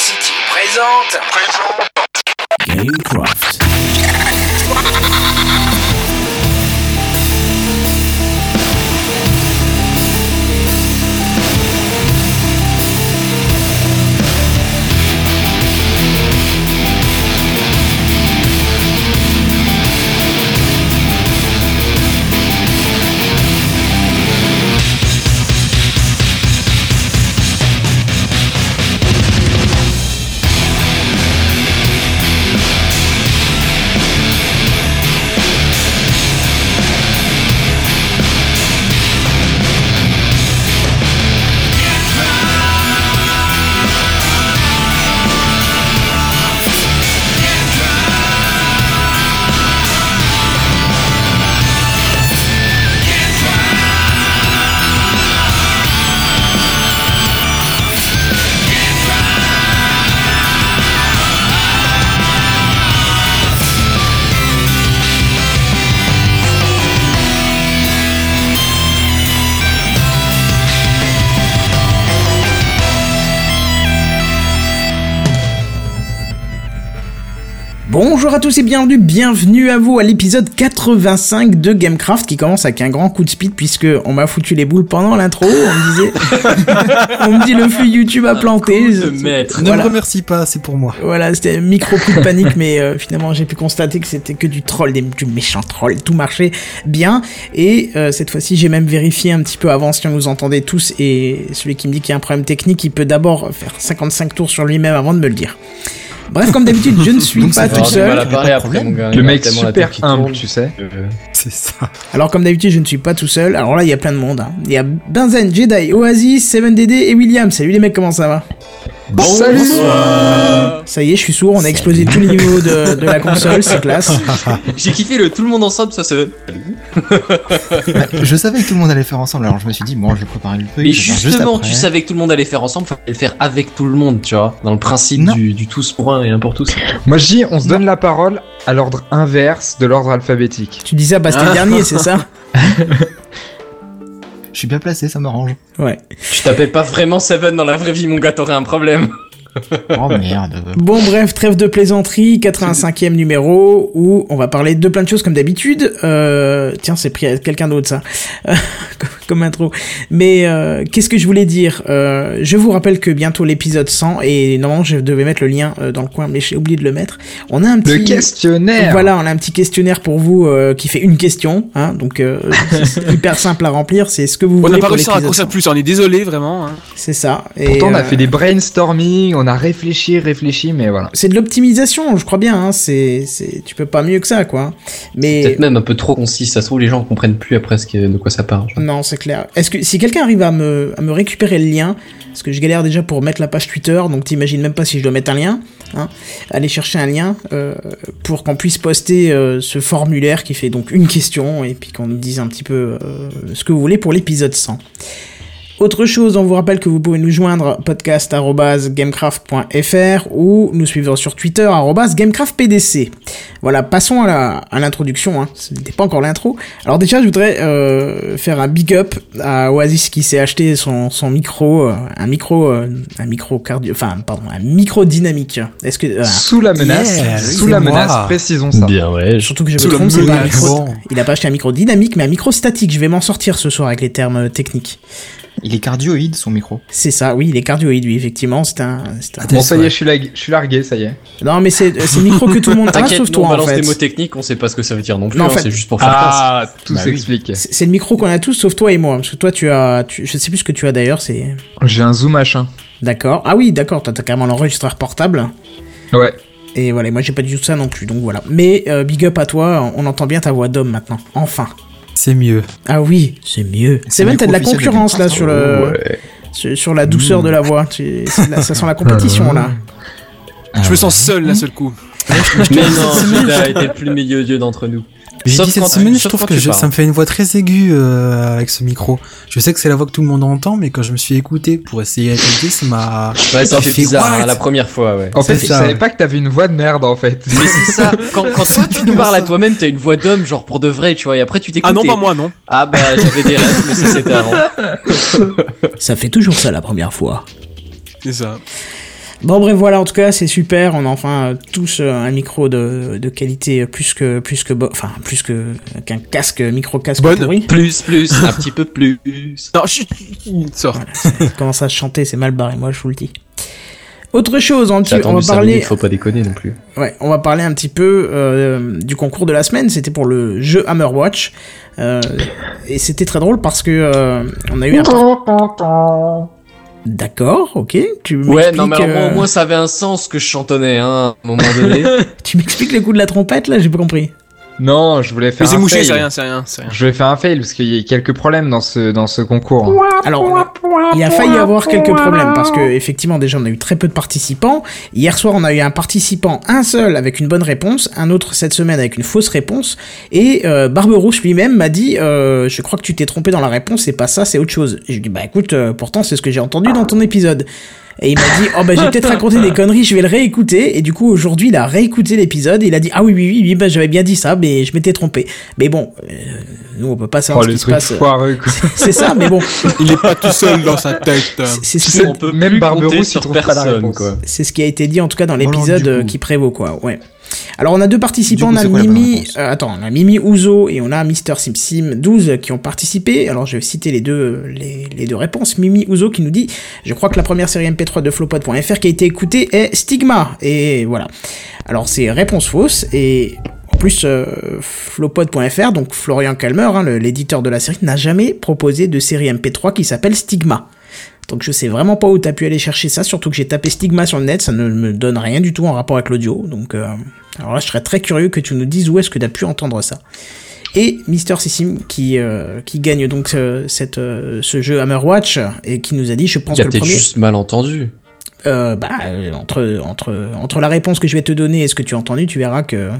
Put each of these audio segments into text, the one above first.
City présente. Gamecraft. Bonjour à tous et bienvenue, bienvenue à vous à l'épisode 85 de Gamecraft qui commence avec un grand coup de speed puisque on m'a foutu les boules pendant l'intro, on me disait, on me dit le flux YouTube a planté. maître. Ne Voilà. me remercie pas, c'est pour moi. Voilà, c'était un micro coup de panique, mais euh, finalement j'ai pu constater que c'était que du troll, des, du méchant troll, tout marchait bien. Et euh, cette fois-ci, j'ai même vérifié un petit peu avant si on nous entendait tous. Et celui qui me dit qu'il y a un problème technique, il peut d'abord faire 55 tours sur lui-même avant de me le dire. Bref, comme d'habitude, je ne suis Donc pas tout seul. Le mec a tellement la super humble, tourne. tu sais. C'est ça. Alors comme d'habitude, je ne suis pas tout seul. Alors là, il y a plein de monde. hein. Il y a Benzen, Jedi, Oasis, 7DD et William. Salut les mecs, comment ça va? Salut Ça y est, je suis sourd. On a explosé tous les niveaux de, de la console, c'est classe. J'ai kiffé le tout le monde ensemble, ça se. Bah, je savais que tout le monde allait faire ensemble, alors je me suis dit, bon, je vais préparer le truc. Mais juste justement, tu savais que tout le monde allait faire ensemble, fallait le faire avec tout le monde, tu vois. Dans le principe du, du tous pour un et un pour tous. Moi je dis, on se donne la parole à l'ordre inverse de l'ordre alphabétique. Tu dis ça parce que t'es le dernier, c'est ça? suis bien placé, ça m'arrange. Ouais. Tu t'appelles pas vraiment Seven dans la vraie vie, mon gars, t'aurais un problème. Oh merde. Bon bref, trêve de plaisanterie, 85e numéro, où on va parler de plein de choses comme d'habitude. Euh, tiens, c'est pris à quelqu'un d'autre ça, Euh, comme- intro. Mais euh, qu'est-ce que je voulais dire? Euh, Je vous rappelle que bientôt l'épisode 100, et normalement je devais mettre le lien euh, dans le coin, mais j'ai oublié de le mettre. On a un petit... Le questionnaire Voilà, on a un petit questionnaire pour vous euh, qui fait une question, hein, donc euh, c'est hyper simple à remplir. C'est ce que vous On voulez n'a pas pour réussi à raccourcir 100. plus, on est désolé vraiment. hein. C'est ça. Et, Pourtant on a euh, fait des brainstorming, on a réfléchi, réfléchi, mais voilà. C'est de l'optimisation, je crois bien. Hein. C'est, c'est, tu peux pas mieux que ça, quoi. Mais Peut-être même un peu trop concis, ça se trouve les gens comprennent plus après ce que- de quoi ça parle. non, c'est Est-ce que si quelqu'un arrive à me, à me récupérer le lien, parce que je galère déjà pour mettre la page Twitter, donc t'imagines même pas si je dois mettre un lien. Hein, aller chercher un lien euh, pour qu'on puisse poster euh, ce formulaire qui fait donc une question et puis qu'on nous dise un petit peu euh, ce que vous voulez pour l'épisode 100. Autre chose, on vous rappelle que vous pouvez nous joindre podcast.gamecraft.fr ou nous suivre sur Twitter @gamecraftpdc. Voilà, passons à l'introduction. Hein. Ce n'était pas encore l'intro. Alors déjà, je voudrais euh, faire un big up à Oasis qui s'est acheté son, son micro, euh, un micro, euh, un micro cardio, enfin pardon, un micro dynamique. Est-ce que euh, Sous la menace, Yeah, sous la moi. menace, précisons ça. Bien, ouais. Surtout que je Sous me trompe, c'est pas un menace. micro. Il a pas acheté un micro dynamique, mais un micro statique. Je vais m'en sortir ce soir avec les termes techniques. Il est cardioïde, son micro. C'est ça, oui, il est cardioïde, oui, effectivement. C'est un, c'est un- Bon ça y est, je suis, lag- je suis largué, ça y est. Non, mais c'est c'est le micro que tout le monde a, sauf on toi en balance fait. des mots techniques, on sait pas ce que ça veut dire non plus, Non, en hein, fait- c'est juste pour faire. Ah, tout Bah s'explique. C'est c'est le micro qu'on a tous, sauf toi et moi. Parce que toi, tu as, tu, je sais plus ce que tu as d'ailleurs. C'est J'ai un zoom machin. d'accord. Ah oui, d'accord. T'as carrément l'enregistreur portable. Ouais. Et voilà, moi j'ai pas du tout ça non plus. Donc voilà. Mais euh, big up à toi. On entend bien ta voix d'homme maintenant. Enfin. C'est mieux. Ah oui, c'est mieux. C'est même t'as de la concurrence là sur le, Ouais. sur, sur la douceur de la voix. Tu- là- ça sent la compétition là. Ah, Je me sens seul d'un seul coup. Mais non, Judas était le plus milieu d'entre nous. J'ai Sauf dit cette quand- semaine, je trouve que je- ça me fait une voix très aiguë euh, avec ce micro. Je sais que c'est la voix que tout le monde entend, mais quand je me suis écouté pour essayer qualité, ça m'a. Ouais, ça fait bizarre hein, la première fois, ouais. En fait, je ça, savais ouais. pas que t'avais une voix de merde en fait. Mais c'est ça, quand, quand toi tu te parles à toi-même, t'as une voix d'homme, genre pour de vrai, tu vois, et après tu t'écoutes. Ah non, pas moi, non. Ah bah j'avais des rêves, mais ça c'était avant. Ça fait toujours ça la première fois. C'est ça. Bon bref voilà en tout cas c'est super on a enfin euh, tous euh, un micro de, de qualité plus que plus que enfin plus que qu'un casque micro casque Bonne. pourri Plus, plus, un petit peu plus. Non, chut, sort. commence à chanter c'est mal barré moi je vous le dis autre chose on, J'ai on va 5 parler minutes, faut pas déconner non plus. ouais on va parler un petit peu euh, du concours de la semaine c'était pour le jeu Hammerwatch euh, et c'était très drôle parce que euh, on a eu un d'accord ok tu Ouais, non, mais euh, au moins ça avait un sens que je chantonnais, hein, à un moment donné. tu m'expliques les coups de la trompette là j'ai pas compris Non, je voulais faire Mais c'est un mouché, fail. c'est rien, c'est rien, c'est rien. Je vais faire un fail parce qu'il y a quelques problèmes dans ce, dans ce concours. Alors, il a failli y avoir quelques problèmes parce que effectivement déjà on a eu très peu de participants. Hier soir on a eu un participant, un seul avec une bonne réponse, un autre cette semaine avec une fausse réponse, et euh, Barberousse lui-même m'a dit euh, je crois que tu t'es trompé dans la réponse, c'est pas ça, c'est autre chose. Et je lui ai dit bah écoute, euh, pourtant c'est ce que j'ai entendu dans ton épisode. Et il m'a dit oh bah j'ai peut-être raconté des conneries, je vais le réécouter. Et du coup aujourd'hui il a réécouté l'épisode et il a dit ah oui oui oui, oui bah j'avais bien dit ça, mais je m'étais trompé. Mais bon, euh, nous on peut pas Oh, savoir ce le qui se passe. C'est ça, mais bon, Il est pas tout seul dans sa tête. c'est ce On peut même Barberousse, il sur trouve pas la personne, réponse. C'est ce qui a été dit en tout cas dans l'épisode euh, qui prévaut quoi. Ouais. Alors on a deux participants, on a Mimi, euh, attends, on a Mimi Ouzo et on a Mister Simsim 12 qui ont participé. Alors je vais citer les deux les, les deux réponses. Mimi Ouzo qui nous dit je crois que la première série MP3 de Flopod.fr qui a été écoutée est Stigma et voilà. Alors c'est réponse fausse et en plus, euh, Flopod.fr, donc Florian Kalmer, hein, l'éditeur de la série, n'a jamais proposé de série MP3 qui s'appelle Stigma. Donc je sais vraiment pas où t'as pu aller chercher ça, surtout que j'ai tapé Stigma sur le net, ça ne me donne rien du tout en rapport avec l'audio. Donc euh, alors là je serais très curieux que tu nous dises où est-ce que t'as pu entendre ça. Et Mister Sissim qui euh, qui gagne donc euh, cette ce jeu Hammerwatch et qui nous a dit je pense a que le premier juste mal entendu. bah entre entre entre la réponse que je vais te donner et ce que tu as entendu, tu verras que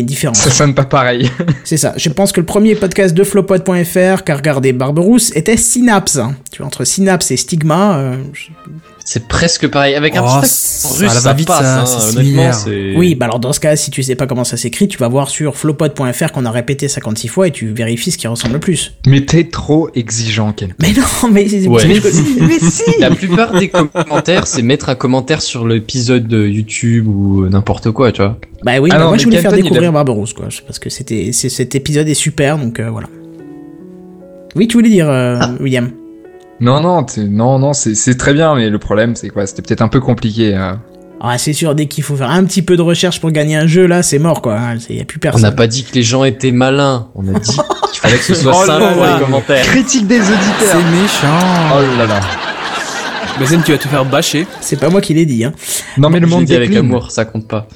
a une différence. Ça sonne pas pareil. C'est ça. Je pense que le premier podcast de Flopod.fr qu'a regardé Barberousse était Synapse. Tu vois, entre Synapse et Stigma, euh, C'est presque pareil. Avec un Oh, petit russe, la ça, va vite, passe, ça, hein, honnêtement, c'est... Oui, bah alors dans ce cas, si tu sais pas comment ça s'écrit, tu vas voir sur flopod.fr qu'on a répété 56 fois et tu vérifies ce qui ressemble le plus. Mais t'es trop exigeant, Ken. Mais non, mais c'est Ouais. mais Mais si La plupart des commentaires, c'est mettre un commentaire sur l'épisode de YouTube ou n'importe quoi, tu vois. Bah oui, Ah bah non, moi je voulais faire découvrir a- Barberousse, quoi. Parce que c'était, c'est- cet épisode est super, donc euh, voilà. Oui, tu voulais dire, euh, William Non, non, non, non, c'est c'est très bien, mais le problème, c'est quoi? C'était peut-être un peu compliqué. hein. Ah, c'est sûr, dès qu'il faut faire un petit peu de recherche pour gagner un jeu, là, c'est mort, quoi. Il y a plus On personne. n'a pas dit que les gens étaient malins. On a dit qu'il fallait que ce soit Oh simple pour les commentaires. Critique des auditeurs C'est méchant. Oh là là Bazen, tu vas te faire bâcher. C'est pas moi qui l'ai dit, hein. Non, mais le Je l'ai monde dit avec amour, ça compte pas.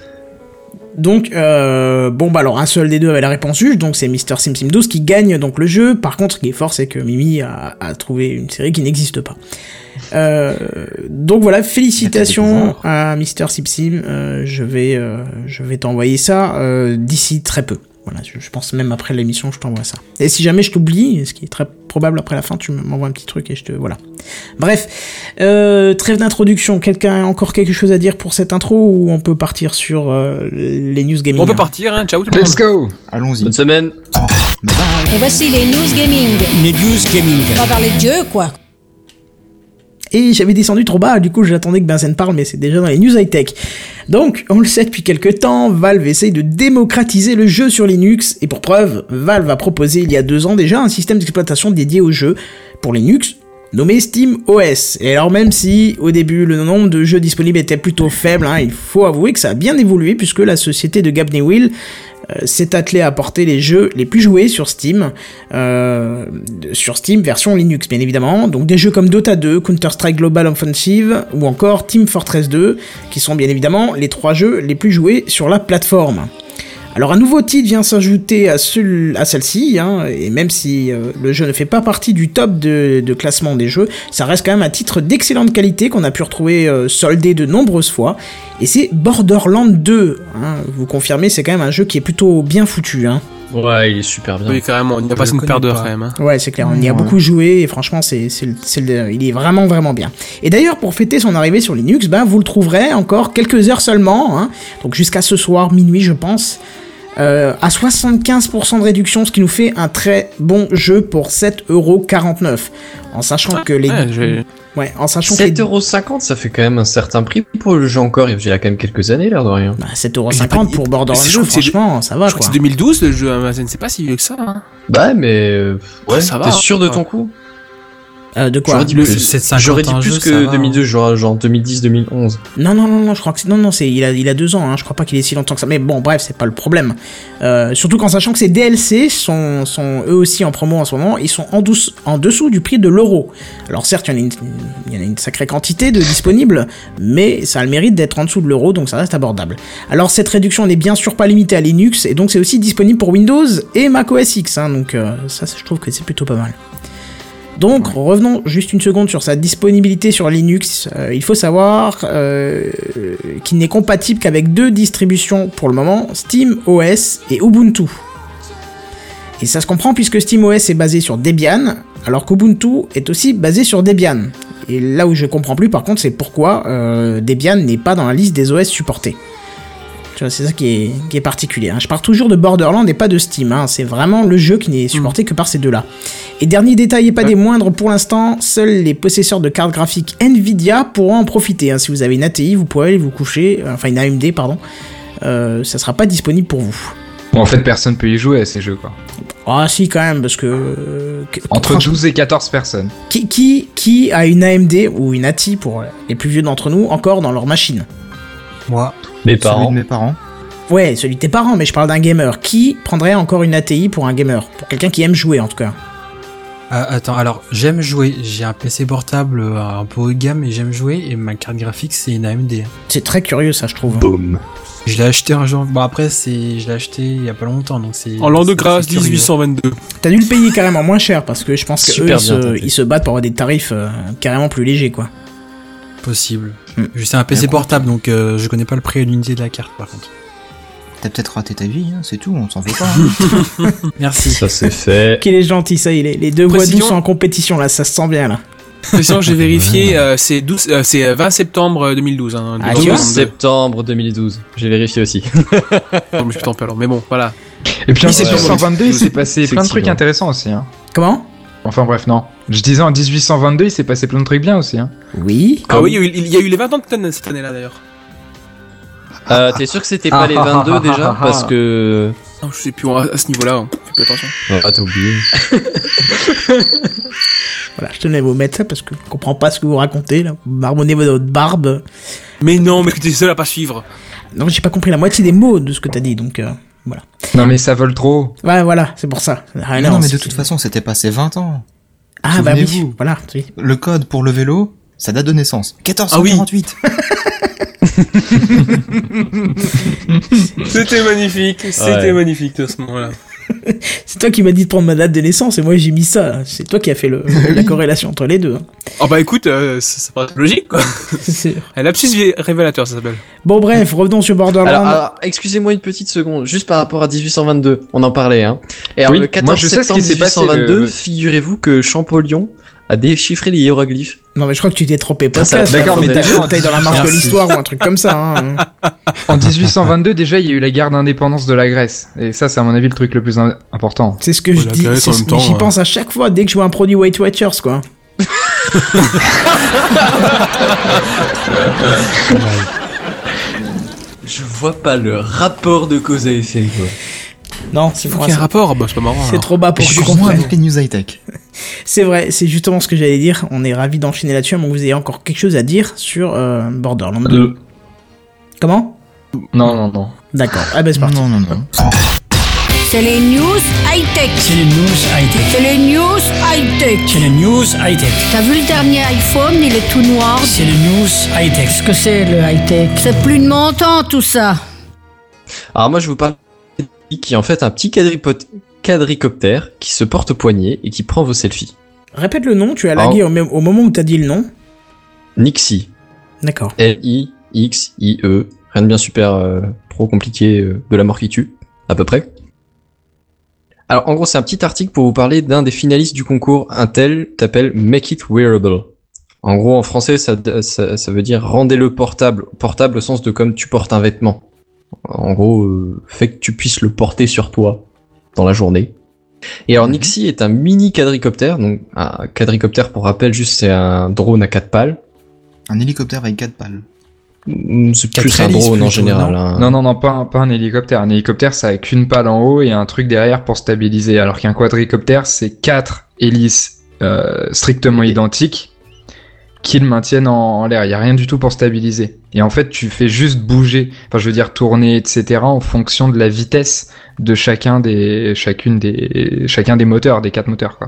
Donc, euh, bon, bah alors un seul des deux avait la réponse juste, donc c'est Mister Sim Sim 12 qui gagne donc le jeu. Par contre, ce qui est fort, c'est que Mimi a, a trouvé une série qui n'existe pas. Euh, donc voilà, félicitations à Mister Sim Sim. Euh, je vais, euh, je vais t'envoyer ça d'ici très peu. Voilà, je, je pense même après l'émission, je t'envoie ça. Et si jamais je t'oublie, ce qui est très probable après la fin, tu m'envoies un petit truc et je te voilà. Bref, euh, trêve d'introduction. Quelqu'un a encore quelque chose à dire pour cette intro ou on peut partir sur euh, les news gaming On peut partir, hein. Ciao tout le monde. Let's go Allons-y. Bonne semaine. Et voici les news gaming. Les news gaming. On va parler de Dieu, quoi. Et j'avais descendu trop bas, du coup j'attendais que Benzen parle, mais c'est déjà dans les news high-tech. Donc, on le sait depuis quelques temps, Valve essaye de démocratiser le jeu sur Linux, et pour preuve, Valve a proposé il y a deux ans déjà un système d'exploitation dédié au jeu pour Linux, nommé Steam OS. Et alors même si au début le nombre de jeux disponibles était plutôt faible, hein, il faut avouer que ça a bien évolué puisque la société de Gabney Will s'est attelée à porter les jeux les plus joués sur Steam, euh, sur Steam version Linux bien évidemment. Donc des jeux comme Dota 2, Counter-Strike Global Offensive ou encore Team Fortress 2, qui sont bien évidemment les trois jeux les plus joués sur la plateforme. Alors un nouveau titre vient s'ajouter à, celui- à celle-ci, hein, et même si euh, le jeu ne fait pas partie du top de, de classement des jeux, ça reste quand même un titre d'excellente qualité qu'on a pu retrouver euh, soldé de nombreuses fois, et c'est Borderland 2. hein. vous confirmez, c'est quand même un jeu qui est plutôt bien foutu. Hein. Ouais, il est super bien. Oui, carrément. Il y a passé une paire d'heures quand même. hein. Ouais, c'est clair, on y a Ouais. beaucoup joué, et franchement, c'est, c'est, le- c'est le- il est vraiment, vraiment bien. Et d'ailleurs, pour fêter son arrivée sur Linux, ben, vous le trouverez encore quelques heures seulement, hein, donc jusqu'à ce soir, minuit, je pense, euh, à 75% de réduction, ce qui nous fait un très bon jeu pour 7,49€. En sachant que les... Ouais, je vais- Ouais, en sachant que les- 7,50€, ça fait quand même un certain prix pour le jeu encore. Il y a quand même quelques années, l'air de rien. bah, Il y a 7,50€ pas- pour Borderlands je 2, trouve que c'est- franchement, ça va Je crois que c'est 2012 le jeu Amazon, c'est pas si vieux que ça. Hein. Bah, mais. euh, Ouais, ça va, T'es sûr de hein. ton coup? Euh, de quoi J'aurais dit Le- plus. 750 J'aurais dit plus jeu, que ça va, 2002, genre, genre 2010-2011. Non, non, non, non, je crois que c'est. Non, non, c'est. Il a, il a deux ans, hein. Je crois pas qu'il est si longtemps que ça. Mais bon, bref, c'est pas le problème. Euh, surtout qu'en sachant que ces DLC sont, sont eux aussi en promo en ce moment, ils sont en, douce, en dessous du prix de l'euro. Alors certes, il y, en a une, il y en a une sacrée quantité de disponibles, mais ça a le mérite d'être en dessous de l'euro, donc ça reste abordable. Alors cette réduction n'est bien sûr pas limitée à Linux, et donc c'est aussi disponible pour Windows et Mac OS X, hein, donc euh, ça, je trouve que c'est plutôt pas mal. Donc revenons juste une seconde sur sa disponibilité sur Linux. Euh, il faut savoir euh, qu'il n'est compatible qu'avec deux distributions pour le moment, Steam OS et Ubuntu. Et ça se comprend puisque SteamOS est basé sur Debian, alors qu'Ubuntu est aussi basé sur Debian. Et là où je comprends plus par contre, c'est pourquoi euh, Debian n'est pas dans la liste des OS supportés. Tu vois, c'est ça qui est, qui est particulier. hein. Je pars toujours de Borderlands et pas de Steam. hein. C'est vraiment le jeu qui n'est supporté que par ces deux-là. Et dernier détail et pas des moindres pour l'instant, seuls les possesseurs de cartes graphiques Nvidia pourront en profiter. hein. Si vous avez une ATI, vous pourrez aller vous coucher, euh, enfin une AMD, pardon. Euh, ça sera pas disponible pour vous. Bon, en fait, personne peut y jouer à ces jeux, quoi. Ah si quand même, parce que... euh, Entre franchement, 12 et 14 personnes. qui, qui, qui a une AMD ou une ATI pour les plus vieux d'entre nous encore dans leur machine? Moi, Mes Celui parents. de mes parents. Ouais, celui de tes parents, mais je parle d'un gamer. Qui prendrait encore une ATI pour un gamer? Pour quelqu'un qui aime jouer en tout cas. Ah, attends, alors j'aime jouer. J'ai un PC portable euh, un peu haut de gamme et j'aime jouer. Et ma carte graphique, c'est une AMD. C'est très curieux ça, je trouve. Boum. Je l'ai acheté un jour. Bon, après, c'est, je l'ai acheté il y a pas longtemps, donc c'est. En l'an de grâce c'est curieux. 1822. T'as dû le payer carrément moins cher parce que je pense que eux, Super ils, bien se, ils se battent pour avoir des tarifs euh, carrément plus légers quoi. Possible. Juste un PC Écoute. portable, donc euh, je connais pas le prix et l'unité de la carte, par contre. T'as peut-être raté ta vie, hein, c'est tout, on s'en fait pas. hein. Merci. Ça c'est fait. Qu'il est gentil ça, il est. Les deux voix Précision. douces sont en compétition là, ça se sent bien là. Sinon, j'ai vérifié, euh, c'est 12, euh, c'est 20 septembre 2012. Hein, Ah, donc, tu vois 12 euh, septembre 2012. J'ai vérifié aussi. non, mais je t'en alors. Mais bon, voilà. Et puis en c'est 1822, il s'est passé plein de trucs Effectivement. intéressants aussi. Hein. Comment? Enfin bref, non. Je disais en 1822, il s'est passé plein de trucs bien aussi. Hein. Oui. Ah oui, il il y a eu les 20 ans de Ten cette année-là d'ailleurs. Euh, T'es sûr que c'était pas les 22 déjà Parce que. Non, je sais plus à, ce niveau-là. hein. Fais plus attention. Ah, t'as oublié. Voilà, je tenais à vous mettre ça parce que je comprends pas ce que vous racontez là. Vous marmonnez votre barbe. Mais non, mais t'es seul à pas suivre. Non, j'ai pas compris la moitié des mots de ce que t'as dit donc euh, voilà. Non mais ça vole trop. Ouais, voilà, c'est pour ça. Ah, non, mais c'est- de toute façon, c'était passé 20 ans. Ah bah oui, voilà. oui. Le code pour le vélo, sa date de naissance. Ah 1448. C'était magnifique. C'était Ouais. magnifique à ce moment-là. C'est toi qui m'as dit de prendre ma date de naissance et moi j'ai mis ça. C'est toi qui as fait le, la corrélation entre les deux. Oh bah écoute, euh, ça, ça paraît logique quoi. C'est sûr. Un lapsus révélateur, ça s'appelle. Bon bref, revenons sur Borderlands. Alors, alors, excusez-moi une petite seconde, juste par rapport à 1822, on en parlait, hein. Et alors, Oui, le 14 moi, je sais ce qui s'est passé, 1822, le- figurez-vous que Champollion a déchiffré les hiéroglyphes. Non mais je crois que tu t'es trompé Ah, ça- d'accord, mais t'ailles dans la marche de l'histoire ou un truc comme ça. Hein. En 1822, déjà, il y a eu la guerre d'indépendance de la Grèce. Et ça, c'est à mon avis le truc le plus im- important. C'est ce que Ouais, je dis. J'y euh. pense à chaque fois dès que je vois un produit Weight Watchers quoi. Je vois pas le rapport de cause à effet, quoi. Non, c'est Faut qu'il y ait un rapport, bah c'est pas marrant. c'est trop bas pour que moi, comprennes. avec les news high-tech. C'est vrai, c'est justement ce que j'allais dire. On est ravis d'enchaîner là-dessus, à moins que vous ayez encore quelque chose à dire sur euh, Borderlands 2. Comment? Non, non, non. D'accord. Ah bah c'est parti. Non, non, non. C'est les news high-tech. C'est les news high-tech. C'est les news high-tech. C'est les news high-tech. T'as vu le dernier iPhone, il est tout noir. C'est les news high-tech. Qu'est-ce que c'est le high-tech? C'est plus de mon temps tout ça. Alors moi, je vous parle qui est en fait un petit quadricoptère qui se porte au poignet et qui prend vos selfies. Répète le nom, tu as Oh. lagué au, même- au moment où t'as dit le nom. Nixie. D'accord. L-I-X-I-E. E. Rien de bien super euh, trop compliqué euh, de la mort qui tue, à peu près. Alors en gros, c'est un petit article pour vous parler d'un des finalistes du concours Intel, t'appelle Make It Wearable. En gros, en français, ça, ça, ça veut dire rendez-le portable. Portable au sens de comme tu portes un vêtement. En gros, euh, fait que tu puisses le porter sur toi dans la journée. Et alors Nixie est un mini quadricoptère, donc un quadricoptère pour rappel, juste c'est un drone à quatre pales. Un hélicoptère avec quatre pales. Mm, C'est plus un drone en général. non hein. Non, non, non, pas un, pas un hélicoptère. Un hélicoptère, ça a qu'une pale en haut et un truc derrière pour stabiliser. Alors qu'un quadricoptère, c'est quatre hélices euh, strictement identiques qui le maintiennent en, l'air. Il y a rien du tout pour stabiliser. Et en fait, tu fais juste bouger, enfin, je veux dire tourner, etc., en fonction de la vitesse de chacun des, chacune des, chacun des moteurs, des quatre moteurs.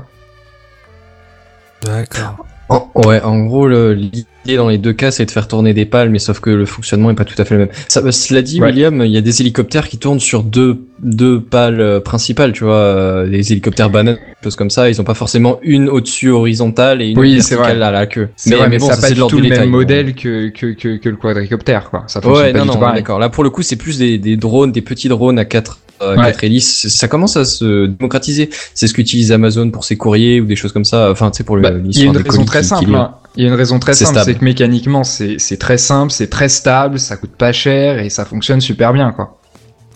D'accord. En- ouais, en gros, le- l'idée dans les deux cas, c'est de faire tourner des pales, mais sauf que le fonctionnement est pas tout à fait le même. Ça, bah, cela dit, Ouais. William, il y a des hélicoptères qui tournent sur deux, deux pales euh, principales, tu vois, euh, des hélicoptères bananes, des choses comme ça. Ils ont pas forcément une au-dessus horizontale et une Oui, verticale à la queue. Vrai, mais, bon, ça ça, n'a pas c'est du tout le détail. même modèle que, que, que, que le quadricoptère, quoi. Ça Ouais, pas non, d'accord. Là, pour le coup, c'est plus des, des drones, des petits drones à quatre, euh, Ouais. quatre hélices. Ça commence à se démocratiser. C'est ce qu'utilise Amazon pour ses courriers ou des choses comme ça. Enfin, tu sais, pour le, Bah, Il y a une raison très simple. hein. Il y a une raison très C'est simple, c'est que mécaniquement c'est très simple, c'est très stable, ça coûte pas cher et ça fonctionne super bien quoi.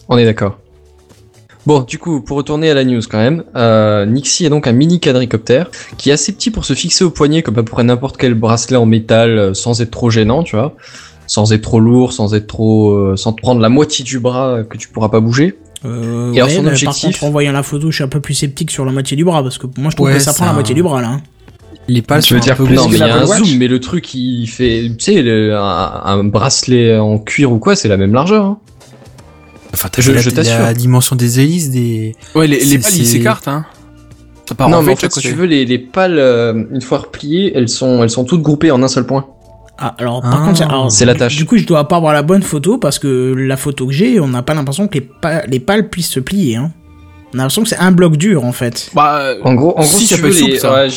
On est d'accord. Bon, du coup, pour retourner à la news quand même, euh, Nixie est donc un mini quadricoptère qui est assez petit pour se fixer au poignet comme à peu près n'importe quel bracelet en métal euh, sans être trop gênant, tu vois, sans être trop lourd, sans être trop, euh, sans te prendre la moitié du bras que tu pourras pas bouger. Euh, Et alors, ouais, son Par contre, en voyant la photo, je suis un peu plus sceptique sur la moitié du bras parce que moi je trouve Ouais, que ça prend la moitié du bras là. hein. Les pales Tu sont veux un dire peu plus non, que mais il y a l'Apple un zoom, mais le truc il fait, tu sais, le- un, un bracelet en cuir ou quoi, c'est la même largeur. Hein. Enfin, t'as Je- la, je t'assure. la dimension des hélices, des... Ouais, les, pales, ils s'écartent, hein. Ça part non, en mais en fait, si côté. tu veux, les, les pales, euh, une fois repliées, elles sont, elles sont toutes groupées en un seul point. Ah, alors par Ah. contre, c'est- la du- tâche. Du coup, je dois pas avoir la bonne photo parce que la photo que j'ai, on n'a pas l'impression que les, pa- les pales puissent se plier. Hein. On a l'impression que c'est un bloc dur en fait. Bah, En gros, en gros, Si, tu peut veux, les... ouais,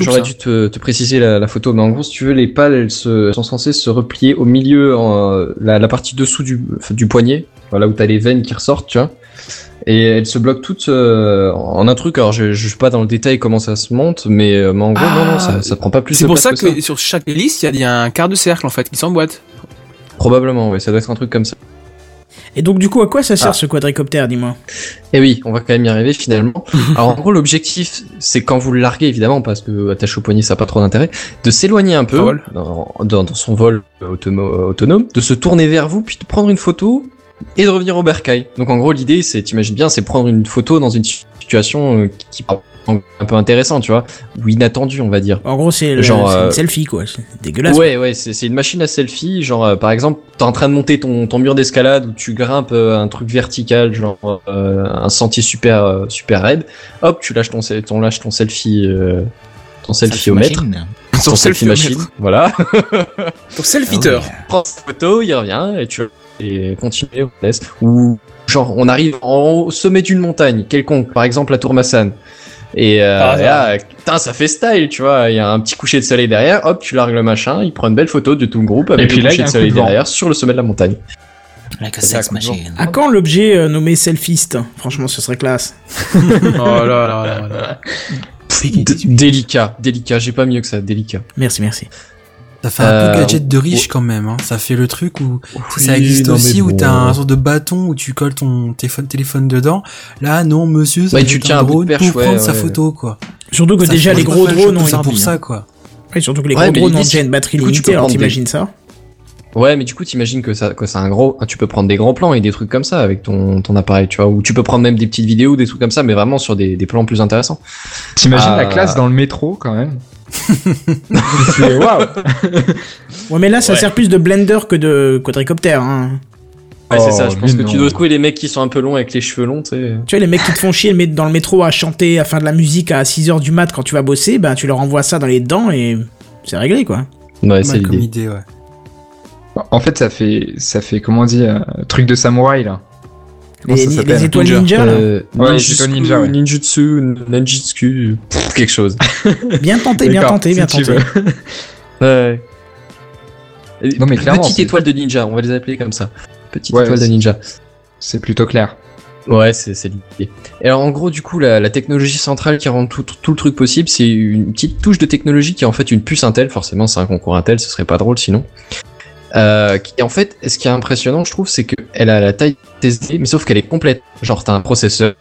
j'aurais dû te, te préciser la, la photo, mais en gros, si tu veux, les pales, elles se, sont censées se replier au milieu, en, la, la partie dessous du, du poignet, voilà où t'as les veines qui ressortent, tu vois. Et elles se bloquent toutes euh, en un truc. Alors, je, je sais pas dans le détail comment ça se monte, mais, euh, mais en gros, non, non, ça, ça prend pas plus c'est de pour place ça que, que, sur chaque hélice, il y a- il y, a un quart de cercle, en fait, qui s'emboîte. Probablement, ouais, ça doit être un truc comme ça. Et donc, du coup, à quoi ça sert Ah. ce quadricoptère, dis-moi? Et oui, on va quand même y arriver finalement. Alors en gros, l'objectif, c'est quand vous le larguez évidemment, parce que attaché au poignet, ça n'a pas trop d'intérêt, de s'éloigner un peu dans, dans- dans son vol automo- autonome, de se tourner vers vous, puis de prendre une photo et de revenir au bercail. Donc en gros, l'idée, c'est, t'imagines bien, c'est prendre une photo dans une situation euh, qui un peu intéressante, tu vois, ou inattendue, on va dire. En gros, c'est le- Genre, c'est euh, une selfie quoi. C'est dégueulasse. Ouais, ouais, c'est une machine à selfie. Genre, euh, par exemple, t'es en train de monter ton, ton mur d'escalade où tu grimpes euh, un truc vertical, genre euh, un sentier super euh, super raide. Hop, tu lâches ton, ton lâches ton selfie, euh, ton selfie au mètre, Machine. ton selfie machine. Voilà. Ton selfiteur. Prends sa photo, il revient et tu et continuer, on laisse. Ou genre, on arrive en- au sommet d'une montagne quelconque, par exemple la Tour Massane. Et, euh, et là, putain, ça fait style, tu vois. Il y a un petit coucher de soleil derrière. Hop, tu largues le machin. Il prend une belle photo de tout le groupe avec Et puis le là, coucher de soleil de derrière sur le sommet de la montagne. Like. À quand l'objet euh, nommé selfiste? Franchement, ce serait classe. Oh là là là là. D- délicat, délicat. J'ai pas mieux que ça, délicat. Merci, merci. Ça fait un Euh, peu gadget de riche ouais. quand même. Hein. Ça fait le truc où Oui, ça existe non, aussi où bon. t'as un sorte de bâton où tu colles ton téléphone, téléphone dedans. Là, non, monsieur, ça Ouais, va tu être tiens un drone perche, pour ouais, prendre sa ouais. photo, quoi. Surtout que Ça déjà les gros drones ont ça une pour ça, quoi. Ouais, surtout que les Ouais, gros mais drones ont déjà une batterie du coup, tu limitée, peux alors t'imagines ça Ouais, mais du coup, t'imagines que ça, que c'est un gros, tu peux prendre des grands plans et des trucs comme ça avec ton, ton appareil, tu vois, ou tu peux prendre même des petites vidéos, des trucs comme ça, mais vraiment sur des, des plans plus intéressants. T'imagines la classe dans le métro quand même C'est waouh Ouais, mais là, ça Ouais. sert plus de blender que de quadricoptère. Hein. Ouais, c'est Oh, ça. Je pense mais que tu dois trouver les mecs qui sont un peu longs avec les cheveux longs, tu sais. Tu vois, les mecs qui te font chier mais dans le métro à chanter, à faire de la musique à 6h du mat quand tu vas bosser, ben tu leur envoies ça dans les dents et c'est réglé quoi. Ouais, c'est comme l'idée. idée, ouais. En fait, ça fait, ça fait comment on dit, euh, truc de samouraï là. Comment Les, ça les étoiles ninja. Euh, Ouais, ninjutsu, ninja, ouais. ninjutsu, ninjutsu, pff, quelque chose. Bien tenté, bien tenté, si bien tenté. Ouais. Non, mais clairement, Petite étoile de ninja, on va les appeler comme ça. Petite Ouais, étoile de ninja. C'est plutôt clair. Ouais, c'est c'est l'idée. Et alors en gros, du coup, la, la technologie centrale qui rend tout, tout le truc possible, c'est une petite touche de technologie qui est en fait une puce Intel. Forcément, c'est un concours Intel, ce serait pas drôle sinon. Euh, qui en fait, ce qui est impressionnant, je trouve, c'est qu'elle a la taille Mais sauf qu'elle est complète. Genre, t'as un processeur,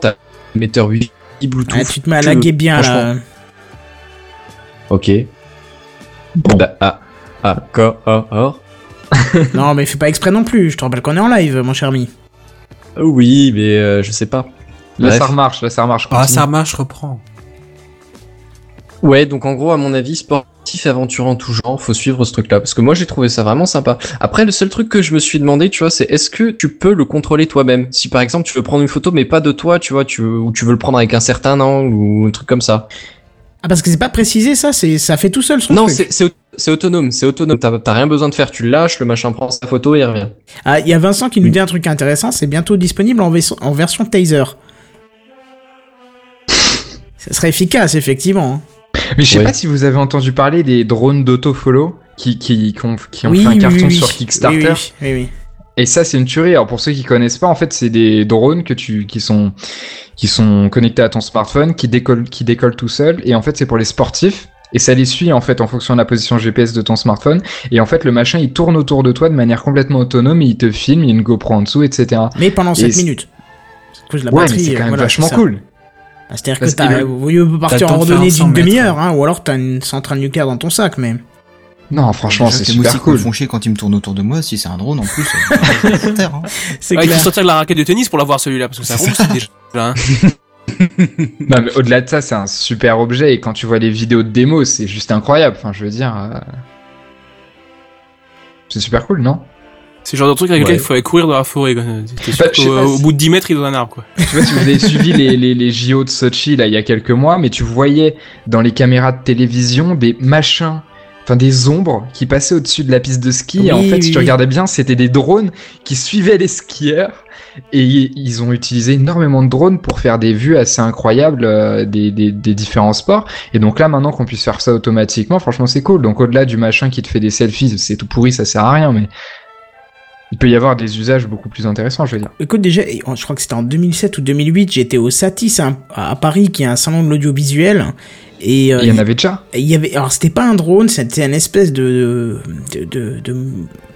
t'as un émetteur Wi-Fi Bluetooth. Ah, tu te mets à laguer bien là. Ok. Bon. Bah, ah, ah, quoi, ah, ah. non, mais fais pas exprès non plus. Je te rappelle qu'on est en live, mon cher ami. Oui, mais euh, je sais pas. Là, Bref. ça remarche, là, ça remarche. Ah, ça marche, reprends. Ouais, donc en gros, à mon avis, sportif aventurant tout genre, faut suivre ce truc-là. Parce que moi, j'ai trouvé ça vraiment sympa. Après, le seul truc que je me suis demandé, tu vois, c'est est-ce que tu peux le contrôler toi-même? Si par exemple, tu veux prendre une photo, mais pas de toi, tu vois, tu veux, ou tu veux le prendre avec un certain angle ou un truc comme ça. Ah, parce que c'est pas précisé ça, c'est ça fait tout seul son Non, truc. c'est c'est au- c'est autonome, c'est autonome. T'as rien besoin de faire, tu le lâches, le machin prend sa photo et il revient. Ah, il y a Vincent qui nous dit un truc intéressant, c'est bientôt disponible en, en version taser. Ça serait efficace, effectivement. hein. Mais je sais Ouais. pas si vous avez entendu parler des drones d'auto-follow qui, qui, qui ont, qui ont oui, fait un oui, carton oui, sur Kickstarter. Oui, oui, oui, oui. Et ça, c'est une tuerie. Alors, pour ceux qui connaissent pas, en fait, c'est des drones que tu, qui sont, qui sont connectés à ton smartphone, qui décollent, qui décollent tout seul. Et en fait, c'est pour les sportifs. Et ça les suit, en fait, en fonction de la position GPS de ton smartphone. Et en fait, le machin, il tourne autour de toi de manière complètement autonome et il te filme, il y a une GoPro en dessous, etc. Mais pendant Et 7 c'est- minutes. La ouais, batterie. mais c'est quand euh, même voilà, vachement cool. Ah, C'est-à-dire que t'as, est- vaut mieux partir en de randonnée un 100 d'une demi-heure, hein, ou alors t'as une centrale nucléaire dans ton sac, mais. Non, franchement, c'est super cool. me font chier quand ils me tournent autour de moi. Si c'est un drone en plus, euh, terre, hein. C'est Ouais, il faut sortir de la raquette de tennis pour l'avoir celui-là, parce que gros moustique déjà. hein. Non, mais au-delà de ça, c'est un super objet. Et quand tu vois les vidéos de démo, c'est juste incroyable. Enfin, je veux dire. euh, C'est super cool, non? C'est le genre de truc avec Ouais. lequel il faudrait courir dans la forêt. quoi. T'es sûr Bah, je sais pas au si- bout de 10 mètres, il est dans un arbre, quoi. Tu vois, si vous avez suivi les, les, les JO de Sochi, là, il y a quelques mois, mais tu voyais dans les caméras de télévision des machins, enfin des ombres qui passaient au-dessus de la piste de ski. et en fait, oui, si tu regardais bien, c'était des drones qui suivaient les skieurs. Et ils ont utilisé énormément de drones pour faire des vues assez incroyables euh, des, des, des différents sports. Et donc là, maintenant qu'on puisse faire ça automatiquement, franchement, c'est cool. Donc au-delà du machin qui te fait des selfies, c'est tout pourri, ça sert à rien, mais il peut y avoir des usages beaucoup plus intéressants, je veux dire. Écoute, déjà, je crois que c'était en 2007 ou 2008, j'étais au Satis à, à Paris, qui est un salon de l'audiovisuel. Et, euh, il y en avait déjà. il y avait, alors c'était pas un drone, c'était un espèce de, de, de, de-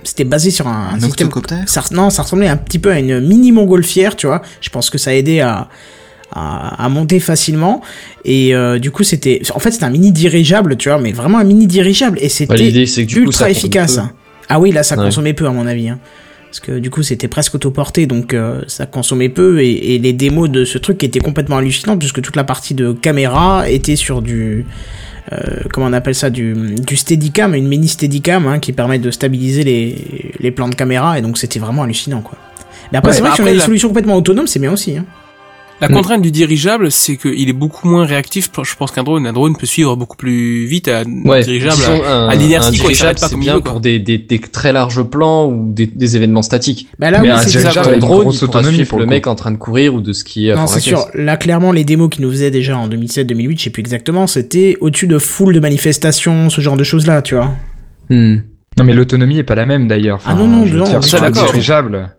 c'était basé sur un, Un système. octocoptère Ça, non, ça ressemblait un petit peu à une mini montgolfière, tu vois. Je pense que ça a aidé à, à, à monter facilement. Et euh, du coup, c'était, en fait, c'était un mini dirigeable, tu vois, mais vraiment un mini dirigeable. Et Ouais, c'était L'idée, c'est que du coup, ultra ça efficace. Ah oui, là, ça Ouais. consommait peu à mon avis. Hein. Parce que du coup, c'était presque autoporté, donc euh, ça consommait peu. Et, et les démos de ce truc étaient complètement hallucinantes, puisque toute la partie de caméra était sur du... euh, comment on appelle ça du, du Steadicam, une mini Steadicam hein, qui permet de stabiliser les, les plans de caméra, et donc c'était vraiment hallucinant, quoi. Mais après, Ouais, c'est vrai que si on a des la- solutions complètement autonomes, c'est bien aussi. Hein. La contrainte du dirigeable, c'est qu'il est beaucoup moins réactif. Je pense qu'un drone, un drone peut suivre beaucoup plus vite un Ouais, dirigeable. disons, un, à l'inertie, un quoi, il dirigeable, s'arrête pas c'est bien pour des, des, des très larges plans ou des, des événements statiques. Bah là, Mais oui, un c'est dirigeable une drone, grosse il pourra autonomie suivre pour le le mec en train de courir ou de skier. à Non, c'est sûr. Là, clairement, les démos qu'ils nous faisaient déjà en 2007-2008, je sais plus exactement, c'était au-dessus de foule de manifestations, ce genre de choses-là, tu vois. Hmm. Non, mais l'autonomie est pas la même d'ailleurs. Ah non, non, non, dire, ça, sur un d'accord. dirigeable,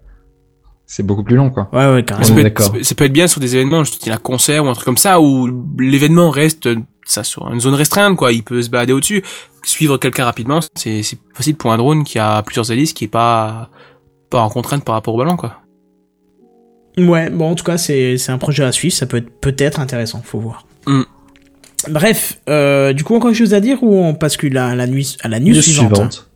c'est beaucoup plus long, quoi. Ouais, ouais, Ça carrément. Est peut, d'accord. être, ça peut être bien sur des événements, je te dis un concert ou un truc comme ça, où l'événement reste ça sur une zone restreinte, quoi. Il peut se balader au-dessus, suivre quelqu'un rapidement. C'est c'est facile pour un drone qui a plusieurs hélices, qui est pas pas en contrainte par rapport au ballon, quoi. Ouais, bon, en tout cas, c'est c'est un projet à suivre, ça peut être peut-être intéressant, faut voir. Mm. Bref, euh, du coup, encore quelque chose à dire ou on bascule à la nuit, à la News suivante.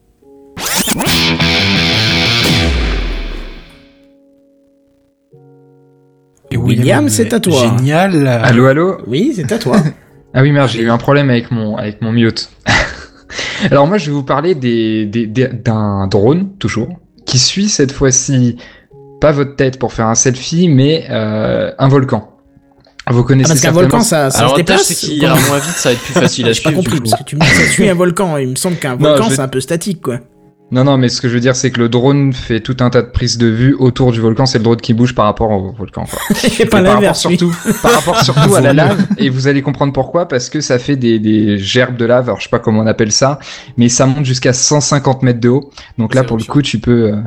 Et William, c'est à toi. Génial. Allô, allô Oui, c'est à toi. Ah oui, merde, j'ai eu un problème avec mon, avec mon mute. Alors moi, je vais vous parler des, des, des- d'un drone, toujours, qui suit cette fois-ci pas votre tête pour faire un selfie, mais euh, un volcan. Vous Ah, connaissez parce qu'un volcan, ça, ça Alors, se déplace c'est qu'il ira moins vite, ça va être plus facile à J'ai pas suivre. compris, parce que tu me dis que ça suit un volcan, il me semble qu'un Non, volcan, je c'est un peu statique, quoi. Non, non, mais ce que je veux dire, c'est que le drone fait tout un tas de prises de vue autour du volcan. C'est le drone qui bouge par rapport au volcan. Quoi. Et Et pas par rapport surtout, par rapport surtout à la lave. Et vous allez comprendre pourquoi, parce que ça fait des, des gerbes de lave. Alors je sais pas comment on appelle ça, mais ça monte jusqu'à 150 mètres de haut. Donc là, pour le coup, tu peux, euh,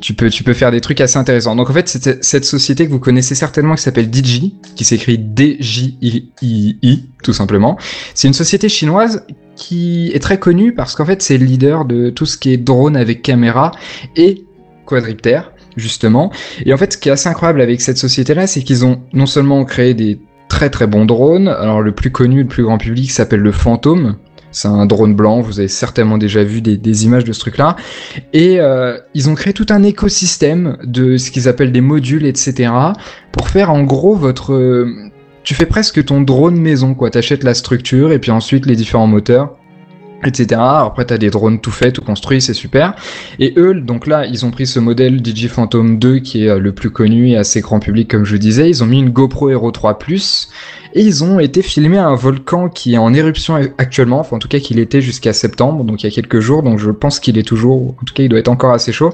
tu peux, tu peux faire des trucs assez intéressants. Donc en fait, c'est cette société que vous connaissez certainement qui s'appelle Digi, qui s'écrit D-J-I-I, tout simplement. C'est une société chinoise qui est très connue parce qu'en fait, c'est le leader de tout ce qui est drone avec caméra et quadriptère justement. Et en fait, ce qui est assez incroyable avec cette société-là, c'est qu'ils ont non seulement créé des très très bon drone. Alors le plus connu, le plus grand public s'appelle le Phantom. C'est un drone blanc, vous avez certainement déjà vu des, images de ce truc-là. Et euh, ils ont créé tout un écosystème de ce qu'ils appellent des modules, etc. pour faire en gros votre... Tu fais presque ton drone maison, quoi. T'achètes la structure et puis ensuite les différents moteurs etc. Après, t'as des drones tout faits, tout construits, c'est super. Et eux, donc là, ils ont pris ce modèle DJ Phantom 2 qui est euh, le plus connu et assez grand public, comme je disais. Ils ont mis une GoPro Hero 3 Plus et ils ont été filmer un volcan qui est en éruption actuellement. Enfin, en tout cas, qu'il était jusqu'à septembre, donc il y a quelques jours. Donc je pense qu'il est toujours, en tout cas, il doit être encore assez chaud.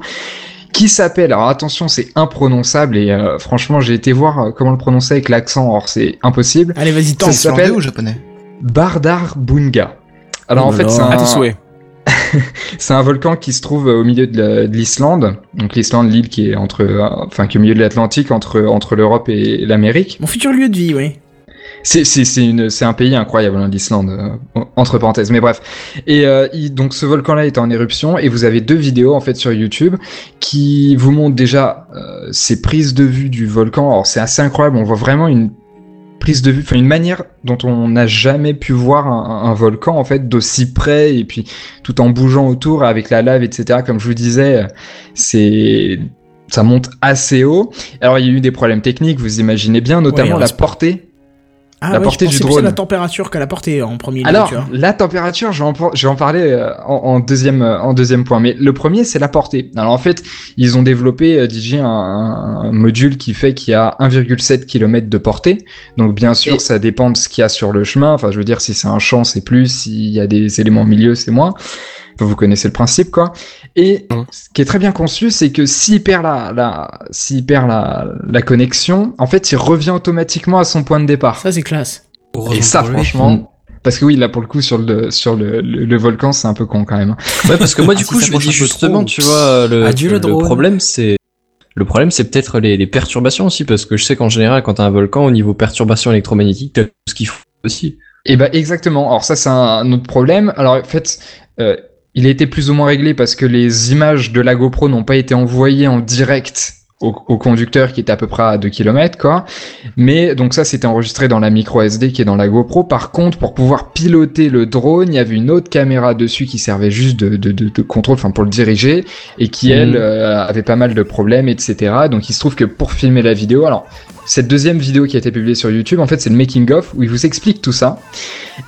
Qui s'appelle, alors attention, c'est imprononçable et euh, franchement, j'ai été voir euh, comment le prononcer avec l'accent. Or, c'est impossible. Allez, vas-y, Ça tente. s'appelle- Irlandais ou japonais? Bardar Bunga. Alors Oh en fait, c'est un, c'est un volcan qui se trouve au milieu de la- de l'Islande. Donc l'Islande, l'île qui est entre, euh, enfin qui est au milieu de l'Atlantique, entre entre l'Europe et l'Amérique. Mon futur lieu de vie, oui. C'est c'est c'est une c'est un pays incroyable hein, l'Islande euh, entre parenthèses. Mais bref. Et euh, il- donc ce volcan-là est en éruption et vous avez deux vidéos en fait sur YouTube qui vous montrent déjà euh, ces prises de vue du volcan. Alors c'est assez incroyable. On voit vraiment une prise de vue, enfin une manière dont on n'a jamais pu voir un, un volcan en fait d'aussi près et puis tout en bougeant autour avec la lave etc. Comme je vous disais, c'est ça monte assez haut. Alors il y a eu des problèmes techniques, vous imaginez bien, notamment Ouais, la portée. Ah, La ouais, portée je du pensais plus à drone. la température qu'à la portée en premier lieu, Alors, tu vois. la température, je vais en, je vais en parler euh, en, en deuxième, euh, en deuxième point. Mais le premier, c'est la portée. Alors en fait, ils ont développé euh, DJ un, un- un module qui fait qu'il y a 1,7 km de portée. Donc bien sûr, Et- ça dépend de ce qu'il y a sur le chemin. Enfin, je veux dire, si c'est un champ, c'est plus. S'il y a des éléments au milieu, c'est moins. Vous connaissez le principe, quoi. Et ce qui est très bien conçu, c'est que s'il perd la, la, s'il perd la, la connexion, en fait, il revient automatiquement à son point de départ. Ça, c'est classe. Et ça, franchement, parce que oui, là pour le coup sur le sur le, le, le volcan, c'est un peu con quand même. Ouais, parce que moi, Ah, du si coup, je me dis justement, trop. tu vois, le, Adieu le le problème, c'est le problème, c'est peut-être les, les perturbations aussi, parce que je sais qu'en général, quand t'as un volcan, au niveau perturbation électromagnétique, t'as tout ce qu'il faut aussi. Et bah exactement. Alors ça c'est un, un autre problème. Alors en fait, euh, il a été plus ou moins réglé parce que les images de la GoPro n'ont pas été envoyées en direct au, au conducteur qui était à peu près à 2 km quoi. Mais donc ça c'était enregistré dans la micro SD qui est dans la GoPro. Par contre, pour pouvoir piloter le drone, il y avait une autre caméra dessus qui servait juste de, de, de, de contrôle, enfin pour le diriger, et qui elle Mhm. euh, avait pas mal de problèmes, etc. Donc il se trouve que pour filmer la vidéo, alors cette deuxième vidéo qui a été publiée sur YouTube, en fait c'est le making of où il vous explique tout ça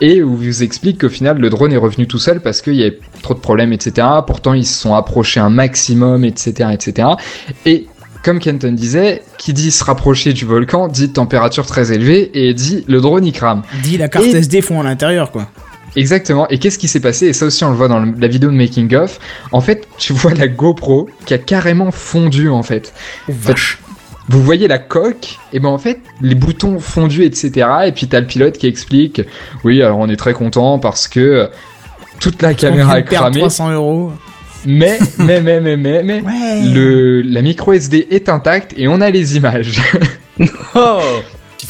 et où il vous explique qu'au final le drone est revenu tout seul parce qu'il y a trop de problèmes, etc. Pourtant ils se sont approchés un maximum, etc., etc. Et comme Kenton disait, qui dit se rapprocher du volcan dit température très élevée et dit le drone il crame. Dis la carte Et- SD fond à l'intérieur, quoi. Exactement. Et qu'est-ce qui s'est passé? Et ça aussi, on le voit dans la vidéo de making of. En fait, tu vois la GoPro qui a carrément fondu en fait. Oh, vache. Vous voyez la coque Et ben en fait, les boutons fondus, etc. Et puis t'as le pilote qui explique. Oui, alors on est très content parce que toute la caméra est cramée. 300 euros. Mais, mais, mais, mais, mais, mais. Ouais. Le, la micro SD est intacte et on a les images. Oh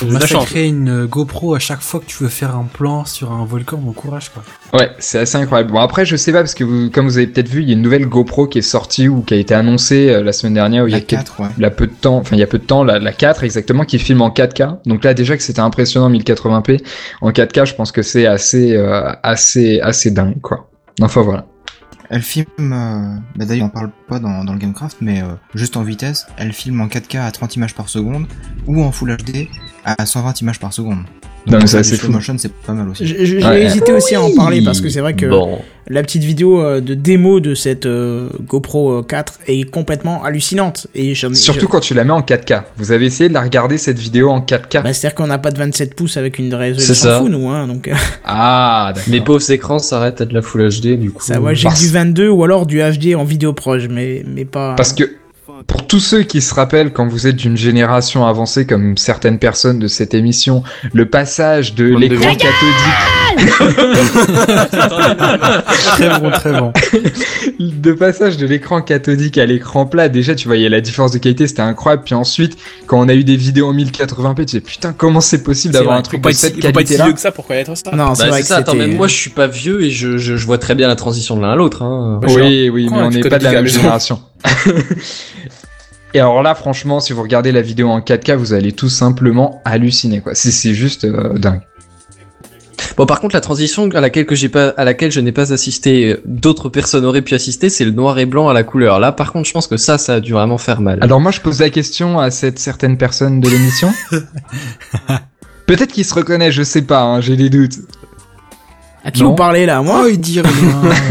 Il faut massacrer une GoPro à chaque fois que tu veux faire un plan sur un volcan, bon courage quoi. Ouais, c'est assez incroyable. Bon après je sais pas parce que vous, comme vous avez peut-être vu, il y a une nouvelle GoPro qui est sortie ou qui a été annoncée euh, la semaine dernière où il y a La quelques- 4, ouais. il y a peu de temps, enfin il y a peu de temps, la, la 4 exactement, qui filme en 4K. Donc là déjà que c'était impressionnant 1080p en 4K, je pense que c'est assez euh, assez assez dingue quoi. Enfin voilà. Elle filme, euh, bah d'ailleurs on parle pas dans, dans le Gamecraft, mais euh, juste en vitesse, elle filme en 4K à 30 images par seconde ou en Full HD à 120 images par seconde. Non, mais ça, euh, c'est du fou. motion, c'est pas mal aussi. J'ai Ouais. hésité aussi à en parler parce que c'est vrai que Bon. la petite vidéo euh, de démo de cette euh, GoPro euh, 4 est complètement hallucinante. Et Surtout quand tu la mets en 4K. Vous avez essayé de la regarder cette vidéo en 4K Bah, C'est-à-dire qu'on n'a pas de 27 pouces avec une résolution C'est ça. fou, nous, hein, donc euh, Ah d'accord. Mes pauvres écrans s'arrêtent à de la Full HD, du coup. ça va, j'ai parce- du 22 ou alors du HD en vidéo proche, mais, mais pas... Parce que pour tous ceux qui se rappellent quand vous êtes d'une génération avancée comme certaines personnes de cette émission, le passage de l'écran cathodique Très bon, très bon. de passage de l'écran cathodique à l'écran plat, déjà tu voyais la différence de qualité, c'était incroyable. Puis ensuite, quand on a eu des vidéos en 1080p, tu disais putain comment c'est possible d'avoir un truc de être, cette il faut pas être si qualité-là vieux que ça pour connaître ça. Non, c'est Bah, vrai que ça, attends, c'était- même moi je suis pas vieux et je, je, je vois très bien la transition de l'un à l'autre. Hein. Oui, oui, mais on n'est pas de la même génération. Et alors là, franchement, si vous regardez la vidéo en 4K, vous allez tout simplement halluciner, quoi. C'est c'est juste euh, dingue. Bon, par contre, la transition à laquelle que j'ai pas, à laquelle je n'ai pas assisté, euh, d'autres personnes auraient pu assister, c'est le noir et blanc à la couleur. Là, par contre, je pense que ça, ça a dû vraiment faire mal. Alors moi, je pose la question à cette certaine personne de l'émission. Peut-être qu'il se reconnaît, je sais pas, hein, j'ai des doutes. À qui Non. vous parlez là Moi Oh, il dit rien.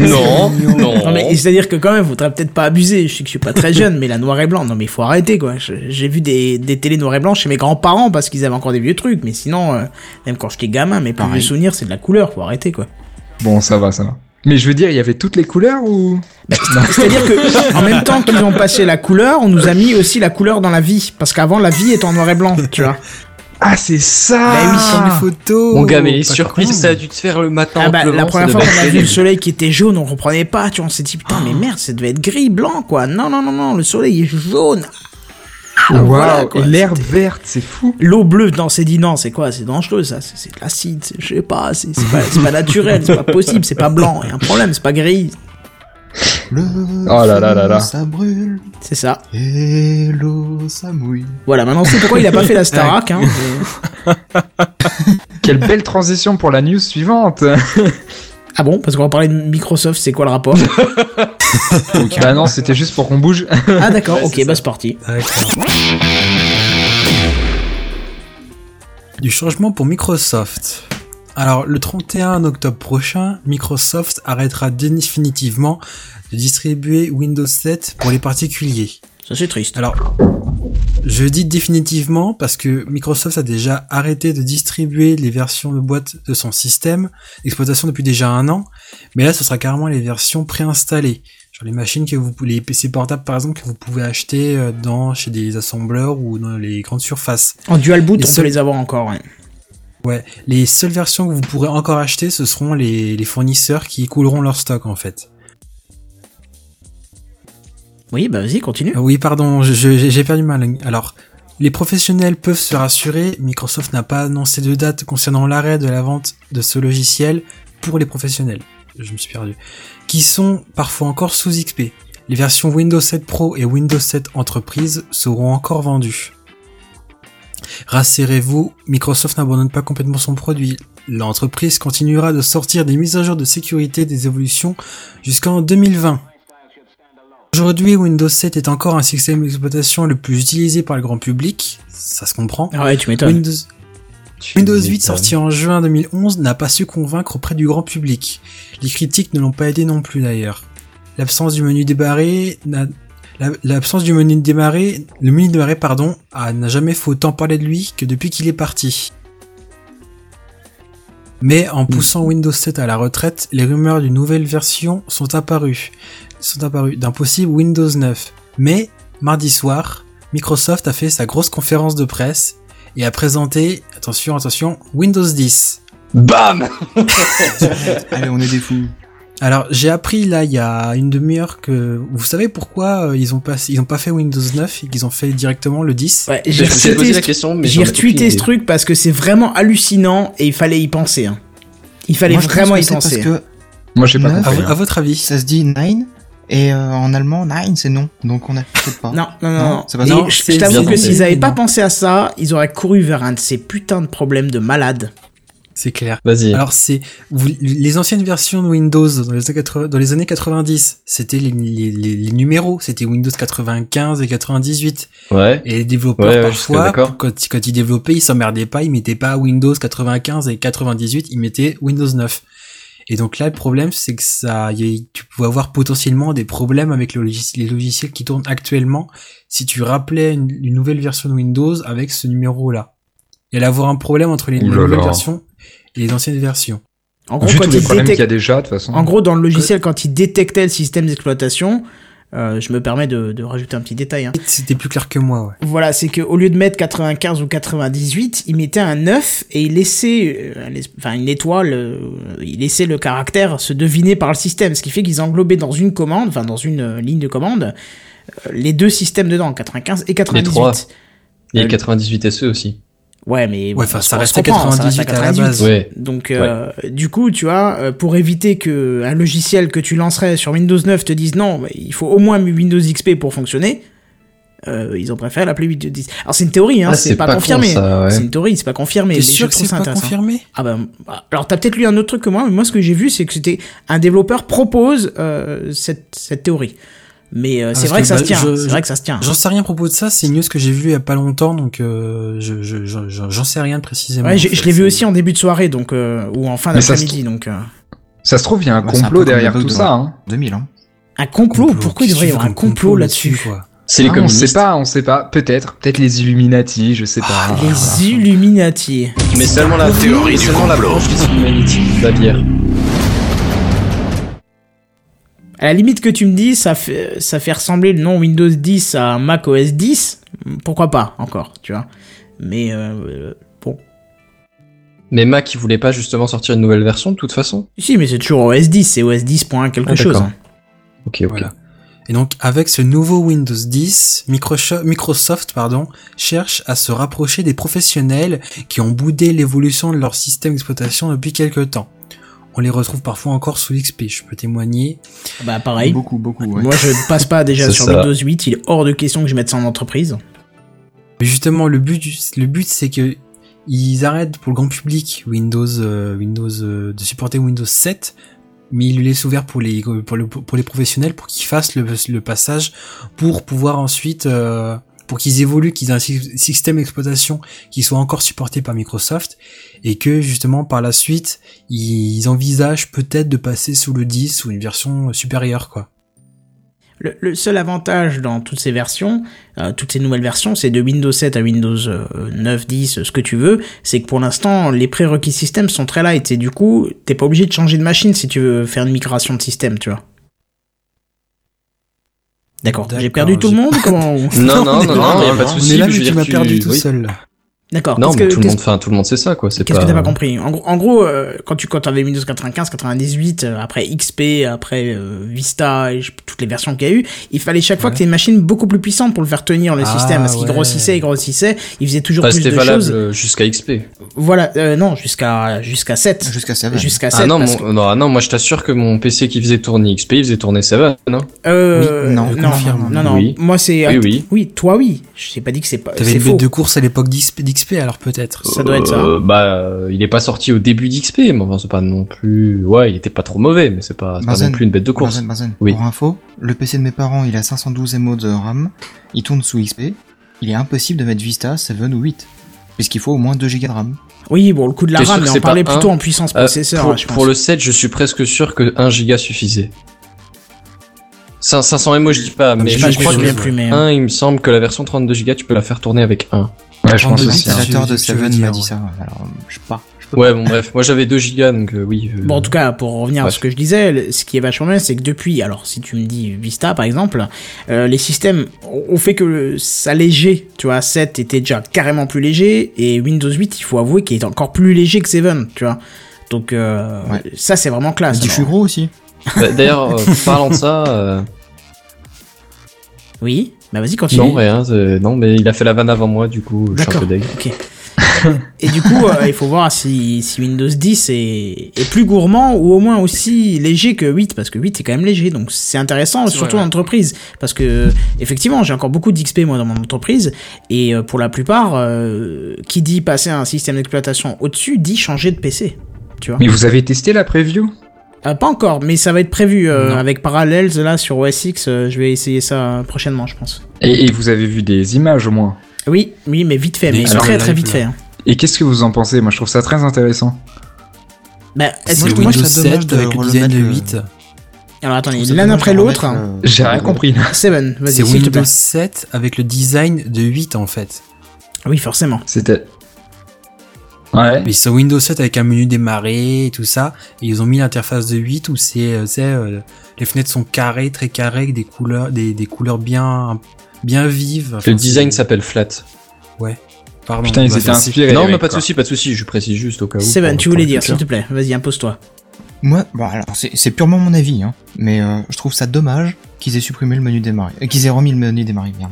non, non. Non mais c'est-à-dire que quand même, faudrait peut-être pas abuser. Je sais que je suis pas très jeune, mais la noir et blanc, non mais il faut arrêter quoi. J'ai vu des, des télés noir et blanc chez mes grands-parents parce qu'ils avaient encore des vieux trucs, mais sinon, euh, même quand j'étais gamin, mes plus vieux souvenirs, c'est de la couleur. Faut arrêter quoi. Bon, ça va, ça va. Mais je veux dire, il y avait toutes les couleurs ou? Bah, C'est-à-dire que en même temps qu'ils ont passé la couleur, on nous a mis aussi la couleur dans la vie, parce qu'avant la vie est en noir et blanc, tu vois. Ah, c'est ça Bah oui, Comme les photos. Mon gars, mais les surprises, ça a dû te faire le matin. Ah bah, la première fois qu'on a vu le soleil qui était jaune, on comprenait pas, tu vois, on s'est dit putain mais merde, ça devait être gris, blanc quoi. Non non non non, le soleil est jaune. Voilà, quoi, et l'herbe verte, c'est fou. L'eau bleue, non, c'est dit non, c'est quoi C'est dangereux ça, c'est de l'acide, c'est- je sais pas, c'est pas, c'est pas naturel, c'est pas possible, c'est pas blanc, il y a un problème, c'est pas gris, Le Oh là là là là. ça brûle c'est ça. et l'eau ça mouille. Voilà, maintenant c'est pourquoi il a pas fait la Starac, hein. Quelle belle transition pour la news suivante. Ah bon Parce qu'on va parler de Microsoft, c'est quoi le rapport bah non, c'était juste pour qu'on bouge. Ah d'accord, Ouais, ok, bah c'est parti. Du changement pour Microsoft. Alors, le 31 octobre prochain, Microsoft arrêtera définitivement de distribuer Windows 7 pour les particuliers. Ça c'est triste. Alors, je dis définitivement parce que Microsoft a déjà arrêté de distribuer les versions de boîte de son système d'exploitation depuis déjà un an, mais là ce sera carrément les versions préinstallées. Genre les machines que vous les PC portables par exemple que vous pouvez acheter euh, dans chez des assembleurs ou dans les grandes surfaces. En dual boot, Les on seuls- peut les avoir encore, ouais. Ouais, les seules versions que vous pourrez encore acheter, ce seront les, les fournisseurs qui écouleront leur stock en fait. Oui, bah vas-y, continue. Euh, Oui, pardon, j'ai perdu ma langue. Alors, les professionnels peuvent se rassurer, Microsoft n'a pas annoncé de date concernant l'arrêt de la vente de ce logiciel pour les professionnels. Je me suis perdu. Qui sont parfois encore sous XP. Les versions Windows 7 Pro et Windows 7 Entreprise seront encore vendues. Rassurez-vous, Microsoft n'abandonne pas complètement son produit. L'entreprise continuera de sortir des mises à jour de sécurité des évolutions jusqu'en 2020. Aujourd'hui, Windows 7 est encore un système d'exploitation le plus utilisé par le grand public, ça se comprend. Ah ouais, tu m'étonnes. Windows, Windows 8 m'étonnes. sorti en juin 2011 n'a pas su convaincre auprès du grand public. Les critiques ne l'ont pas aidé non plus d'ailleurs. L'absence du menu démarrer n'a- L'absence du menu démarrer, le menu démarrer pardon, n'a jamais fait autant parler de lui que depuis qu'il est parti. Mais en poussant Windows 7 à la retraite, les rumeurs d'une nouvelle version sont apparues, sont apparues d'un possible Windows 9. Mais mardi soir, Microsoft a fait sa grosse conférence de presse et a présenté, attention, attention, Windows 10. Bam Allez, on est des fous. Alors, j'ai appris là il y a une demi-heure que vous savez pourquoi euh, ils ont pas ils ont pas fait Windows 9 et qu'ils ont fait directement le 10 Ouais, j'ai retweeté, la ce- question, mais j'ai j'en ai retweeté aucune ce idée. truc parce que c'est vraiment hallucinant et il fallait y penser. Hein. Il fallait Moi, vraiment y penser. Parce que Moi, j'ai pas Neuf. à, compris. vo- hein. à votre avis? ça se dit nine et euh, en allemand nine c'est non, donc on n'achète pas. Non, non, non, Non, c'est pas je- t'avoue que s'ils avaient pas pensé à ça, ils auraient couru vers un de ces putains de problèmes de malades. C'est clair. Vas-y. Alors c'est les anciennes versions de Windows dans les années 80 dans les années 90, c'était les, les, les- les numéros, c'était Windows 95 et 98 Ouais. et les développeurs Ouais, ouais, parfois quand, quand ils développaient, ils s'emmerdaient pas, ils mettaient pas Windows 95 et 98, ils mettaient Windows 9. Et donc là, le problème, c'est que ça, y a- tu peux avoir potentiellement des problèmes avec le les logiciels qui tournent actuellement si tu rappelais une, une nouvelle version de Windows avec ce numéro-là. Il y allait avoir un problème entre les, les nouvelles versions et les anciennes versions. En gros, Vu quand tous les problèmes qu'il y a déjà, de toute façon. en gros, dans le logiciel, quand il détectait le système d'exploitation, euh, je me permets de, de rajouter un petit détail. Hein. C'était plus clair que moi, ouais. Voilà, c'est que au lieu de mettre 95 ou 98, il mettait un 9 et il laissait, euh, l'es- enfin une étoile, euh, il laissait le caractère se deviner par le système, ce qui fait qu'ils englobaient dans une commande, enfin dans une euh, ligne de commande, euh, les deux systèmes dedans, 95 et 98. trois. Il y a Euh, 98 SE aussi. Ouais, mais Ouais, enfin, ça reste 98 à la base. Ouais. Donc, euh, du coup, tu vois, euh, pour éviter que un logiciel que tu lancerais sur Windows 9 te dise non, il faut au moins Windows XP pour fonctionner, euh, ils ont préféré l'appeler Windows 10. Alors c'est une théorie, hein, Ah, c'est pas, con, confirmé. ouais. C'est une théorie, c'est pas confirmé. T'es sûr que c'est pas intéressant. confirmé? Ah bah, alors t'as peut-être lu un autre truc que moi, mais moi ce que j'ai vu c'est que c'était un développeur propose euh, cette, cette théorie. Mais euh, Ah, c'est vrai que, que, ça bah, se tient, je- c'est je- vrai que ça se tient. J'en sais rien à propos de ça, c'est une news que j'ai vue il y a pas longtemps, donc euh, je, je, je- je- j'en sais rien précisément. Ouais, j'ai- en fait. je l'ai vu aussi en début de soirée, donc euh, ou en fin d'après-midi, donc euh, Ça se trouve, il y a un Bah, un complot derrière tout de- ça. Hein. 2000 hein. un complot. Complot. Pourquoi il devrait y avoir un complot là-dessus quoi C'est les Ah, on sait pas, on sait pas. Peut-être, peut-être les Illuminati, je sais pas. Les Illuminati. Mais seulement la théorie seulement la branche des Illuminati de Bavière. À la limite que tu me dis, ça fait, ça fait ressembler le nom Windows 10 à Mac OS 10. Pourquoi pas encore, tu vois. Mais euh, bon, Mais Mac, il voulait pas justement sortir une nouvelle version de toute façon si, mais c'est toujours OS 10, c'est OS 10. point quelque Ah, chose. d'accord. hein. Ok, ok. Voilà. Et donc, avec ce nouveau Windows 10, Microsoft, Microsoft pardon, cherche à se rapprocher des professionnels qui ont boudé l'évolution de leur système d'exploitation depuis quelques temps. On les retrouve parfois encore sous l'XP, je peux témoigner. Bah pareil. Beaucoup, beaucoup, ouais. Moi, je ne passe pas déjà sur ça. Windows 8. Il est hors de question que je mette ça en entreprise. Mais justement, le but, le but, c'est que ils arrêtent pour le grand public Windows, euh, Windows, euh, de supporter Windows 7, mais ils le laissent ouvert pour les, pour, le- pour les professionnels pour qu'ils fassent le, le passage pour pouvoir ensuite, euh, pour qu'ils évoluent, qu'ils aient un sy- système d'exploitation qui soit encore supporté par Microsoft et que justement par la suite ils envisagent peut-être de passer sous le 10 ou une version supérieure quoi. Le, seul avantage dans toutes ces versions, euh, toutes ces nouvelles versions, c'est de Windows 7 à Windows euh, 9, 10, ce que tu veux, c'est que pour l'instant, les prérequis système sont très light et du coup, t'es pas obligé de changer de machine si tu veux faire une migration de système, tu vois. D'accord, j'ai perdu tout le monde comment Non, non, on est non, là, non, y a on pas de est là, mais tu m'as perdu tout oui. seul. D'accord. Non, mais que- tout le monde, enfin, tout le monde sait ça, quoi. C'est Qu'est-ce pas. que t'as pas compris? En gros, en gros euh, quand tu quand avais Windows 95, 98, euh, après XP, après euh, Vista et toutes les versions qu'il y a eu, il fallait chaque fois Ouais. que tu une machine beaucoup plus puissante pour le faire tenir le Ah, système, parce qu'il ouais. grossissait, il grossissait, il faisait toujours Enfin, plus c'était de valable choses. jusqu'à XP. Voilà, euh, non, jusqu'à jusqu'à 7. Jusqu'à 7. Jusqu'à 7 Ah non, parce mon- non, ah non, moi je t'assure que mon PC qui faisait tourner XP, il faisait tourner 7, non que- euh, Oui, non, non, non, non, Oui. moi c'est Oui, oui. toi oui, je t'ai pas dit que c'est pas T'avais une bête de course à l'époque d'XP, d'XP, alors peut-être. Ça doit être ça. Euh, bah, il est pas sorti au début d'XP, mais enfin, c'est pas non plus. Ouais, il était pas trop mauvais, mais c'est pas, c'est pas non plus une bête de course. Oui. Pour info, le PC de mes parents, il a 512 MO de RAM, il tourne sous XP, il est impossible de mettre Vista 7 ou 8, puisqu'il faut au moins 2 Go de RAM. Oui, bon, le coup de la RAM, mais on c'est parlait pas plutôt un en puissance Euh, processeur, pour, hein, je pense. pour le 7, je suis presque sûr que 1 giga suffisait. Cin- 500 MO, je dis pas, mais je, je, crois que plus, mais 1, il me semble que la version 32 Go, tu peux la faire tourner avec 1. Ouais, je pense aussi. hein. L'installateur de tu veux 7 dire, m'a dit ça, alors je sais pas. Ouais, bon, bref, moi j'avais 2 gigas, donc euh, oui. euh, Bon, en tout cas, pour revenir à ce que je disais, ce qui est vachement bien, c'est que depuis, alors si tu me dis Vista par exemple, euh, les systèmes ont fait que ça léger, tu vois, 7 était déjà carrément plus léger, et Windows 8, il faut avouer qu'il est encore plus léger que 7, tu vois. Donc euh, Ouais. ça, c'est vraiment classe. Il dit, je alors. suis gros aussi. bah, D'ailleurs, euh, parlant de ça, euh, Oui, bah vas-y, continue. non, rien, non, mais il a fait la vanne avant moi, du coup, je suis un D'accord. peu deg. Et du coup, euh, il faut voir si, si Windows 10 est, est plus gourmand ou au moins aussi léger que 8, parce que 8 est quand même léger, donc c'est intéressant, surtout en entreprise, parce que effectivement, j'ai encore beaucoup d'XP moi dans mon entreprise, et euh, pour la plupart, euh, qui dit passer à un système d'exploitation au-dessus dit changer de PC. Tu vois Mais vous avez testé la preview? Euh, Pas encore, mais ça va être prévu euh, avec Parallels là sur OS X. euh, je vais essayer ça prochainement, je pense. et, et vous avez vu des images au moins. Oui, oui, mais vite fait, Des mais images très très live, vite là. fait. hein. Et qu'est-ce que vous en pensez Moi, je trouve ça très intéressant. Bah, est-ce Moi, que je moi, Windows ça dommage 7 de avec le design remettre de le- 8. Alors attendez, Je ça l'un dommage après de l'autre. remettre, euh, J'ai rien compris. Seven, vas-y, C'est s'il te plaît. Windows 7 avec le design de 8 en fait. Oui, forcément. C'était. Ouais. Mais c'est Windows 7 avec un menu démarré et tout ça. Et ils ont mis l'interface de 8 où c'est, euh, c'est, euh, les fenêtres sont carrées, très carrées, avec des couleurs, des, des couleurs bien, bien vives. Enfin, Le design s'appelle Flat. Pardon. Putain, ils Bah, étaient inspirés. non, mais pas de souci, pas de souci, je précise juste au cas où. Seven, pour- tu voulais dire, s'il te plaît. Vas-y, impose-toi. Moi, bon, alors, c'est c'est purement mon avis, hein, mais euh, je trouve ça dommage qu'ils aient supprimé le menu démarrer, euh, qu'ils aient remis le menu démarrer, merde.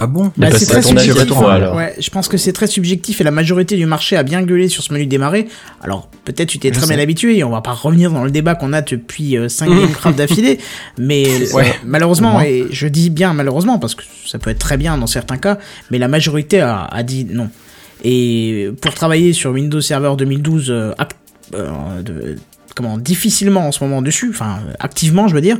Ah bon Bah, Bah, c'est très subjectif. toi, hein. alors. Ouais, je pense que c'est très subjectif et la majorité du marché a bien gueulé sur ce menu démarrer. Alors peut-être tu t'es très bien habitué et on va pas revenir dans le débat qu'on a depuis 5 Gamecraft d'affilée, mais Ouais. euh, malheureusement, Ouais. et je dis bien malheureusement parce que ça peut être très bien dans certains cas, mais la majorité a, a dit non. Et pour travailler sur Windows Server 2012, euh, act- euh, de- comment difficilement en ce moment dessus, enfin activement je veux dire,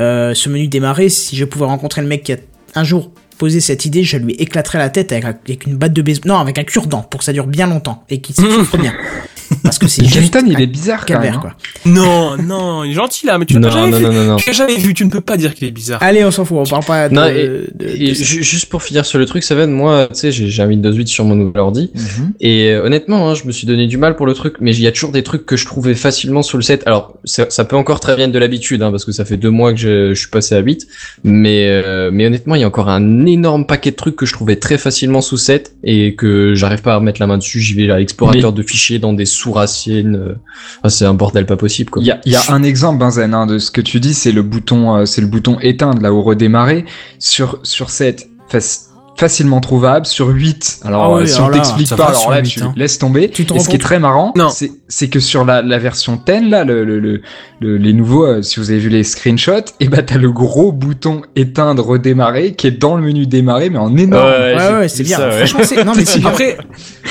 euh, ce menu démarrer, si je pouvais rencontrer le mec qui a un jour posé cette idée, je lui éclaterais la tête avec, avec une batte de baseball, non avec un cure-dent pour que ça dure bien longtemps et qu'il souffre bien, parce que c'est juste il est bizarre quand même. calvaire hein. quoi. Non, non, il est gentil là, mais tu l'as Non, jamais jamais vu, tu ne peux pas dire qu'il est bizarre. Allez, on s'en fout, on parle pas de. Non, et- de- de Et ça. ju- juste pour finir sur le truc, Seven, moi, tu sais, j'ai j'ai un Windows 8 sur mon nouvel ordi. Mhm. Et euh, honnêtement, hein, je me suis donné du mal pour le truc, mais il y a toujours des trucs que je trouvais facilement sur le set. Alors, ça, ça peut encore très bien être de l'habitude, hein, parce que ça fait deux mois que je, je suis passé à 8. Mais, euh, mais honnêtement, il y a encore un énorme paquet de trucs que je trouvais très facilement sous set et que j'arrive pas à mettre la main dessus. J'y vais à l'explorateur de fichiers dans des sous-racines. euh, c'est un bordel pas possible. Il y a, y a un exemple, Benzen, hein, de ce que tu dis, c'est le bouton, euh, c'est le bouton éteindre là ou redémarrer sur sur 7 fac- facilement trouvable sur 8. Alors Ah oui, si alors on t'explique ça pas, alors là 8, tu hein. laisses tomber. Tu Et ce qui est très marrant, c'est c'est que sur la, la version 10 là, le, le, le, le- les nouveaux, euh, si vous avez vu les screenshots, et bah t'as le gros bouton éteindre redémarrer qui est dans le menu démarrer mais en énorme. Ouais, ouais, c'est bien. Franchement, c'est. Non, mais c'est bien. Après,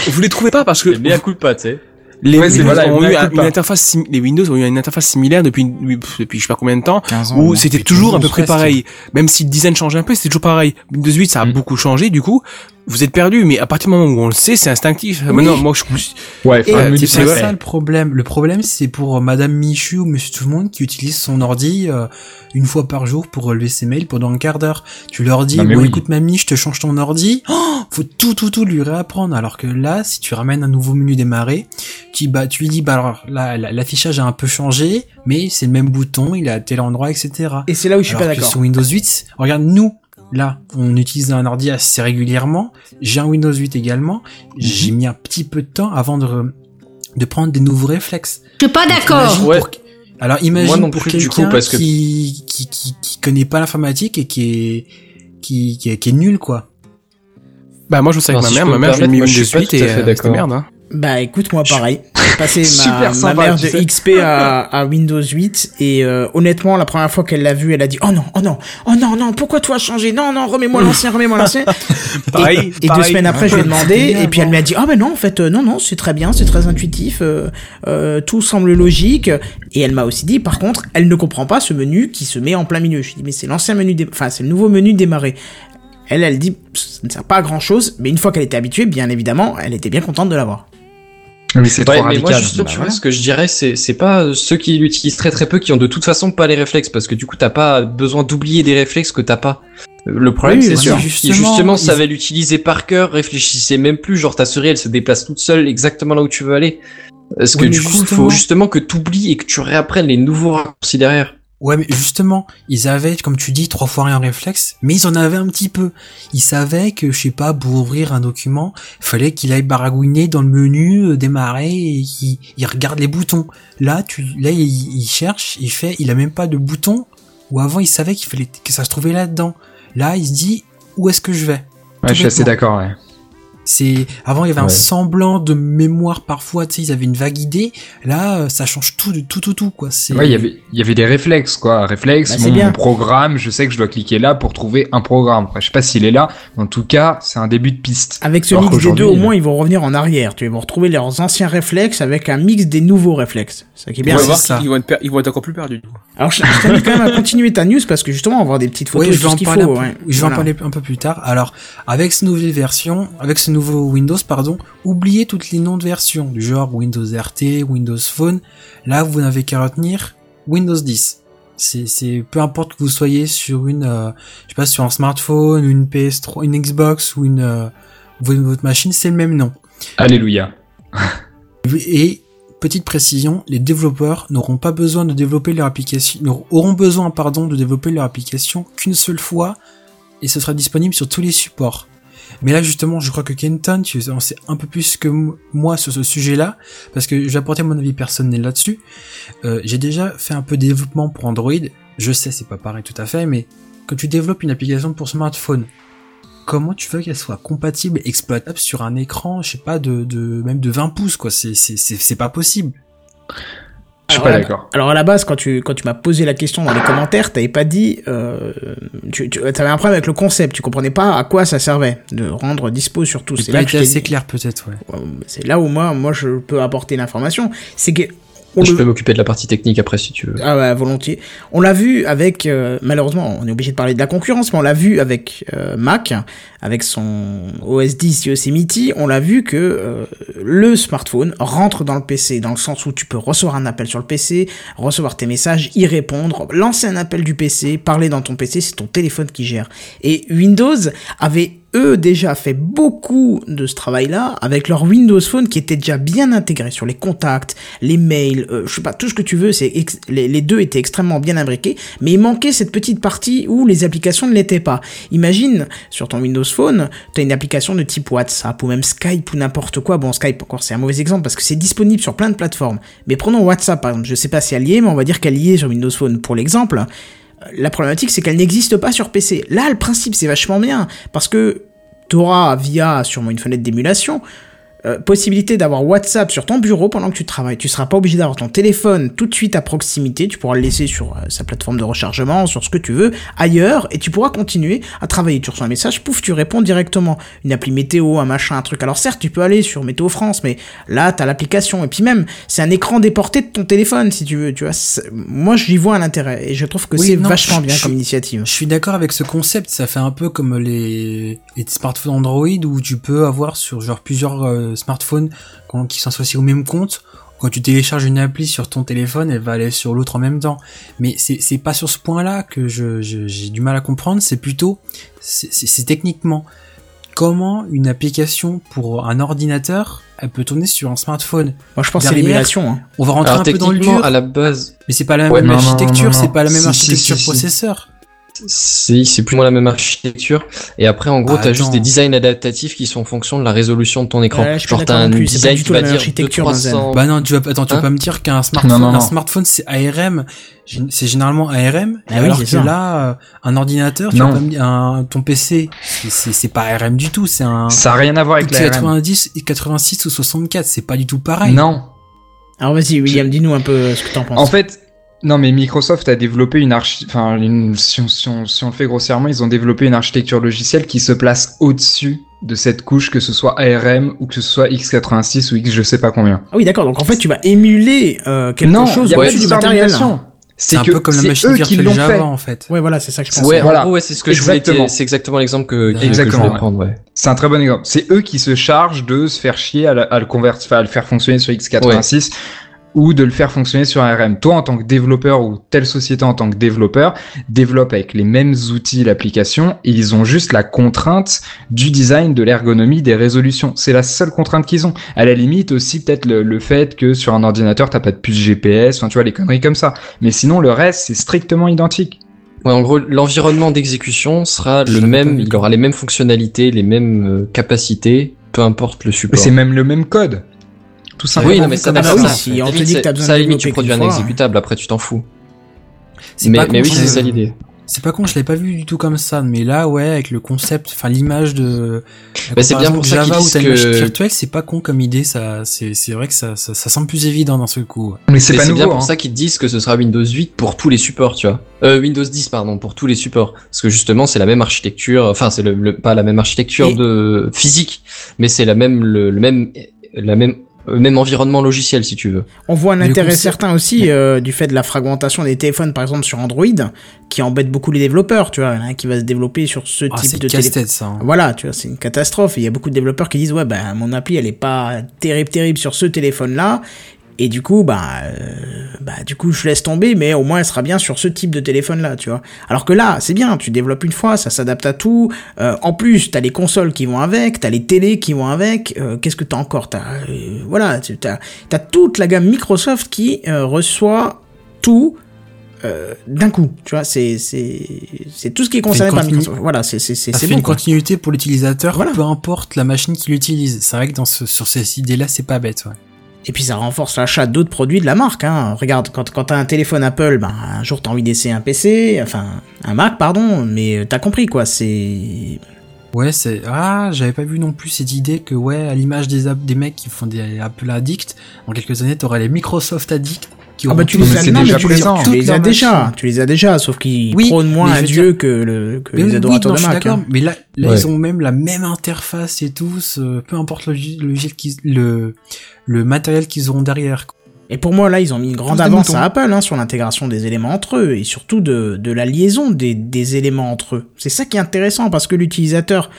vous les trouvez pas parce que Mais à coup de pas, tu sais. Les Ouais, c'est Windows voilà, ont eu un- une interface les Windows ont eu une interface similaire depuis depuis je sais pas combien de temps 15 ans. où c'était toujours à peu près pareil. Même si le design changeait un peu, c'était toujours pareil. Windows 8 ça a Mm. beaucoup changé du coup. Vous êtes perdu, mais à partir du moment où on le sait, c'est instinctif. Maintenant, moi, je, Ouais, euh, C'est ça le problème. Le problème, c'est pour euh, Madame Michu ou Monsieur Tout le Monde qui utilise son ordi euh, une fois par jour pour relever ses mails pendant un quart d'heure. Tu leur dis, Non, oui. écoute mamie, je te change ton ordi. Oh, faut tout, tout, tout lui réapprendre. Alors que là, si tu ramènes un nouveau menu démarrer, tu, bah, tu lui dis, bah alors là, la- l'affichage a un peu changé, mais c'est le même bouton, il est à tel endroit, etc. Et c'est là où je suis Alors pas que d'accord. sur Windows 8, regarde nous, là, on utilise un ordi assez régulièrement. J'ai un Windows 8 également. J'ai mis un petit peu de temps avant de de prendre des nouveaux réflexes. Je suis pas d'accord. Ouais. pour- Alors imagine Moi non pour plus, du coup, quelqu'un parce que- qui, qui qui qui connaît pas l'informatique et qui est qui, qui est qui est nul quoi. bah moi je sais avec ma mère, ma mère je lui ai mis pas 8 tout et c'était merde. Hein. Bah écoute, moi pareil. J'ai passé ma, Super ma sympa, mère de sais. XP à, à Windows 8 et euh, honnêtement la première fois qu'elle l'a vu, elle a dit oh non, oh non, oh non, non, pourquoi toi changer? Non, non, remets-moi l'ancien, remets-moi l'ancien. Pareil, et, et deux semaines après, je lui ai demandé et puis elle m'a dit ah ben non, en fait euh, non, non, c'est très bien, c'est très intuitif, euh, tout semble logique. Et elle m'a aussi dit par contre, elle ne comprend pas ce menu qui se met en plein milieu. Je lui ai dit mais c'est l'ancien menu, enfin c'est le nouveau menu démarrer. Elle, elle dit ça ne sert pas à grand chose, mais une fois qu'elle était habituée, bien évidemment, elle était bien contente de l'avoir. Mais c'est Ouais, trop mais moi, radical. juste, Bah, tu voilà. vois, ce que je dirais, c'est, c'est pas euh, ceux qui l'utilisent très très peu qui ont de toute façon pas les réflexes, parce que du coup, t'as pas besoin d'oublier des réflexes que t'as pas. Euh, Le problème, Oui, c'est sûr. Justement, justement, ils- savait l'utiliser par cœur, réfléchissait même plus, genre ta souris, elle se déplace toute seule exactement là où tu veux aller. Parce que du coup, il justement- faut justement que t'oublies et que tu réapprennes les nouveaux raccourcis derrière. Ouais, mais justement, ils avaient, comme tu dis, trois fois rien réflexe, mais ils en avaient un petit peu. Ils savaient que, je sais pas, pour ouvrir un document, fallait qu'il aille baragouiner dans le menu, euh, démarrer, et qu'il il regarde les boutons. Là, tu, là, il, il cherche, il fait, il a même pas de bouton, ou avant, il savait qu'il fallait, que ça se trouvait là-dedans. Là, il se dit, où est-ce que je vais? Ouais, je suis assez d'accord, ouais. C'est avant il y avait un semblant de mémoire parfois, tu sais, ils avaient une vague idée. Là, euh, ça change tout, de tout, tout, tout quoi. C'est Ouais, il y avait, il y avait des réflexes, quoi. Réflexes, Bah, mon, programme, je sais que je dois cliquer là pour trouver un programme. Après, je sais pas s'il est là. mais En tout cas, c'est un début de piste. Avec ce Alors mix des deux, au moins, ils vont revenir en arrière. Tu vas retrouver leurs anciens réflexes avec un mix des nouveaux réflexes. C'est ça qui est bien. On va c'est voir ça. qu'ils vont être per- ils vont être encore plus perdus. Alors, je, je t'invite quand même à continuer ta news parce que justement, on va voir des petites photos Oui, et je vais tout en ce qu'il parler, faut. un peu, ouais. je vais en parler un peu plus tard. Alors, avec cette nouvelle version, avec ce nouveau Windows, pardon, oubliez toutes les noms de versions, du genre Windows RT, Windows Phone. Là, vous n'avez qu'à retenir Windows 10. C'est, peu importe que vous soyez sur une, euh, je sais pas, sur un smartphone, une PS3, une Xbox ou une, euh, votre machine, c'est le même nom. Alléluia. Et petite précision, les développeurs n'auront pas besoin de développer leur application, auront besoin pardon de développer leur application qu'une seule fois et ce sera disponible sur tous les supports. Mais là justement, je crois que Kenton, tu en sais un peu plus que moi sur ce sujet-là parce que je vais apporter mon avis personnel là-dessus. Euh, J'ai déjà fait un peu de développement pour Android. Je sais, c'est pas pareil tout à fait, mais quand tu développes une application pour smartphone comment tu veux qu'elle soit compatible, exploitable sur un écran, je sais pas, de, même de 20 pouces, quoi? C'est, c'est pas possible. Je suis Alors, pas à la- d'accord. Alors à la base, quand tu quand tu m'as posé la question dans les commentaires, t'avais pas dit, euh, tu, tu avais un problème avec le concept, tu comprenais pas à quoi ça servait de rendre dispo sur tous. C'est là que assez dit- clair, peut-être. Ouais, C'est là où moi moi je peux apporter l'information, c'est que on Je le- peux m'occuper de la partie technique après si tu veux. Ah ouais, volontiers. On l'a vu avec, euh, malheureusement, on est obligé de parler de la concurrence, mais on l'a vu avec euh, Mac, avec son OS 10 Yosemite, on l'a vu que euh, le smartphone rentre dans le PC, dans le sens où tu peux recevoir un appel sur le PC, recevoir tes messages, y répondre, lancer un appel du PC, parler dans ton PC, c'est ton téléphone qui gère. Et Windows avait eux déjà fait beaucoup de ce travail-là avec leur Windows Phone qui était déjà bien intégré sur les contacts, les mails, euh, je sais pas, tout ce que tu veux, c'est les, deux étaient extrêmement bien imbriqués, mais il manquait cette petite partie où les applications ne l'étaient pas. Imagine, sur ton Windows Phone, tu as une application de type WhatsApp ou même Skype ou n'importe quoi. Bon, Skype encore c'est un mauvais exemple parce que c'est disponible sur plein de plateformes. Mais prenons WhatsApp par exemple, je sais pas si elle y mais on va dire qu'elle est sur Windows Phone pour l'exemple. La problématique, c'est qu'elle n'existe pas sur PC. Là, le principe, c'est vachement bien, parce que tu auras, via sûrement une fenêtre d'émulation, euh, possibilité d'avoir WhatsApp sur ton bureau pendant que tu travailles. Tu seras pas obligé d'avoir ton téléphone tout de suite à proximité. Tu pourras le laisser sur euh, sa plateforme de rechargement, sur ce que tu veux, ailleurs, et tu pourras continuer à travailler. Tu reçois un message, pouf, tu réponds directement. Une appli météo, un machin, un truc. Alors certes, tu peux aller sur Météo France, mais là, t'as l'application. Et puis même, c'est un écran déporté de ton téléphone, si tu veux. Tu vois, moi, j'y vois un intérêt, et je trouve que Oui, c'est vachement bien comme initiative. Je suis d'accord avec ce concept, ça fait un peu comme les, les smartphones Android où tu peux avoir sur genre plusieurs euh, smartphones qu'on- qui sont associés au même compte. Quand tu télécharges une appli sur ton téléphone, elle va aller sur l'autre en même temps. Mais c'est c'est pas sur ce point-là que je je- j'ai du mal à comprendre. C'est plutôt c'est techniquement comment une application pour un ordinateur elle peut tourner sur un smartphone? Moi, je pense que c'est l'émulation. Hein. On va rentrer Alors un peu dans le techniquement, dur, à la base, mais c'est pas la même Ouais, architecture, c'est pas la même si, architecture si, si, si. processeur. C'est c'est plus ou moins la même architecture. Et après, en gros, Bah, t'as juste des designs adaptatifs qui sont en fonction de la résolution de ton écran. Ouais, Genre, t'as un plus, design qui va dire de architecture, Benzen. 300. Bah non, tu vas, attends, tu vas Hein pas me dire qu'un smartphone, Non, non, non. un smartphone c'est ARM, c'est généralement ARM, Ah oui, alors c'est que ça. là, euh, un ordinateur, tu vas pas me dire, un, ton PC, c'est- pas ARM du tout, c'est un Ça a rien à voir avec la RM. 90, 86 ou 64, c'est pas du tout pareil. Non. Alors vas-y, William, dis-nous un peu ce que t'en penses. En fait, non, mais Microsoft a développé une archi, enfin, une- si, on, si, on, si on le fait grossièrement, ils ont développé une architecture logicielle qui se place au-dessus de cette couche, que ce soit ARM ou que ce soit x86 ou x je sais pas combien. Ah oui, d'accord. Donc en fait, tu vas émuler euh, quelque non, chose y a pas au-dessus du matériel. C'est un que peu comme la c'est machine eux qui virtuelle l'ont Java fait. en fait. Ouais, voilà, c'est ça que je pense. Ouais, Voilà. ouais, c'est ce que je Exactement. voulais. C'est exactement l'exemple que, que- je voulais prendre, ouais. C'est un très bon exemple. C'est eux qui se chargent de se faire chier à, la- à le convertir, enfin, à le faire fonctionner sur x86 ou de le faire fonctionner sur ARM. Toi, en tant que développeur ou telle société en tant que développeur, développe avec les mêmes outils l'application et ils ont juste la contrainte du design, de l'ergonomie, des résolutions. C'est la seule contrainte qu'ils ont. À la limite aussi peut-être le, le fait que sur un ordinateur t'as pas de puce GPS, enfin tu vois les conneries comme ça. Mais sinon le reste c'est strictement identique. Ouais, en gros, l'environnement d'exécution sera le même, il aura les mêmes fonctionnalités, les mêmes euh, capacités, peu importe le Mais support. c'est même le même code. Tout simplement. Oui, non, mais ça, Ah ça, oui, ça, si on te limite, dit que t'as c'est- besoin ça, à de la limite, tu produis un fois. exécutable, après tu t'en fous. C'est Mais, pas mais con, oui, c'est ça l'idée. C'est pas con, je l'avais pas vu du tout comme ça, mais là, ouais, avec le concept, enfin l'image de. la Bah, c'est bien pour ça qu'ils Java machine que- virtuelle, c'est pas con comme idée, ça, c'est, c'est vrai que ça, ça, ça semble plus évident d'un seul coup. Mais c'est Mais pas c'est bien nouveau. pour hein. ça qu'ils disent que ce sera Windows 8 pour tous les supports, tu vois. Euh, Windows 10, pardon, pour tous les supports. Parce que justement, c'est la même architecture, enfin, c'est le, le- pas la même architecture Et- de physique, mais c'est la même, le, le même, la même, même environnement logiciel, si tu veux. On voit un intérêt certain aussi euh, du fait de la fragmentation des téléphones, par exemple sur Android, qui embête beaucoup les développeurs. Tu vois, qui va se développer sur ce Ah, type de téléphone. hein. Voilà, tu vois, c'est une catastrophe. Il y a beaucoup de développeurs qui disent ouais, ben mon appli elle est pas terrible terrible sur ce téléphone-là. Et du coup, bah, euh, bah, du coup, je laisse tomber, mais au moins, elle sera bien sur ce type de téléphone-là, tu vois. Alors que là, c'est bien, tu développes une fois, ça s'adapte à tout. Euh, en plus, t'as les consoles qui vont avec, t'as les télés qui vont avec. Euh, Qu'est-ce que t'as encore? T'as, euh, voilà, tu- t'as, t'as toute la gamme Microsoft qui euh, reçoit tout euh, d'un coup. Tu vois, c'est, c'est, c'est tout ce qui est concerné par Microsoft. Voilà, c'est, c'est, c'est, Ça c'est bon. une quoi. continuité pour l'utilisateur, Voilà. peu importe la machine qu'il utilise. C'est vrai que dans ce, sur ces idées-là, c'est pas bête, ouais. Et puis ça renforce l'achat d'autres produits de la marque. Hein. Regarde, quand, quand t'as un téléphone Apple, ben, un jour t'as envie d'essayer un PC, enfin un Mac, pardon, mais euh, t'as compris quoi, c'est... Ouais, c'est ah, j'avais pas vu non plus cette idée que ouais, à l'image des des mecs qui font des Apple addicts, dans quelques années, t'auras les Microsoft addicts qui Ah bah tu tous- les as non, déjà tu les- tu les as déjà, tu les as déjà, sauf qu'ils Oui, prônent moins veux Dieu que, le, que Mais les oui, adorateurs non, de Mac. hein. Mais là, là Ouais. ils ont même la même interface et tout, ce- peu importe le, matériel qu'ils auront derrière. Et pour moi, là, ils ont mis une grande Tous des avance à Apple hein, sur l'intégration des éléments entre eux et surtout de, de la liaison des, des éléments entre eux. C'est ça qui est intéressant parce que l'utilisateur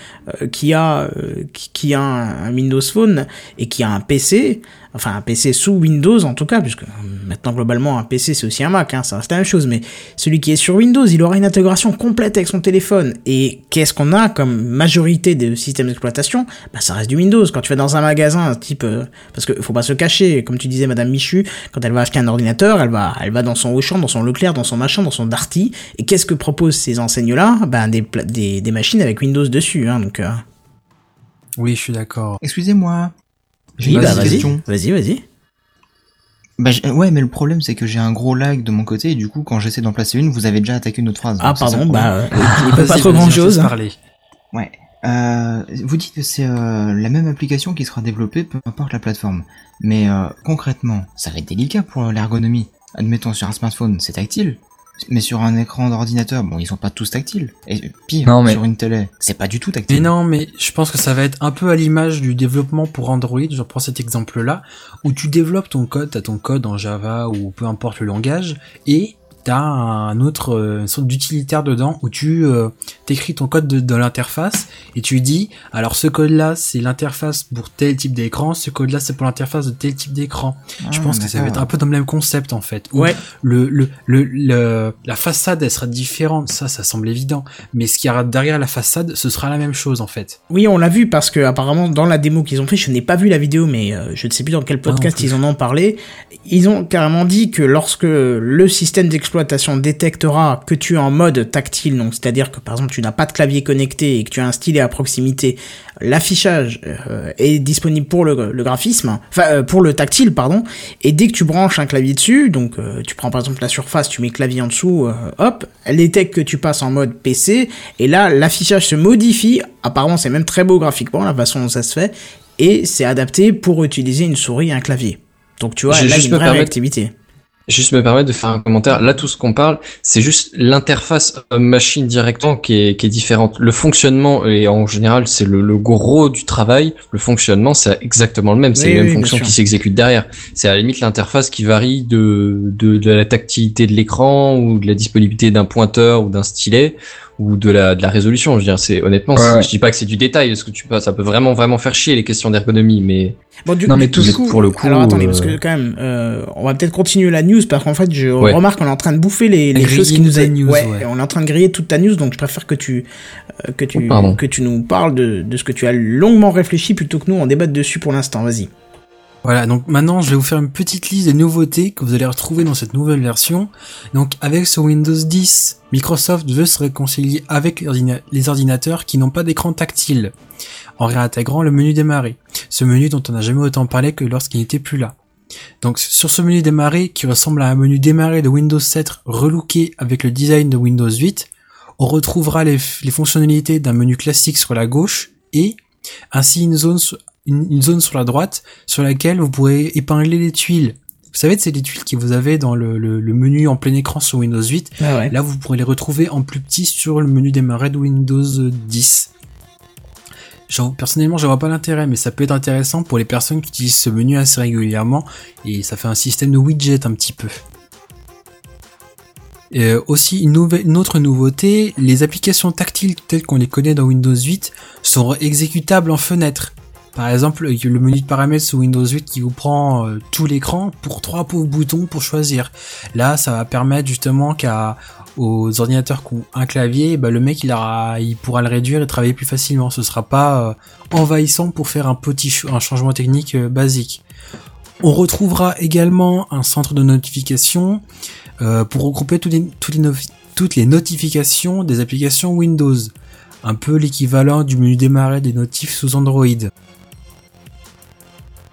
euh, qui a euh, qui, qui a un, un Windows Phone et qui a un PC, enfin un PC sous Windows en tout cas, puisque euh, maintenant globalement un PC c'est aussi un Mac, hein, ça reste la même chose. Mais celui qui est sur Windows, il aura une intégration complète avec son téléphone. Et qu'est-ce qu'on a comme majorité des systèmes d'exploitation? Bah ça reste du Windows. Quand tu vas dans un magasin type, euh, parce que faut pas se cacher, comme tu disais Madame Michu, quand elle va acheter un ordinateur, elle va, elle va dans son Auchan, dans son Leclerc, dans son machin, dans son Darty. Et qu'est-ce que proposent ces enseignes-là? Ben des, des, des machines avec Windows dessus. Hein, donc, euh... Oui, je suis d'accord. Excusez-moi. J'ai oui, une bah, vas-y, question. vas-y, vas-y. Bah, j'ai- ouais, mais le problème c'est que j'ai un gros lag de mon côté et du coup quand j'essaie d'en placer une, vous avez déjà attaqué une autre phrase. Ah pardon, bah, euh, il peut pas trop grand chose. laisse parler. Ouais. Euh, vous dites que c'est euh, la même application qui sera développée peu importe la plateforme. Mais euh, concrètement, ça va être délicat pour l'ergonomie. Admettons sur un smartphone, c'est tactile. Mais sur un écran d'ordinateur, bon, ils sont pas tous tactiles. Et pire, Non, mais- sur une télé, c'est pas du tout tactile. Mais non, mais je pense que ça va être un peu à l'image du développement pour Android. Je prends cet exemple-là, où tu développes ton code, t'as ton code en Java ou peu importe le langage, et t'as un autre euh, sorte d'utilitaire dedans où tu euh, t'écris ton code de, dans l'interface et tu dis alors ce code-là c'est l'interface pour tel type d'écran, ce code-là c'est pour l'interface de tel type d'écran. je Ah, pense que ça va être un peu dans le même concept en fait. Ouais. le, le, le, le- la façade elle sera différente, ça ça semble évident, mais ce qu'il y aura derrière la façade ce sera la même chose en fait. Oui, on l'a vu parce que apparemment dans la démo qu'ils ont fait, je n'ai pas vu la vidéo, mais euh, je ne sais plus dans quel podcast plus. ils en ont parlé. Ils ont carrément dit que lorsque le système d'exploitation détectera que tu es en mode tactile, donc c'est-à-dire que par exemple tu n'as pas de clavier connecté et que tu as un stylet à proximité, l'affichage euh, est disponible pour le, le graphisme, enfin euh, pour le tactile, pardon. Et dès que tu branches un clavier dessus, donc euh, tu prends par exemple la surface, tu mets clavier en dessous, hop, elle détecte que tu passes en mode PC, et là l'affichage se modifie. Apparemment c'est même très beau graphiquement la façon dont ça se fait, et c'est adapté pour utiliser une souris et un clavier. Donc tu vois, y a une vraie réactivité. Juste me permettre de faire un commentaire. Là, tout ce qu'on parle, c'est juste l'interface homme-machine directement qui est, qui est différente. Le fonctionnement, et en général, c'est le, le gros du travail. Le fonctionnement, c'est exactement le même. C'est Oui, les mêmes oui, fonctions qui s'exécutent derrière. C'est à la limite l'interface qui varie de, de, de la tactilité de l'écran ou de la disponibilité d'un pointeur ou d'un stylet ou de la, de la résolution. Je veux dire, c'est honnêtement, Ouais, c'est- ouais. je dis pas que c'est du détail, parce que tu peux, ça peut vraiment, vraiment faire chier les questions d'ergonomie, mais Bon, du, Non, mais du- tout du ce- coup, pour le coup, alors attendez, euh, parce que quand même, euh, on va peut-être continuer la news parce qu'en fait, je Ouais. remarque qu'on est en train de bouffer les, les choses qui nous a... news, ouais, ouais. et on est en train de griller toute ta news, donc je préfère que tu euh, que tu Oh, pardon. que tu nous parles de, de ce que tu as longuement réfléchi plutôt que nous en débattre dessus pour l'instant. Vas-y. Voilà, donc maintenant je vais vous faire une petite liste des nouveautés que vous allez retrouver dans cette nouvelle version. Donc avec ce Windows 10, Microsoft veut se réconcilier avec les ordina- les ordinateurs qui n'ont pas d'écran tactile, en réintégrant le menu démarrer. Ce menu dont on n'a jamais autant parlé que lorsqu'il n'était plus là. Donc sur ce menu démarrer qui ressemble à un menu démarrer de Windows 7 relooké avec le design de Windows 8, on retrouvera les, fonctionnalités d'un menu classique sur la gauche et ainsi une zone, une, une zone sur la droite sur laquelle vous pourrez épingler les tuiles. Vous savez, c'est les tuiles que vous avez dans le, le- le menu en plein écran sur Windows 8. Ah ouais. Là, vous pourrez les retrouver en plus petit sur le menu démarrer de Windows 10. Genre, personnellement, je vois pas l'intérêt, mais ça peut être intéressant pour les personnes qui utilisent ce menu assez régulièrement et ça fait un système de widget un petit peu. Aussi, une, nouvelle, une autre nouveauté, les applications tactiles telles qu'on les connaît dans Windows 8 sont exécutables en fenêtre. Par exemple, a le menu de paramètres sous Windows 8 qui vous prend euh, tout l'écran pour trois pauvres boutons pour choisir. Là, ça va permettre justement qu'à aux ordinateurs qui ont un clavier, bah, le mec il, aura, il pourra le réduire et travailler plus facilement. Ce sera pas euh, envahissant pour faire un petit un changement technique euh, basique. On retrouvera également un centre de notification euh, pour regrouper toutes les notifications des applications Windows. Un peu l'équivalent du menu démarrer des notifs sous Android.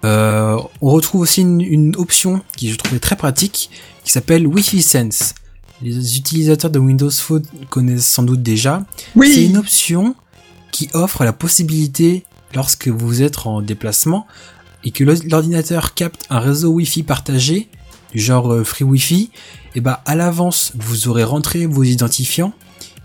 Euh, on retrouve aussi une, une option qui je trouvais très pratique qui s'appelle Wi-Fi Sense. Les utilisateurs de Windows Phone connaissent sans doute déjà. C'est une option qui offre la possibilité, lorsque vous êtes en déplacement et que l'ordinateur capte un réseau Wi-Fi partagé, du genre euh, Free Wi-Fi, et ben à l'avance vous aurez rentré vos identifiants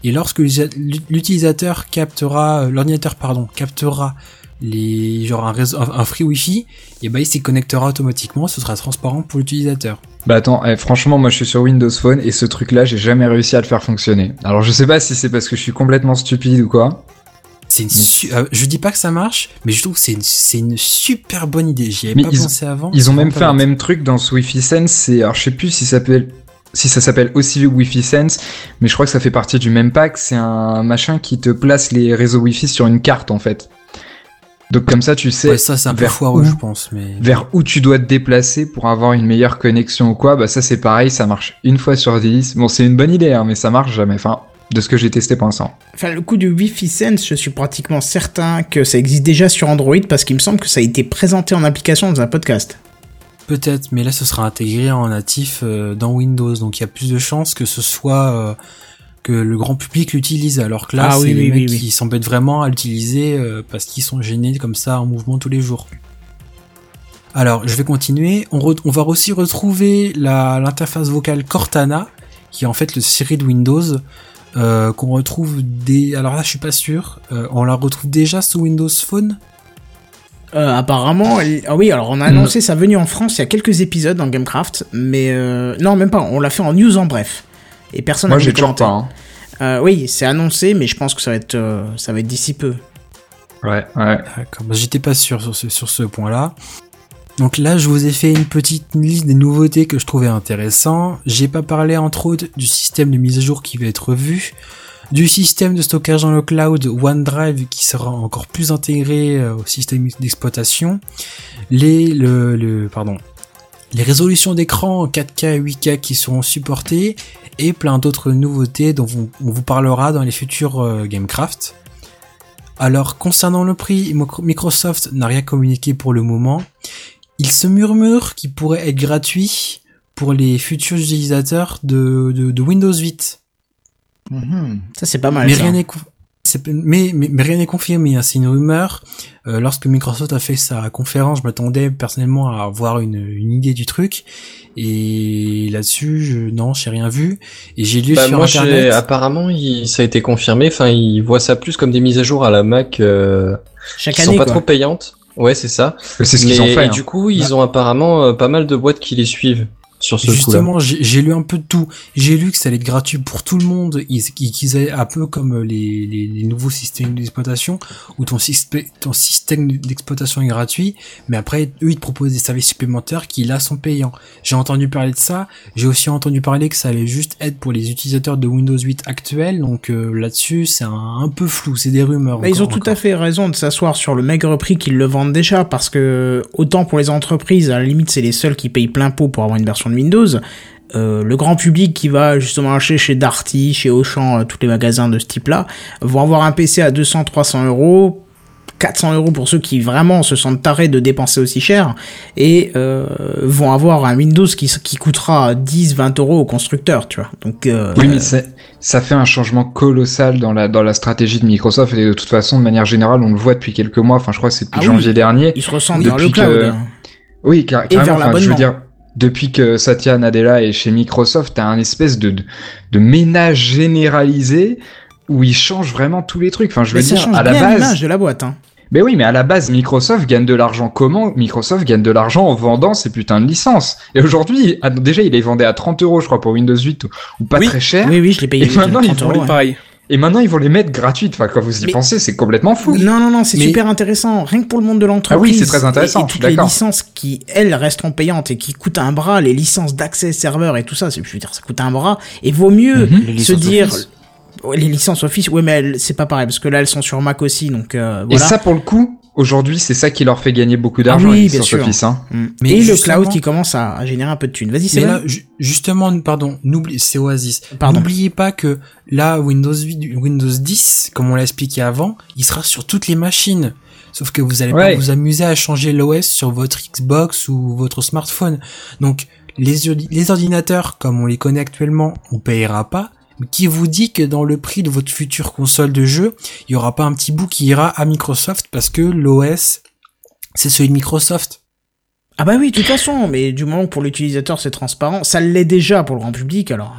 et lorsque l'utilisateur captera, euh, l'ordinateur pardon, captera les genre un réseau, un free Wi-Fi, et ben il s'y connectera automatiquement, ce sera transparent pour l'utilisateur. Bah attends, eh, franchement, moi je suis sur Windows Phone et ce truc-là, j'ai jamais réussi à le faire fonctionner. Alors je sais pas si c'est parce que je suis complètement stupide ou quoi. C'est une su- euh, je dis pas que ça marche, mais je trouve que c'est une, une super bonne idée. J'y avais Mais pas ils- pensé avant. Ils ont même fait un même truc dans ce Wi-Fi Sense. C'est, alors je sais plus si ça s'appelle, si ça s'appelle aussi Wi-Fi Sense, mais je crois que ça fait partie du même pack. C'est un machin qui te place les réseaux Wi-Fi sur une carte en fait. Donc comme ça, tu sais Ouais, ça c'est un peu vers foireux, où- je pense, mais. vers où tu dois te déplacer pour avoir une meilleure connexion ou quoi. Bah ça c'est pareil, ça marche une fois sur 10. Bon, c'est une bonne idée, hein, mais ça marche jamais. Enfin, de ce que j'ai testé pour l'instant. Enfin, le coup du Wi-Fi Sense, je suis pratiquement certain que ça existe déjà sur Android parce qu'il me semble que ça a été présenté en application dans un podcast. Peut-être, mais là ce sera intégré en natif euh, dans Windows, donc il y a plus de chances que ce soit euh, que le grand public l'utilise, alors que là Ah c'est oui, les oui, mecs oui, oui. qui s'embêtent vraiment à l'utiliser euh, parce qu'ils sont gênés comme ça en mouvement tous les jours. Alors je vais continuer, on, on va aussi retrouver la- l'interface vocale Cortana, qui est en fait le Siri de Windows, euh, qu'on retrouve des... Alors là je suis pas sûr, euh, on la retrouve déjà sous Windows Phone? Euh, apparemment, elle- ah oui, alors on a annoncé sa venue en France il y a quelques épisodes dans Gamecraft, mais non, même pas, on l'a fait en news en bref. Et personne Moi n'a j'ai toujours pas. Hein. Euh, oui, c'est annoncé, mais je pense que ça va être, euh, ça va être d'ici peu. Ouais, ouais. D'accord, bah, j'étais pas sûr sur ce, sur ce point-là. Donc là, je vous ai fait une petite liste des nouveautés que je trouvais intéressant. J'ai pas parlé entre autres du système de mise à jour qui va être revu, du système de stockage dans le cloud OneDrive qui sera encore plus intégré euh, au système d'exploitation, les le, le pardon, les résolutions d'écran 4K et 8K qui seront supportées et plein d'autres nouveautés dont on, vous parlera dans les futurs euh, Gamecraft. Alors, concernant le prix, Microsoft n'a rien communiqué pour le moment. Il se murmure qu'il pourrait être gratuit pour les futurs utilisateurs de, de, de Windows 8. Mhm. Ça, c'est pas mal. mais, ça. rien n'est mais, mais, mais rien n'est confirmé, hein, c'est une rumeur. Euh, lorsque Microsoft a fait sa conférence, je m'attendais personnellement à avoir une, une idée du truc. Et là-dessus, je, non, j'ai rien vu. Et j'ai lu Bah, sur moi, Internet... apparemment, il, ça a été confirmé. Enfin, ils voient ça plus comme des mises à jour à la Mac euh, Chaque qui année, sont pas quoi. trop payantes. Ouais, c'est ça. C'est ce Mais- qu'ils ont fait. Et hein. du coup, ils ont apparemment euh, pas mal de boîtes qui les suivent sur ce coup-là. Justement, j'ai j'ai lu un peu de tout. J'ai lu que ça allait être gratuit pour tout le monde, ils- qu'ils allaient un peu comme les, les, les nouveaux systèmes d'exploitation, où ton, système ton système d'exploitation est gratuit, mais après, eux, ils te proposent des services supplémentaires qui, là, sont payants. J'ai entendu parler de ça, j'ai aussi entendu parler que ça allait juste être pour les utilisateurs de Windows 8 actuels, donc euh, là-dessus, c'est un, un peu flou, c'est des rumeurs. Bah, ils ont encore, tout encore. à fait raison de s'asseoir sur le maigre prix qu'ils le vendent déjà, parce que autant pour les entreprises, à la limite, c'est les seuls qui payent plein pot pour avoir une version de Windows. Euh, le grand public qui va justement acheter chez Darty, chez Auchan, euh, tous les magasins de ce type-là, vont avoir un PC à 200-300 euros. 400 euros pour ceux qui vraiment se sentent tarés de dépenser aussi cher et euh, vont avoir un Windows qui, qui coûtera 10-20 euros au constructeur, tu vois. Donc euh, Oui, mais ça fait un changement colossal dans la, dans la stratégie de Microsoft et de toute façon, de manière générale, on le voit depuis quelques mois. Enfin, je crois que c'est depuis Ah oui. janvier dernier. ils se ressentent dans le cloud. que- hein. Oui, car, carrément. Enfin, je veux dire, depuis que Satya Nadella est chez Microsoft, t'as un espèce de, de, de ménage généralisé où il change vraiment tous les trucs. Enfin, je veux Mais dire, à la base. de la boîte. Hein. Mais oui, mais à la base, Microsoft gagne de l'argent comment? Microsoft gagne de l'argent en vendant ses putains de licences. Et aujourd'hui, ah, déjà, il les vendait à 30 euros, je crois, pour Windows 8 ou, pas Oui. très cher. Oui, oui, je l'ai payé Et maintenant, ils 30 vont euros, les ouais. Pareil. Et maintenant, ils vont les mettre gratuites. Enfin, quand vous y Mais- pensez, c'est complètement fou. Non, non, non, c'est Mais- super intéressant. Rien que pour le monde de l'entreprise. Ah oui, c'est très intéressant, Et, et je suis toutes les licences qui, elles, resteront payantes et qui coûtent un bras, les licences d'accès serveur et tout ça, c'est- je veux dire, ça coûte un bras. Et vaut mieux Mhm. Se dire. Office. Les licences Office, ouais, mais elles- c'est pas pareil, parce que là, elles sont sur Mac aussi, donc euh, Et voilà. ça, pour le coup, aujourd'hui, c'est ça qui leur fait gagner beaucoup d'argent, Ah oui, bien licences sûr. Office. Hein. Mm. Mais et le cloud qui commence à, à générer un peu de thunes. Vas-y, c'est Mais vrai. là, ju- justement, pardon, n'oublie, c'est Oasis. Pardon. N'oubliez pas que là, Windows 8, Windows 10, comme on l'a expliqué avant, il sera sur toutes les machines. Sauf que vous allez Ouais. pas vous amuser à changer l'OS sur votre Xbox ou votre smartphone. Donc, les, les ordinateurs, comme on les connaît actuellement, on payera pas. Qui vous dit que dans le prix de votre future console de jeu, il y aura pas un petit bout qui ira à Microsoft parce que l'OS, c'est celui de Microsoft. Ah bah oui, de toute façon, mais du moment que pour l'utilisateur c'est transparent, ça l'est déjà pour le grand public alors.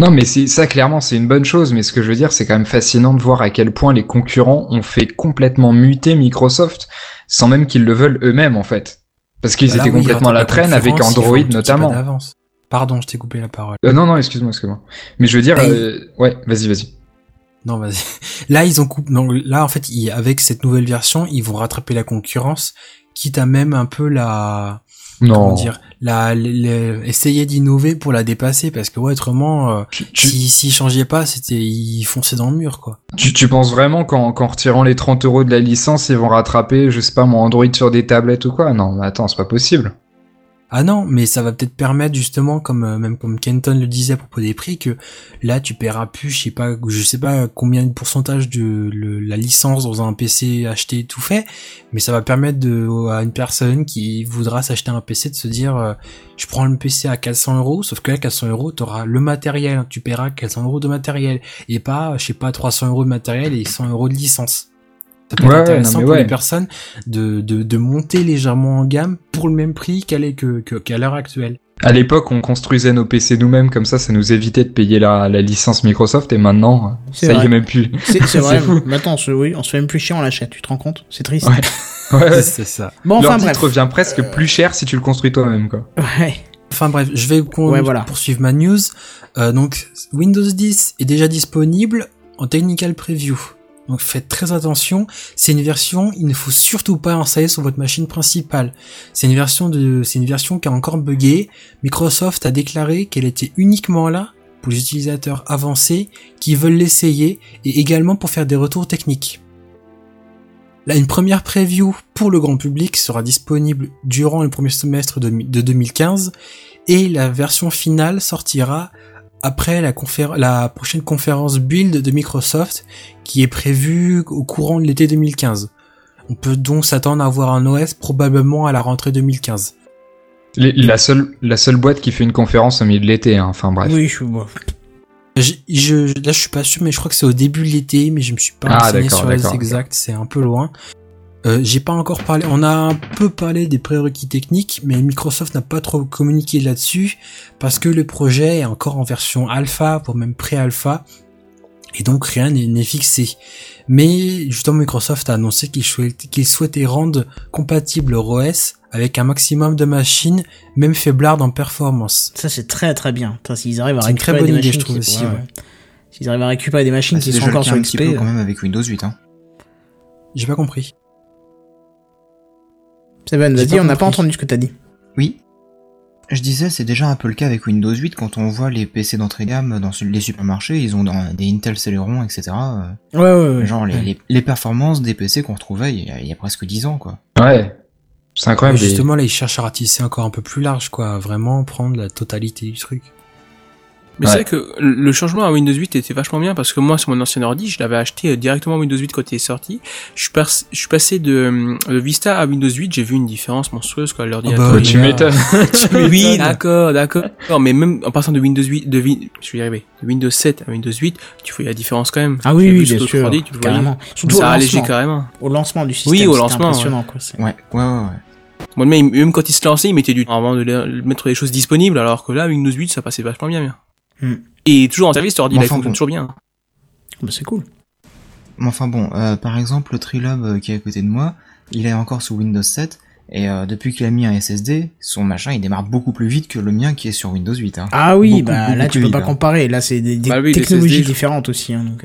Non, mais c'est ça, clairement, c'est une bonne chose. Mais ce que je veux dire, c'est quand même fascinant de voir à quel point les concurrents ont fait complètement muter Microsoft sans même qu'ils le veulent eux-mêmes, en fait. Parce qu'ils Bah étaient oui, complètement à la traîne avec Android notamment. Pardon, je t'ai coupé la parole. Euh, non, non, excuse-moi, excuse-moi. Mais je veux dire, Hey. euh, ouais, vas-y, vas-y. Non, vas-y. Là, ils ont coupé. Non, là, en fait, ils- avec cette nouvelle version, ils vont rattraper la concurrence, quitte à même un peu la. Comment Non. dire la, essayer d'innover pour la dépasser, parce que ouais, autrement, euh, Tu, tu, si s'ils changeaient pas, c'était ils fonçaient dans le mur, quoi. tu, tu penses vraiment qu'en qu'en retirant les 30 euros de la licence, ils vont rattraper, je sais pas, mon Android sur des tablettes ou quoi? Non, mais attends, c'est pas possible. Ah non, mais ça va peut-être permettre justement, comme euh, même comme Kenton le disait à propos des prix, que là tu paieras plus, je sais pas, je sais pas combien de pourcentage de la licence dans un PC acheté tout fait, mais ça va permettre à une personne qui voudra s'acheter un PC de se dire, euh, je prends le PC à 400 euros, sauf que là 400 euros t'auras le matériel, hein, tu paieras 400 euros de matériel et pas, je sais pas, 300 euros de matériel et 100 euros de licence. Ça peut Ouais, être ouais, intéressant non, mais pour les ouais. personnes de, de, de monter légèrement en gamme pour le même prix que, que- qu'à l'heure actuelle. À l'époque, on construisait nos PC nous-mêmes, comme ça, ça nous évitait de payer la, la licence Microsoft, et maintenant, ça y est même plus. C'est c'est vrai. fou. Maintenant, on se, oui, on se fait même plus chier, on l'achète. Tu te rends compte? C'est triste. Ouais. Ouais. C'est ça. Bon, enfin bref. te revient presque plus cher si tu le construis toi-même, quoi. Ouais. Enfin bref, je vais Ouais, voilà. poursuivre ma news. Euh, donc Windows 10 est déjà disponible en technical preview. Donc faites très attention, c'est une version, il ne faut surtout pas installer sur votre machine principale. C'est une version qui a encore bugué. Microsoft a déclaré qu'elle était uniquement là pour les utilisateurs avancés qui veulent l'essayer et également pour faire des retours techniques. Là, une première preview pour le grand public sera disponible durant le premier semestre de 2015 et la version finale sortira après la, prochaine conférence build de Microsoft qui est prévue au courant de l'été 2015. On peut donc s'attendre à avoir un OS probablement à la rentrée 2015. Les- la seule, la seule boîte qui fait une conférence au milieu de l'été, hein. enfin bref. Oui, je bon. Je, là, je suis pas sûr, mais je crois que c'est au début de l'été, mais je me suis pas Ah, renseigné sur les exacts, c'est un peu loin. Euh, j'ai pas encore parlé, on a un peu parlé des prérequis techniques, mais Microsoft n'a pas trop communiqué là-dessus, parce que le projet est encore en version alpha, voire même pré-alpha, et donc rien n'est fixé. Mais justement, Microsoft a annoncé qu'il souhaitait, rendre compatible leur OS avec un maximum de machines, même faiblardes en performance. Ça, c'est très très bien. S'ils arrivent à C'est une très bonne des idée, machines je trouve qui- aussi, ouais. S'ils arrivent à récupérer des machines Ah, qui sont encore sur un petit XP. peu quand même avec Windows 8. Hein. J'ai pas compris. Seven, J'ai vas-y, on n'a pas entendu ce que t'as dit. Oui. Je disais, c'est déjà un peu le cas avec Windows 8 quand on voit les PC d'entrée de gamme dans les supermarchés, ils ont dans- des Intel Celeron, etc. euh, Ouais, ouais, ouais. Genre les, Ouais. les, les performances des PC qu'on retrouvait il y, a, il y a presque 10 ans, quoi. Ouais. C'est incroyable. Justement, là, ils cherchent à ratisser encore un peu plus large, quoi. Vraiment prendre la totalité du truc. Mais Ouais. c'est vrai que le changement à Windows 8 était vachement bien parce que moi sur mon ancien ordi, je l'avais acheté euh, directement Windows 8 quand il est sorti. Je suis, je suis passé de, de Vista à Windows 8, j'ai vu une différence monstrueuse quoi. L'ordinateur. bah, il- tu m'étonnes. oui, d'accord, d'accord. Non, mais même en passant de Windows 8, de, Win- je vais y arriver, de Windows 7 à Windows 8, tu vois la différence quand même. Ah oui, oui, bien sûr. 3D, tu voyais. carrément. Surtout Ça au a allégé lancement. carrément. Au lancement du système. Oui, au lancement, impressionnant, quoi. c'est- Ouais, ouais, ouais, ouais. Moi, même, même quand il se lançait, il mettait du temps avant de mettre les choses disponibles, alors que là, Windows 8, ça passait vachement bien, bien. Hmm. Et toujours en service, Mais là, il enfin, fonctionne bon. toujours bien. Bah, c'est cool. Mais enfin bon, euh, par exemple, le Trilove euh, qui est à côté de moi, il est encore sous Windows 7, et euh, depuis qu'il a mis un SSD, son machin il démarre beaucoup plus vite que le mien qui est sur Windows 8. Hein. Ah oui, Beaucoup, bah beaucoup là, tu peux pas vite, hein. comparer. Là, c'est des, des Bah oui, technologies SSD, je- différentes aussi. Hein, donc,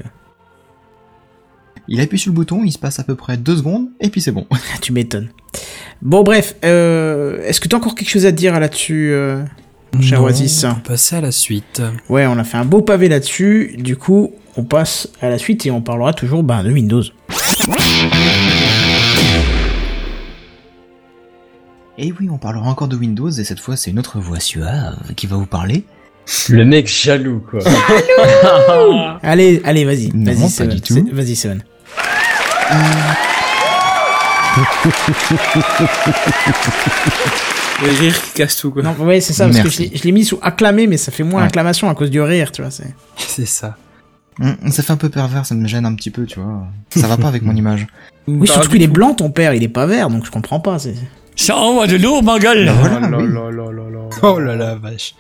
Il appuie sur le bouton, il se passe à peu près deux secondes, et puis c'est bon. tu m'étonnes. Bon, bref. Euh, Est-ce que t'as encore quelque chose à dire là-dessus euh? Cher Non, Oasis. On peut passer à la suite. Ouais, on a fait un beau pavé là-dessus. Du coup, on passe à la suite et on parlera toujours bah, de Windows. Et oui, on parlera encore de Windows, et cette fois c'est une autre voix suave qui va vous parler. Le mec jaloux, quoi. Allez, allez, vas-y. Non, Vas-y, pas Seven. du tout. Vas-y, Seven. Le rire qui casse tout, quoi. Non, ouais, c'est ça, parce Merci. que je l'ai- mis sous acclamé, mais ça fait moins Ouais. acclamation à cause du rire, tu vois. c'est- ça. Ça fait un peu pervers, ça me gêne un petit peu, tu vois. Ça va pas avec mon image. Oui, surtout qu'il est blanc, ton père, il est pas vert, donc je comprends pas. c'est- Ça envoie de lourd, ma gueule. Voilà, oh là là. Oh là là, vache.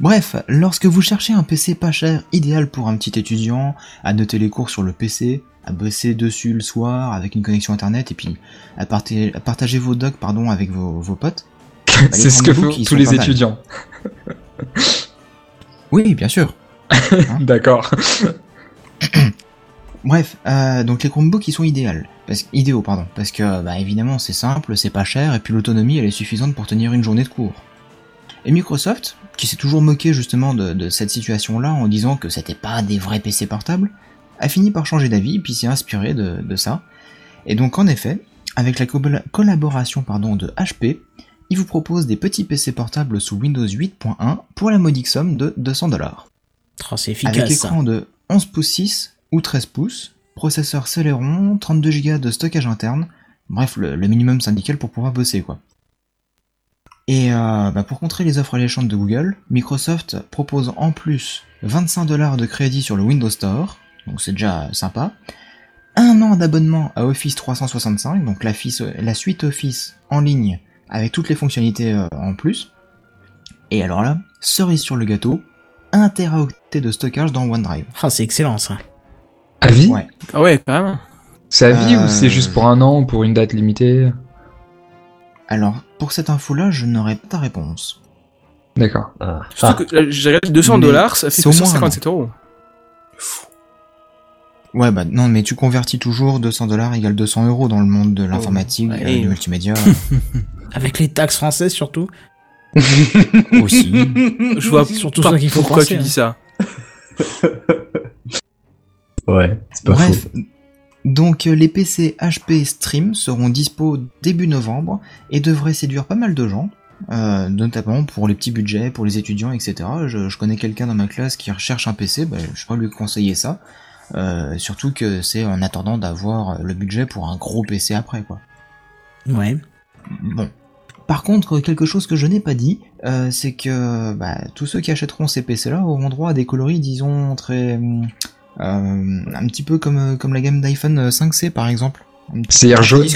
Bref, lorsque vous cherchez un PC pas cher, idéal pour un petit étudiant, à noter les cours sur le PC, à bosser dessus le soir avec une connexion internet et puis à partager vos docs pardon avec vos, vos potes. C'est ce que font tous les étudiants. Oui, bien sûr. D'accord. Bref, euh, donc les Chromebooks ils sont idéaux, parce, idéaux pardon, parce que bah, évidemment c'est simple, c'est pas cher et puis l'autonomie elle est suffisante pour tenir une journée de cours. Et Microsoft, qui s'est toujours moqué justement de, de cette situation-là en disant que c'était pas des vrais PC portables, a fini par changer d'avis puis s'est inspiré de, de ça. Et donc en effet, avec la co- collaboration pardon de HP, il vous propose des petits PC portables sous Windows 8.1 pour la modique somme de 200 dollars. Oh, c'est Avec ça. écran de 11 pouces 6 ou 13 pouces, processeur Celeron, 32 Go de stockage interne, bref, le, le minimum syndical pour pouvoir bosser quoi. Et euh, bah, pour contrer les offres alléchantes de Google, Microsoft propose en plus 25 dollars de crédit sur le Windows Store, donc c'est déjà sympa, un an d'abonnement à Office 365, donc la suite Office en ligne avec toutes les fonctionnalités euh, en plus, et alors là, cerise sur le gâteau, 1 teraoctet de stockage dans OneDrive. Ah, c'est excellent ça. À vie Ouais. Ah ouais, quand même. C'est à vie Euh, ou c'est juste pour un an ou pour une date limitée Alors, pour cette info-là, je n'aurais pas ta réponse. D'accord. Ah. Surtout que là, j'ai regardé 200 Mais dollars, ça fait c'est au moins un 257 euros. Ouais, bah non, mais tu convertis toujours 200 dollars égale 200 euros dans le monde de l'informatique, ouais. euh, du multimédia Avec les taxes françaises surtout. aussi. Je vois Surtout pas ça qu'il faut pourquoi penser, tu dis ça. Ouais, c'est pas Bref, faux. donc euh, les PC HP Stream seront dispo début novembre et devraient séduire pas mal de gens, euh, notamment pour les petits budgets, pour les étudiants, etc. Je, je connais quelqu'un dans ma classe qui recherche un PC, bah, je pourrais lui conseiller ça. Euh, surtout que c'est en attendant d'avoir le budget pour un gros PC après, quoi. Ouais. Bon. Par contre, quelque chose que je n'ai pas dit, euh, c'est que bah, tous ceux qui achèteront ces PC-là auront droit à des coloris, disons, très... hum, euh, un petit peu comme, comme la gamme d'iPhone 5C, par exemple. Un petit C'est peu jaune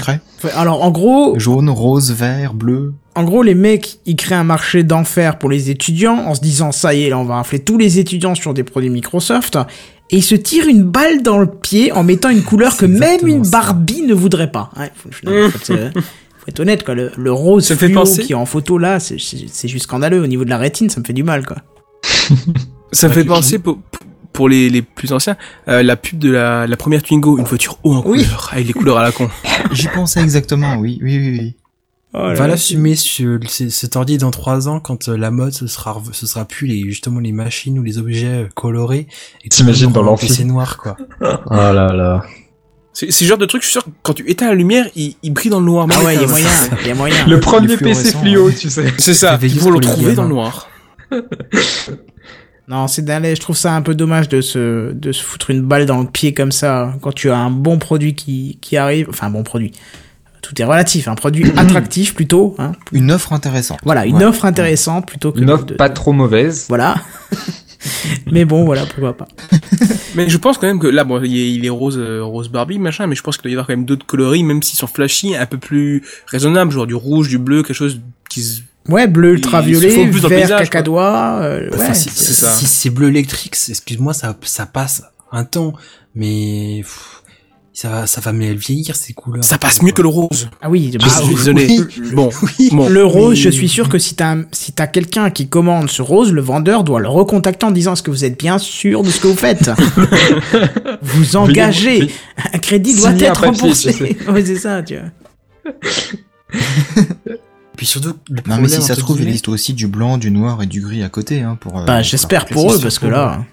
Alors en gros, Jaune, rose, vert, bleu. en gros, les mecs, ils créent un marché d'enfer pour les étudiants en se disant ça y est, là, on va infler tous les étudiants sur des produits Microsoft. Et ils se tirent une balle dans le pied en mettant une couleur que même une ça. Barbie ne voudrait pas. Ouais, faut, euh, faut être honnête, quoi. Le, le rose Ça me fait fluo penser- qui est en photo là, c'est- c'est c'est juste scandaleux. Au niveau de la rétine, ça me fait du mal, quoi. Ça me Ouais, fait tu- penser pour, pour les, les plus anciens, euh, la pub de la, la première Twingo, une voiture haut en Oui. couleur, avec les couleurs à la con. J'y pensais exactement, oui, oui, oui, oui. Va l'assumer sur cet ordi dans trois ans quand euh, la mode ce sera ce sera plus les justement les machines ou les objets euh, colorés et T'imagines dans l'amphi. PC noir quoi. Oh là là. C'est le genre de truc, je suis sûr que quand tu éteins la lumière, il, il brille dans le noir. Ah ouais, il y a moyen, il y a moyen. Le premier PC fluo, ouais. tu sais. C'est ça, il faut le trouver dans le noir. Non, c'est d'aller, je trouve ça un peu dommage de se, de se foutre une balle dans le pied comme ça, quand tu as un bon produit qui, qui arrive, enfin un bon produit. Tout est relatif, un produit attractif plutôt, hein. Une offre intéressante. Voilà, une Ouais. offre intéressante plutôt que Une offre de- pas trop mauvaise. Voilà. mais bon, voilà, pourquoi pas. Mais je pense quand même que là, bon, il est, il est rose, euh, rose Barbie, machin, mais je pense qu'il doit y avoir quand même d'autres coloris, même s'ils sont flashy, un peu plus raisonnables, genre du rouge, du bleu, quelque chose qui se... Ouais, bleu ultraviolet, vert paysage, cacadois, euh, Enfin, ouais. si, c'est ça. si c'est bleu électrique, excuse-moi, ça ça passe un temps, mais pff, ça va ça va mais vieillir ces couleurs. Ça passe mieux que le rose. Ah oui, Je suis oui. désolé. Bon, bon. Le rose, mais- je suis sûr que si t'as si t'as quelqu'un qui commande ce rose, le vendeur doit le recontacter en disant est-ce que vous êtes bien sûr de ce que vous faites Vous engagez, Veuillez- un crédit doit être papier, remboursé. tu sais. ouais, c'est ça, tu vois. Puis surtout le Non mais si ça se trouve, il existe aussi du blanc, du noir et du gris à côté, hein, pour... euh, Bah, j'espère pour eux parce que là,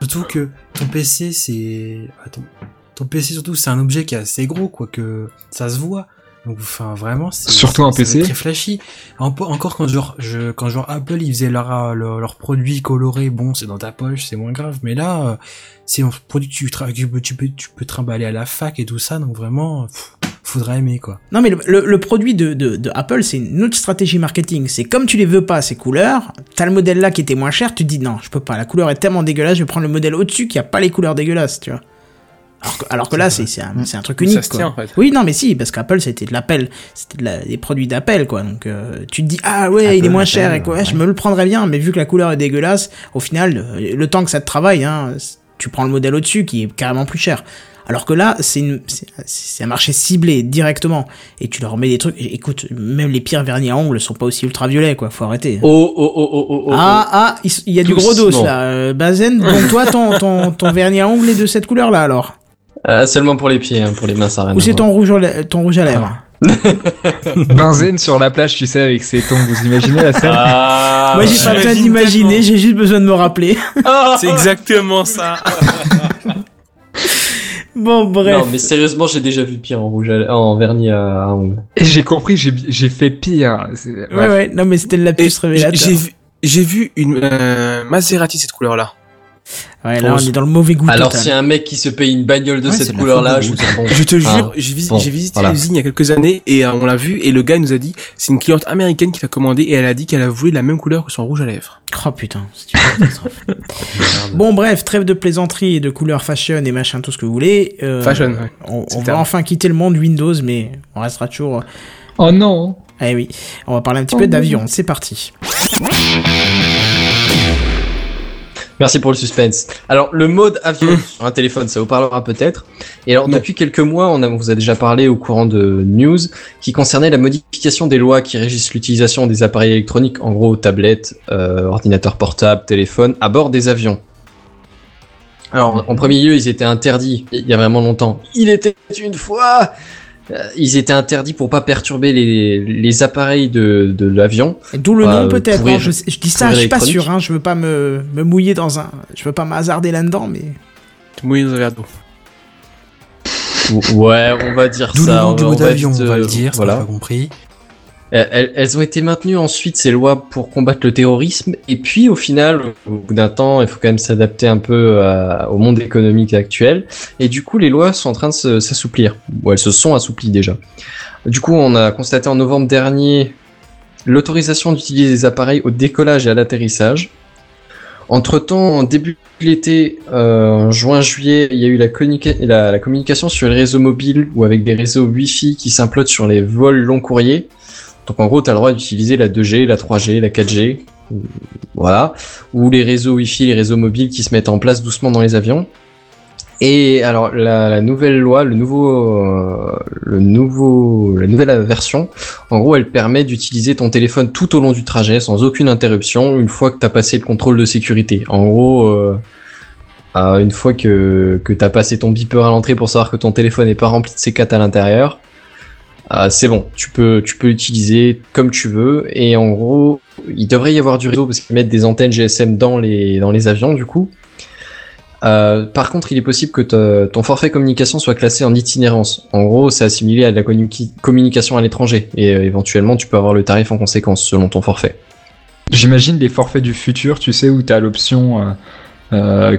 Surtout que ton PC, c'est. Attends. Ton PC, surtout, c'est un objet qui est assez gros, quoi, que ça se voit. Donc, enfin, vraiment, c'est. Surtout un PC. Très flashy. En- encore quand genre, je, quand genre Apple, ils faisaient leurs leur, leurs produits colorés, bon, c'est dans ta poche, c'est moins grave. Mais là, euh, c'est un produit que tu, tu peux, tu peux, tu peux trimballer à la fac et tout ça, donc vraiment, pff, faudra aimer quoi. Non mais le, le- le produit de, de, de Apple c'est une autre stratégie marketing. C'est comme tu les veux pas ces couleurs, t'as le modèle là qui était moins cher, tu te dis non je peux pas, la couleur est tellement dégueulasse, je vais prendre le modèle au-dessus qui a pas les couleurs dégueulasses, tu vois. Alors que, alors que là c'est c'est un, c'est un truc Ça unique se quoi. tient, en fait. Oui non mais si parce qu'Apple c'était de l'Apple, c'était de la- des produits d'Apple quoi. Donc euh, tu te dis ah ouais il est Apple, moins cher et quoi, ouais. je me le prendrais bien mais vu que la couleur est dégueulasse, au final euh, le temps que ça te travaille hein, tu prends le modèle au-dessus qui est carrément plus cher. Alors que là, c'est une- c'est c'est un marché ciblé directement. Et tu leur mets des trucs. Écoute, même les pires vernis à ongles sont pas aussi ultraviolets, quoi. Faut arrêter. Oh, oh, oh, oh, oh, oh. ah, ah, il y a du gros dos là. Euh, Bazen, donc toi, ton, ton, ton vernis à ongles est de cette couleur là alors Ah, seulement pour les pieds, hein, pour les mains, ça rien Ou c'est voir. ton rouge, ton rouge à lèvres Benzène sur la plage, tu sais, avec ses tongs. Vous imaginez la scène Ah, Moi, j'ai pas besoin d'imaginer, j'ai juste besoin de me rappeler. Ah C'est exactement ça. bon, bref. Non, mais sérieusement, j'ai déjà vu pire en rouge à- en vernis à, ongles. Et j'ai compris, j'ai fait pire. Ouais, ouais, non, mais c'était lapsus J'ai révélateur. j'ai vu, j'ai vu une euh, Maserati cette couleur-là. Ouais, là, on est dans le mauvais goût Alors, total. si un mec qui se paye une bagnole de Ouais, cette couleur-là, je bon. Te jure, Ah, j'ai bon, visité voilà. l'usine il y a quelques années et euh, on l'a vu et le gars nous a dit c'est une cliente américaine qui l'a commandé et elle a dit qu'elle a voulu la même couleur que son rouge à lèvres. Oh putain, c'est une catastrophe. Bon bref, trêve de plaisanterie et de couleurs fashion et machin, tout ce que vous voulez. Euh, Fashion, ouais. On, va enfin quitter le monde Windows, mais on restera toujours... Oh non Eh oui, on va parler un petit peu d'avion, c'est parti. Merci pour le suspense. Alors, le mode avion sur un téléphone, ça vous parlera peut-être. Et alors, Non. depuis quelques mois, on, a, on vous a déjà parlé au courant de news qui concernait la modification des lois qui régissent l'utilisation des appareils électroniques, en gros tablettes, euh, ordinateurs portables, téléphones, à bord des avions. Alors, en premier lieu, ils étaient interdits il y a vraiment longtemps. Il était une fois Ils étaient interdits pour pas perturber les, les appareils de, de l'avion. D'où le Bah, nom euh, peut-être, hein, je, je dis ça, je suis pas sûr, hein, je veux pas me, me mouiller dans un... Je veux pas m'hasarder là-dedans, mais... Te mouiller dans un verre d'eau. Ouais, on va dire D'où le ça. nom du on mot va d'avion, on va le euh, dire, Voilà. voilà. pas compris. Euh, Elles, ont été maintenues ensuite ces lois pour combattre le terrorisme et puis au final au bout d'un temps il faut quand même s'adapter un peu au monde économique actuel et du coup les lois sont en train de s'assouplir ou elles se sont assouplies déjà. Du coup on a constaté en novembre dernier l'autorisation d'utiliser des appareils au décollage et à l'atterrissage. Entre temps, en début de l'été, euh, juin-juillet, il y a eu la communication sur les réseaux mobiles ou avec des réseaux Wi-Fi qui s'implotent sur les vols long courriers. Donc en gros, tu as le droit d'utiliser la 2G, la 3G, la 4G, ou- voilà, ou les réseaux Wi-Fi, les réseaux mobiles qui se mettent en place doucement dans les avions. Et alors la, la nouvelle loi, le nouveau, euh, le nouveau, la nouvelle version, en gros, elle permet d'utiliser ton téléphone tout au long du trajet sans aucune interruption une fois que tu as passé le contrôle de sécurité. En gros, euh, euh, une fois que, que tu as passé ton beeper à l'entrée pour savoir que ton téléphone n'est pas rempli de C4 à l'intérieur, euh, c'est bon, tu peux, tu peux l'utiliser comme tu veux. Et en gros, il devrait y avoir du réseau parce qu'ils mettent des antennes GSM dans les, dans les avions du coup. Euh, par contre, il est possible que ton forfait communication soit classé en itinérance. En gros, c'est assimilé à de la communi- communication à l'étranger et euh, éventuellement tu peux avoir le tarif en conséquence selon ton forfait. J'imagine les forfaits du futur, tu sais, où tu as l'option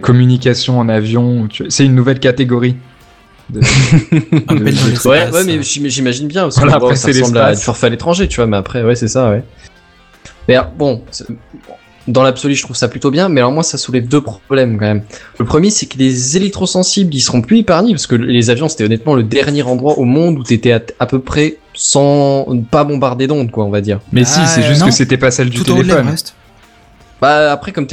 communication en avion. C'est une nouvelle catégorie. De- de- de- Ouais, ouais, mais j'im- j'imagine bien. Parce que Voilà, après, ça ressemble à du forfait à l'étranger, tu vois. Mais après, ouais, c'est ça, ouais. Mais alors, bon, dans l'absolu, je trouve ça plutôt bien. Mais alors moi, ça soulève deux problèmes quand même. Le premier, c'est que les électrosensibles, ils seront plus épargnés parce que les avions, c'était honnêtement le dernier endroit au monde où t'étais à, à peu près sans pas bombardé d'ondes, quoi, on va dire. Mais si, Ah, c'est euh, juste non. que c'était pas celle du Tout téléphone. Bah après comme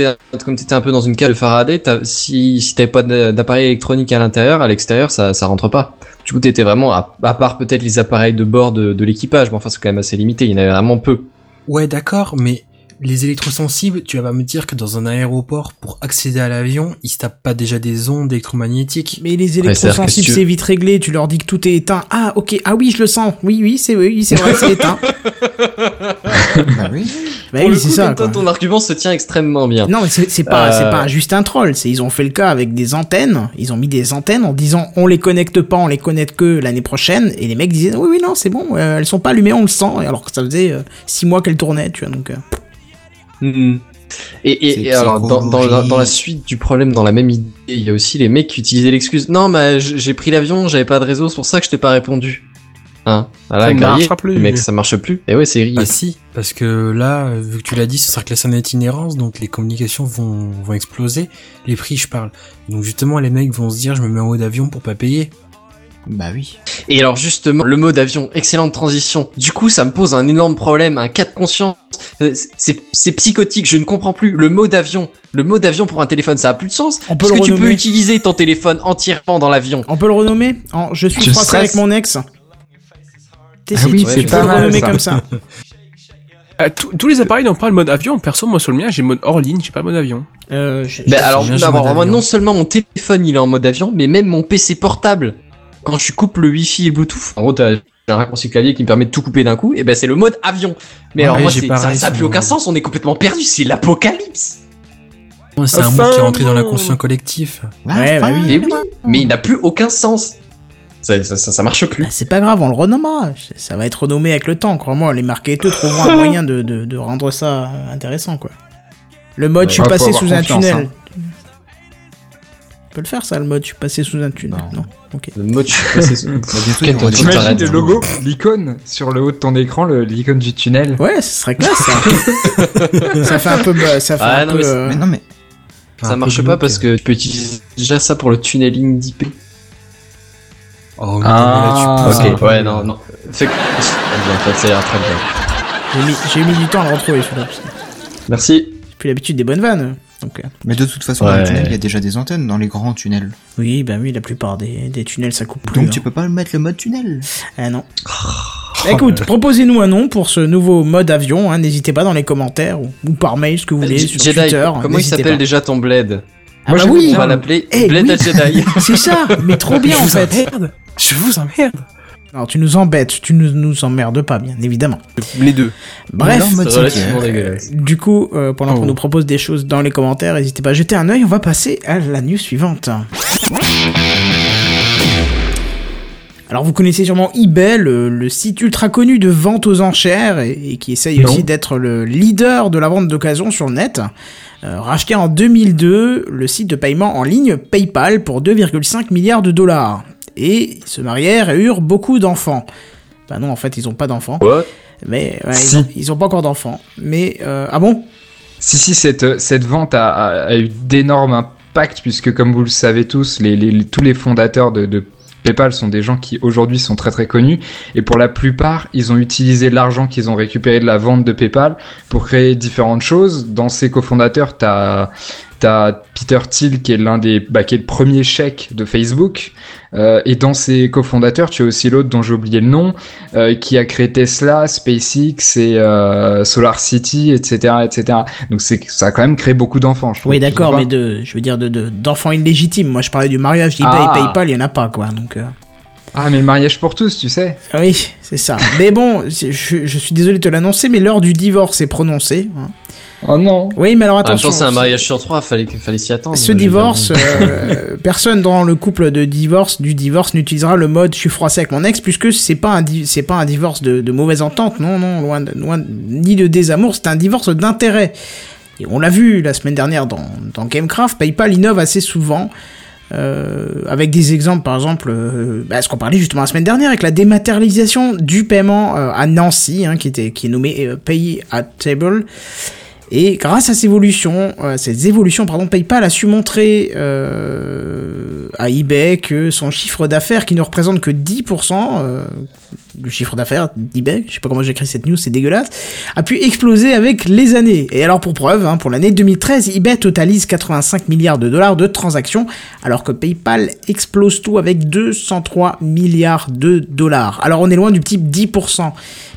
comme t'étais un peu dans une cale de Faraday, si t'avais pas d'appareil électronique à l'intérieur, à l'extérieur ça rentre pas. Du coup t'étais vraiment à, part peut-être les appareils de bord de l'équipage, mais enfin c'est quand même assez limité, il y en avait vraiment peu. Ouais, d'accord, mais les électrosensibles, tu vas pas me dire que dans un aéroport, pour accéder à l'avion, ils se tapent pas déjà des ondes électromagnétiques. Mais les électrosensibles, tu- c'est vite réglé, tu leur dis que tout est éteint. Ah, ok, ah oui, je le sens. Oui, oui, c'est oui, c'est vrai, c'est éteint. bah oui. Bah oui, c'est ça. toi, ton argument se tient extrêmement bien. Non, mais c'est c'est pas, Euh, c'est pas juste un troll. C'est ils ont fait le cas avec des antennes. Ils ont mis des antennes en disant on les connecte pas, on les connecte que l'année prochaine. Et les mecs disaient oui, oui, non, c'est bon, euh, elles sont pas allumées, on le sent. Et alors que ça faisait euh, six mois qu'elles tournaient, tu vois. Donc Mhm. Et, et, alors, dans, dans, la, psychologique. dans la suite du problème, dans la même idée, il y a aussi les mecs qui utilisaient l'excuse Non, mais j'ai pris l'avion, j'avais pas de réseau, c'est pour ça que je t'ai pas répondu. Hein? Ça Voilà, ne grillé. marchera plus. Mec, ça marche plus. Et ouais, c'est grillé. Ah si, parce que là, vu que tu l'as dit, ce sera classé en itinérance, donc les communications vont, vont exploser. Les prix, je parle. Donc justement, les mecs vont se dire, je me mets en haut d'avion pour pas payer. Bah oui. Et alors justement, le mode avion, excellente transition. Du coup, ça me pose un énorme problème, un cas de conscience. Euh, C'est psychotique, je ne comprends plus. Le mode avion, le mode avion pour un téléphone, ça a plus de sens. On peut parce le que tu peux utiliser ton téléphone entièrement dans l'avion? On peut le renommer en Je suis stresse. avec mon ex. Ah oui, tu c'est pas mal, ça. comme ça. Euh, tous- tous les appareils n'ont pas le mode avion. Perso, moi sur le mien, j'ai le mode hors ligne, j'ai pas le mode avion. Euh, Ben alors, bien, j'ai d'abord, mode moi, avion. non seulement mon téléphone il est en mode avion, mais même mon PC portable. Quand je coupe le Wi-Fi et le Bluetooth, en gros, t'as un raccourci clavier qui me permet de tout couper d'un coup, et ben c'est le mode avion. Mais Ouais, alors moi, pareil ça, ça a plus aucun sens, on est complètement perdu, c'est l'apocalypse. C'est un mot qui est rentré dans l'inconscient collectif. Ouais, bah oui. Mais il n'a plus aucun sens. Ça, ça, ça, ça marche plus. Bah, c'est pas grave, on le renommera. Ça va être renommé avec le temps, crois-moi. Les marketeurs trouveront un moyen de, de, de rendre ça intéressant, quoi. Le mode, je suis Ouais, passé sous un tunnel. hein. On peut le faire, ça, le mode, je suis passé sous un tunnel. Non. Non, ok. Le mode, je suis passé sous- Bah, T'imagines le logo, l'icône sur le haut de ton écran, l'icône du tunnel. Ouais, ce serait classe, ça. ça fait un peu... bah, Ça fait Ah, un non, peu... mais c'est- euh, Mais non, mais Ça marche pas parce que tu peux utiliser déjà ça pour le tunneling d'IP. Oh, Ah, là, tu peux- ok, ouais, non, non. Que... Bien, ça ira très bien. J'ai mis, du temps à le retrouver, celui-là. Merci. J'ai plus l'habitude des bonnes vannes. Donc, euh, Mais de toute façon, dans Ouais. le tunnel, il y a déjà des antennes dans les grands tunnels. oui, bah oui, la plupart des, des tunnels, ça coupe plus. Donc hein. tu peux pas mettre le mode tunnel. Ah non. Oh, Écoute, là. proposez-nous un nom pour ce nouveau mode avion. hein, N'hésitez pas dans les commentaires ou, ou par mail, ce que vous voulez, J- sur Jedi, Twitter. comment il n'hésitez s'appelle déjà ton bled Ah Moi, bah oui, On va l'appeler Eh, Bled oui. Jedi. c'est ça, mais trop bien en je vous fait. emmerde. Je vous emmerde. Alors tu nous embêtes, tu nous, nous emmerdes pas, bien évidemment. Les deux. Bref, dégueulasse. du coup, euh, pendant qu'on Oh. nous propose des choses dans les commentaires, n'hésitez pas à jeter un œil. On va passer à la news suivante. Alors vous connaissez sûrement eBay, le, le site ultra connu de vente aux enchères et, et qui essaye Non. aussi d'être le leader de la vente d'occasion sur le net. Euh, racheté en 2002, le site de paiement en ligne PayPal pour 2,5 milliards de dollars. Et ils se marièrent et eurent beaucoup d'enfants. Bah non, en fait, ils ont pas d'enfants. Mais ouais, Si. ils, ont, ils ont pas encore d'enfants. Mais euh, ah bon? Si, si, cette, cette vente a, a- a eu d'énormes impacts, puisque comme vous le savez tous, les, les- les- tous les fondateurs de, de PayPal sont des gens qui aujourd'hui sont très très connus, et pour la plupart, ils ont utilisé l'argent qu'ils ont récupéré de la vente de PayPal pour créer différentes choses. Dans ces cofondateurs, t'as T'as Peter Thiel qui est l'un des, bah, qui est le premier chèque de Facebook, euh, et dans ses cofondateurs, tu as aussi l'autre dont j'ai oublié le nom, euh, qui a créé Tesla, SpaceX et euh, Solar City, etc., etc. Donc c'est, ça a quand même créé beaucoup d'enfants. Je. Oui, d'accord, mais de, je veux dire de de- d'enfants illégitimes. Moi, je parlais du mariage d'eBay Ah. et PayPal, il y en a pas, quoi. Donc, euh, Ah, mais le mariage pour tous, tu sais. oui, c'est ça. mais bon, je suis désolé de te l'annoncer, mais l'heure du divorce est prononcée. hein. Oh non. Oui, mais alors En même attention. temps, c'est un mariage sur trois, fallait, fallait s'y attendre. Ce divorce, euh, personne dans le couple de divorce du divorce n'utilisera le mode je suis froissé avec mon ex puisque c'est pas un c'est pas un divorce de, de mauvaise entente, non non loin de, loin ni de désamour, c'est un divorce d'intérêt. Et on l'a vu la semaine dernière dans dans Gamecraft, PayPal innove assez souvent. euh, avec des exemples, par exemple, euh, bah, ce qu'on parlait justement la semaine dernière, avec la dématérialisation du paiement euh, à Nancy, hein, qui était qui est nommé euh, Pay at Table, et grâce à ces évolutions, euh, ces évolutions, pardon, PayPal a su montrer euh, à eBay que son chiffre d'affaires, qui ne représente que 10% du chiffre d'affaires d'eBay, je sais pas comment j'écris cette news, c'est dégueulasse, a pu exploser avec les années. Et alors pour preuve, hein, pour l'année 2013, eBay totalise 85 milliards de dollars de transactions, alors que PayPal explose tout avec 203 milliards de dollars. Alors on est loin du type 10%.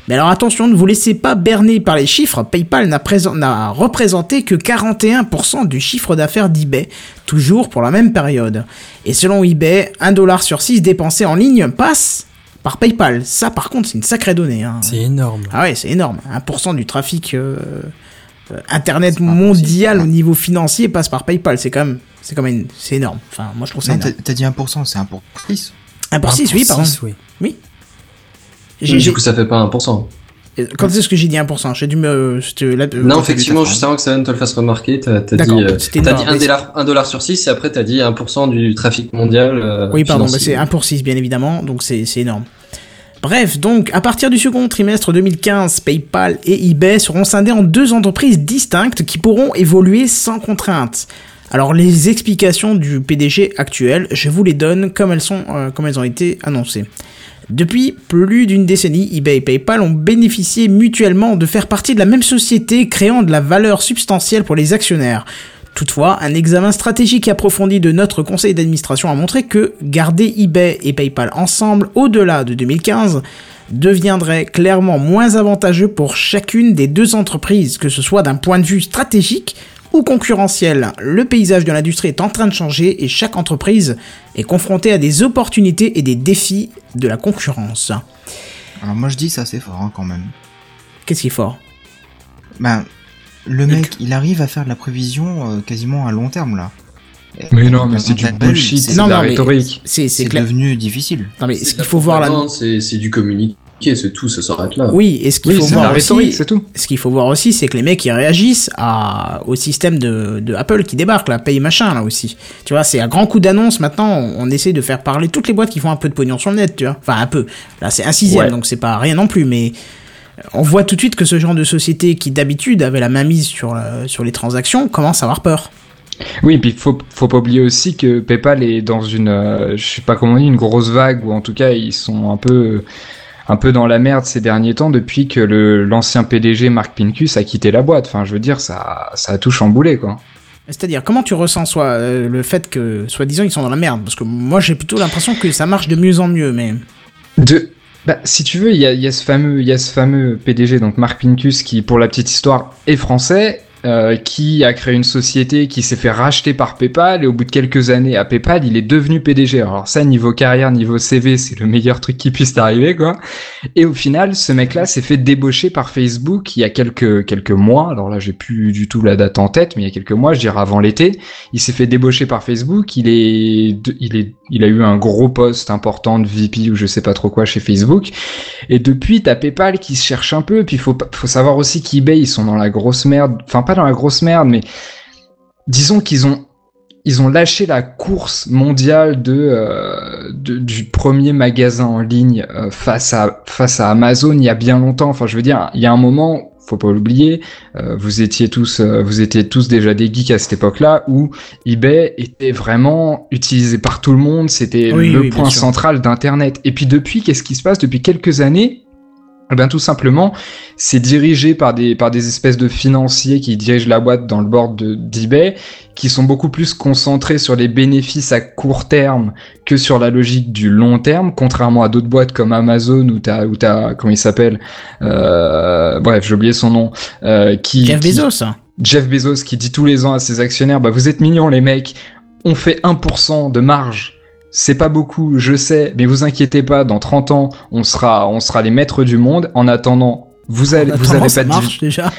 Mais alors attention, ne vous laissez pas berner par les chiffres. PayPal n'a représenté que 41% du chiffre d'affaires d'eBay, toujours pour la même période. Et selon eBay, 1 dollar sur 6 dépensé en ligne passe par PayPal. Ça par contre, c'est une sacrée donnée. Hein. C'est énorme. Ah ouais, c'est énorme. 1% du trafic euh, euh, internet mondial au niveau financier passe par PayPal. C'est quand même, c'est quand même, c'est énorme. Enfin, moi je trouve ça Non, t'as énorme. t'as dit 1%, c'est 1 pour 10. 1 pour 6, oui, pardon. Oui. J'ai- Du coup, ça fait pas 1%. Quand est-ce que j'ai dit 1% J'ai dû me. là- euh, Non, effectivement, juste avant que Seven te le fasse remarquer, t'as dit, euh, une dit erreur. 1 dollar, 1 dollar sur 6 et après t'as dit 1% du trafic mondial. euh, Oui, pardon, bah c'est 1 pour 6, bien évidemment, donc c'est c'est énorme. Bref, donc, à partir du second trimestre 2015, PayPal et eBay seront scindés en deux entreprises distinctes qui pourront évoluer sans contrainte. Alors, les explications du PDG actuel, je vous les donne comme elles, sont, euh, comme elles ont été annoncées. Depuis plus d'une décennie, eBay et PayPal ont bénéficié mutuellement de faire partie de la même société, créant de la valeur substantielle pour les actionnaires. Toutefois, un examen stratégique approfondi de notre conseil d'administration a montré que garder eBay et PayPal ensemble au-delà de 2015 deviendrait clairement moins avantageux pour chacune des deux entreprises, que ce soit d'un point de vue stratégique ou concurrentiel. Le paysage de l'industrie est en train de changer et chaque entreprise est confrontée à des opportunités et des défis de la concurrence. Alors moi je dis ça c'est fort hein, quand même. Qu'est-ce qui est fort? Ben, le mec, il arrive à faire de la prévision euh, quasiment à long terme là. Mais non, on mais c'est du bullshit, c'est- de la non, mais rhétorique. C'est devenu difficile. Non mais ce qu'il faut voir là. c'est du communiqué, c'est tout, ça s'arrête là. Oui, et ce qu'il Oui, faut voir aussi, c'est tout. ce qu'il faut voir aussi, c'est que les mecs ils réagissent à au système de, de Apple qui débarque là, paye machin là aussi. Tu vois, c'est un grand coup d'annonce maintenant. On, on essaie de faire parler toutes les boîtes qui font un peu de pognon sur le net, tu vois. Enfin un peu. Là c'est un sixième, Ouais. donc c'est pas rien non plus, mais on voit tout de suite que ce genre de société qui d'habitude avait la main mise sur euh, sur les transactions commence à avoir peur. Oui, puis faut faut pas oublier aussi que PayPal est dans une, euh, je sais pas comment on dit, une grosse vague ou en tout cas ils sont un peu un peu dans la merde ces derniers temps depuis que le l'ancien PDG Mark Pincus a quitté la boîte. Enfin, je veux dire, ça ça a tout chamboulé quoi. C'est-à-dire, comment tu ressens soit euh, le fait que, soi-disant, ils sont dans la merde? Parce que moi, j'ai plutôt l'impression que ça marche de mieux en mieux, mais... De bah, si tu veux, il y a, y a ce fameux, il y a ce fameux PDG, donc Mark Pincus, qui, pour la petite histoire, est français, euh, qui a créé une société qui s'est fait racheter par PayPal, et au bout de quelques années à PayPal, il est devenu PDG. Alors ça, niveau carrière, niveau CV, c'est le meilleur truc qui puisse t'arriver, quoi. Et au final, ce mec-là s'est fait débaucher par Facebook il y a quelques quelques mois. Alors là, j'ai plus du tout la date en tête, mais il y a quelques mois, je dirais avant l'été, il s'est fait débaucher par Facebook. Il est, il est, il a eu un gros poste important de VP ou je sais pas trop quoi chez Facebook. Et depuis, t'as PayPal qui se cherche un peu. Puis faut faut savoir aussi qu'eBay ils sont dans la grosse merde. Enfin pas dans la grosse merde, mais disons qu'ils ont ils ont lâché la course mondiale de, euh, de- du premier magasin en ligne euh, face à face à Amazon il y a bien longtemps. Enfin, je veux dire, il y a un moment, faut pas l'oublier, euh, vous étiez tous vous étiez tous déjà des geeks à cette époque-là où eBay était vraiment utilisé par tout le monde. C'était Oui, le oui, point central d'Internet. Et puis depuis, qu'est-ce qui se passe? Depuis quelques années eh ben tout simplement, c'est dirigé par des par des espèces de financiers qui dirigent la boîte dans le board de d'eBay, qui sont beaucoup plus concentrés sur les bénéfices à court terme que sur la logique du long terme, contrairement à d'autres boîtes comme Amazon ou t'as ou t'as comment il s'appelle, euh, bref j'ai oublié son nom, euh, qui Jeff Bezos, hein. Jeff Bezos qui dit tous les ans à ses actionnaires, bah vous êtes mignons les mecs, on fait 1% de marge. C'est pas beaucoup, je sais, mais vous inquiétez pas, dans 30 ans, on sera, on sera les maîtres du monde. En attendant, vous allez, vous avez ça pas marche déjà.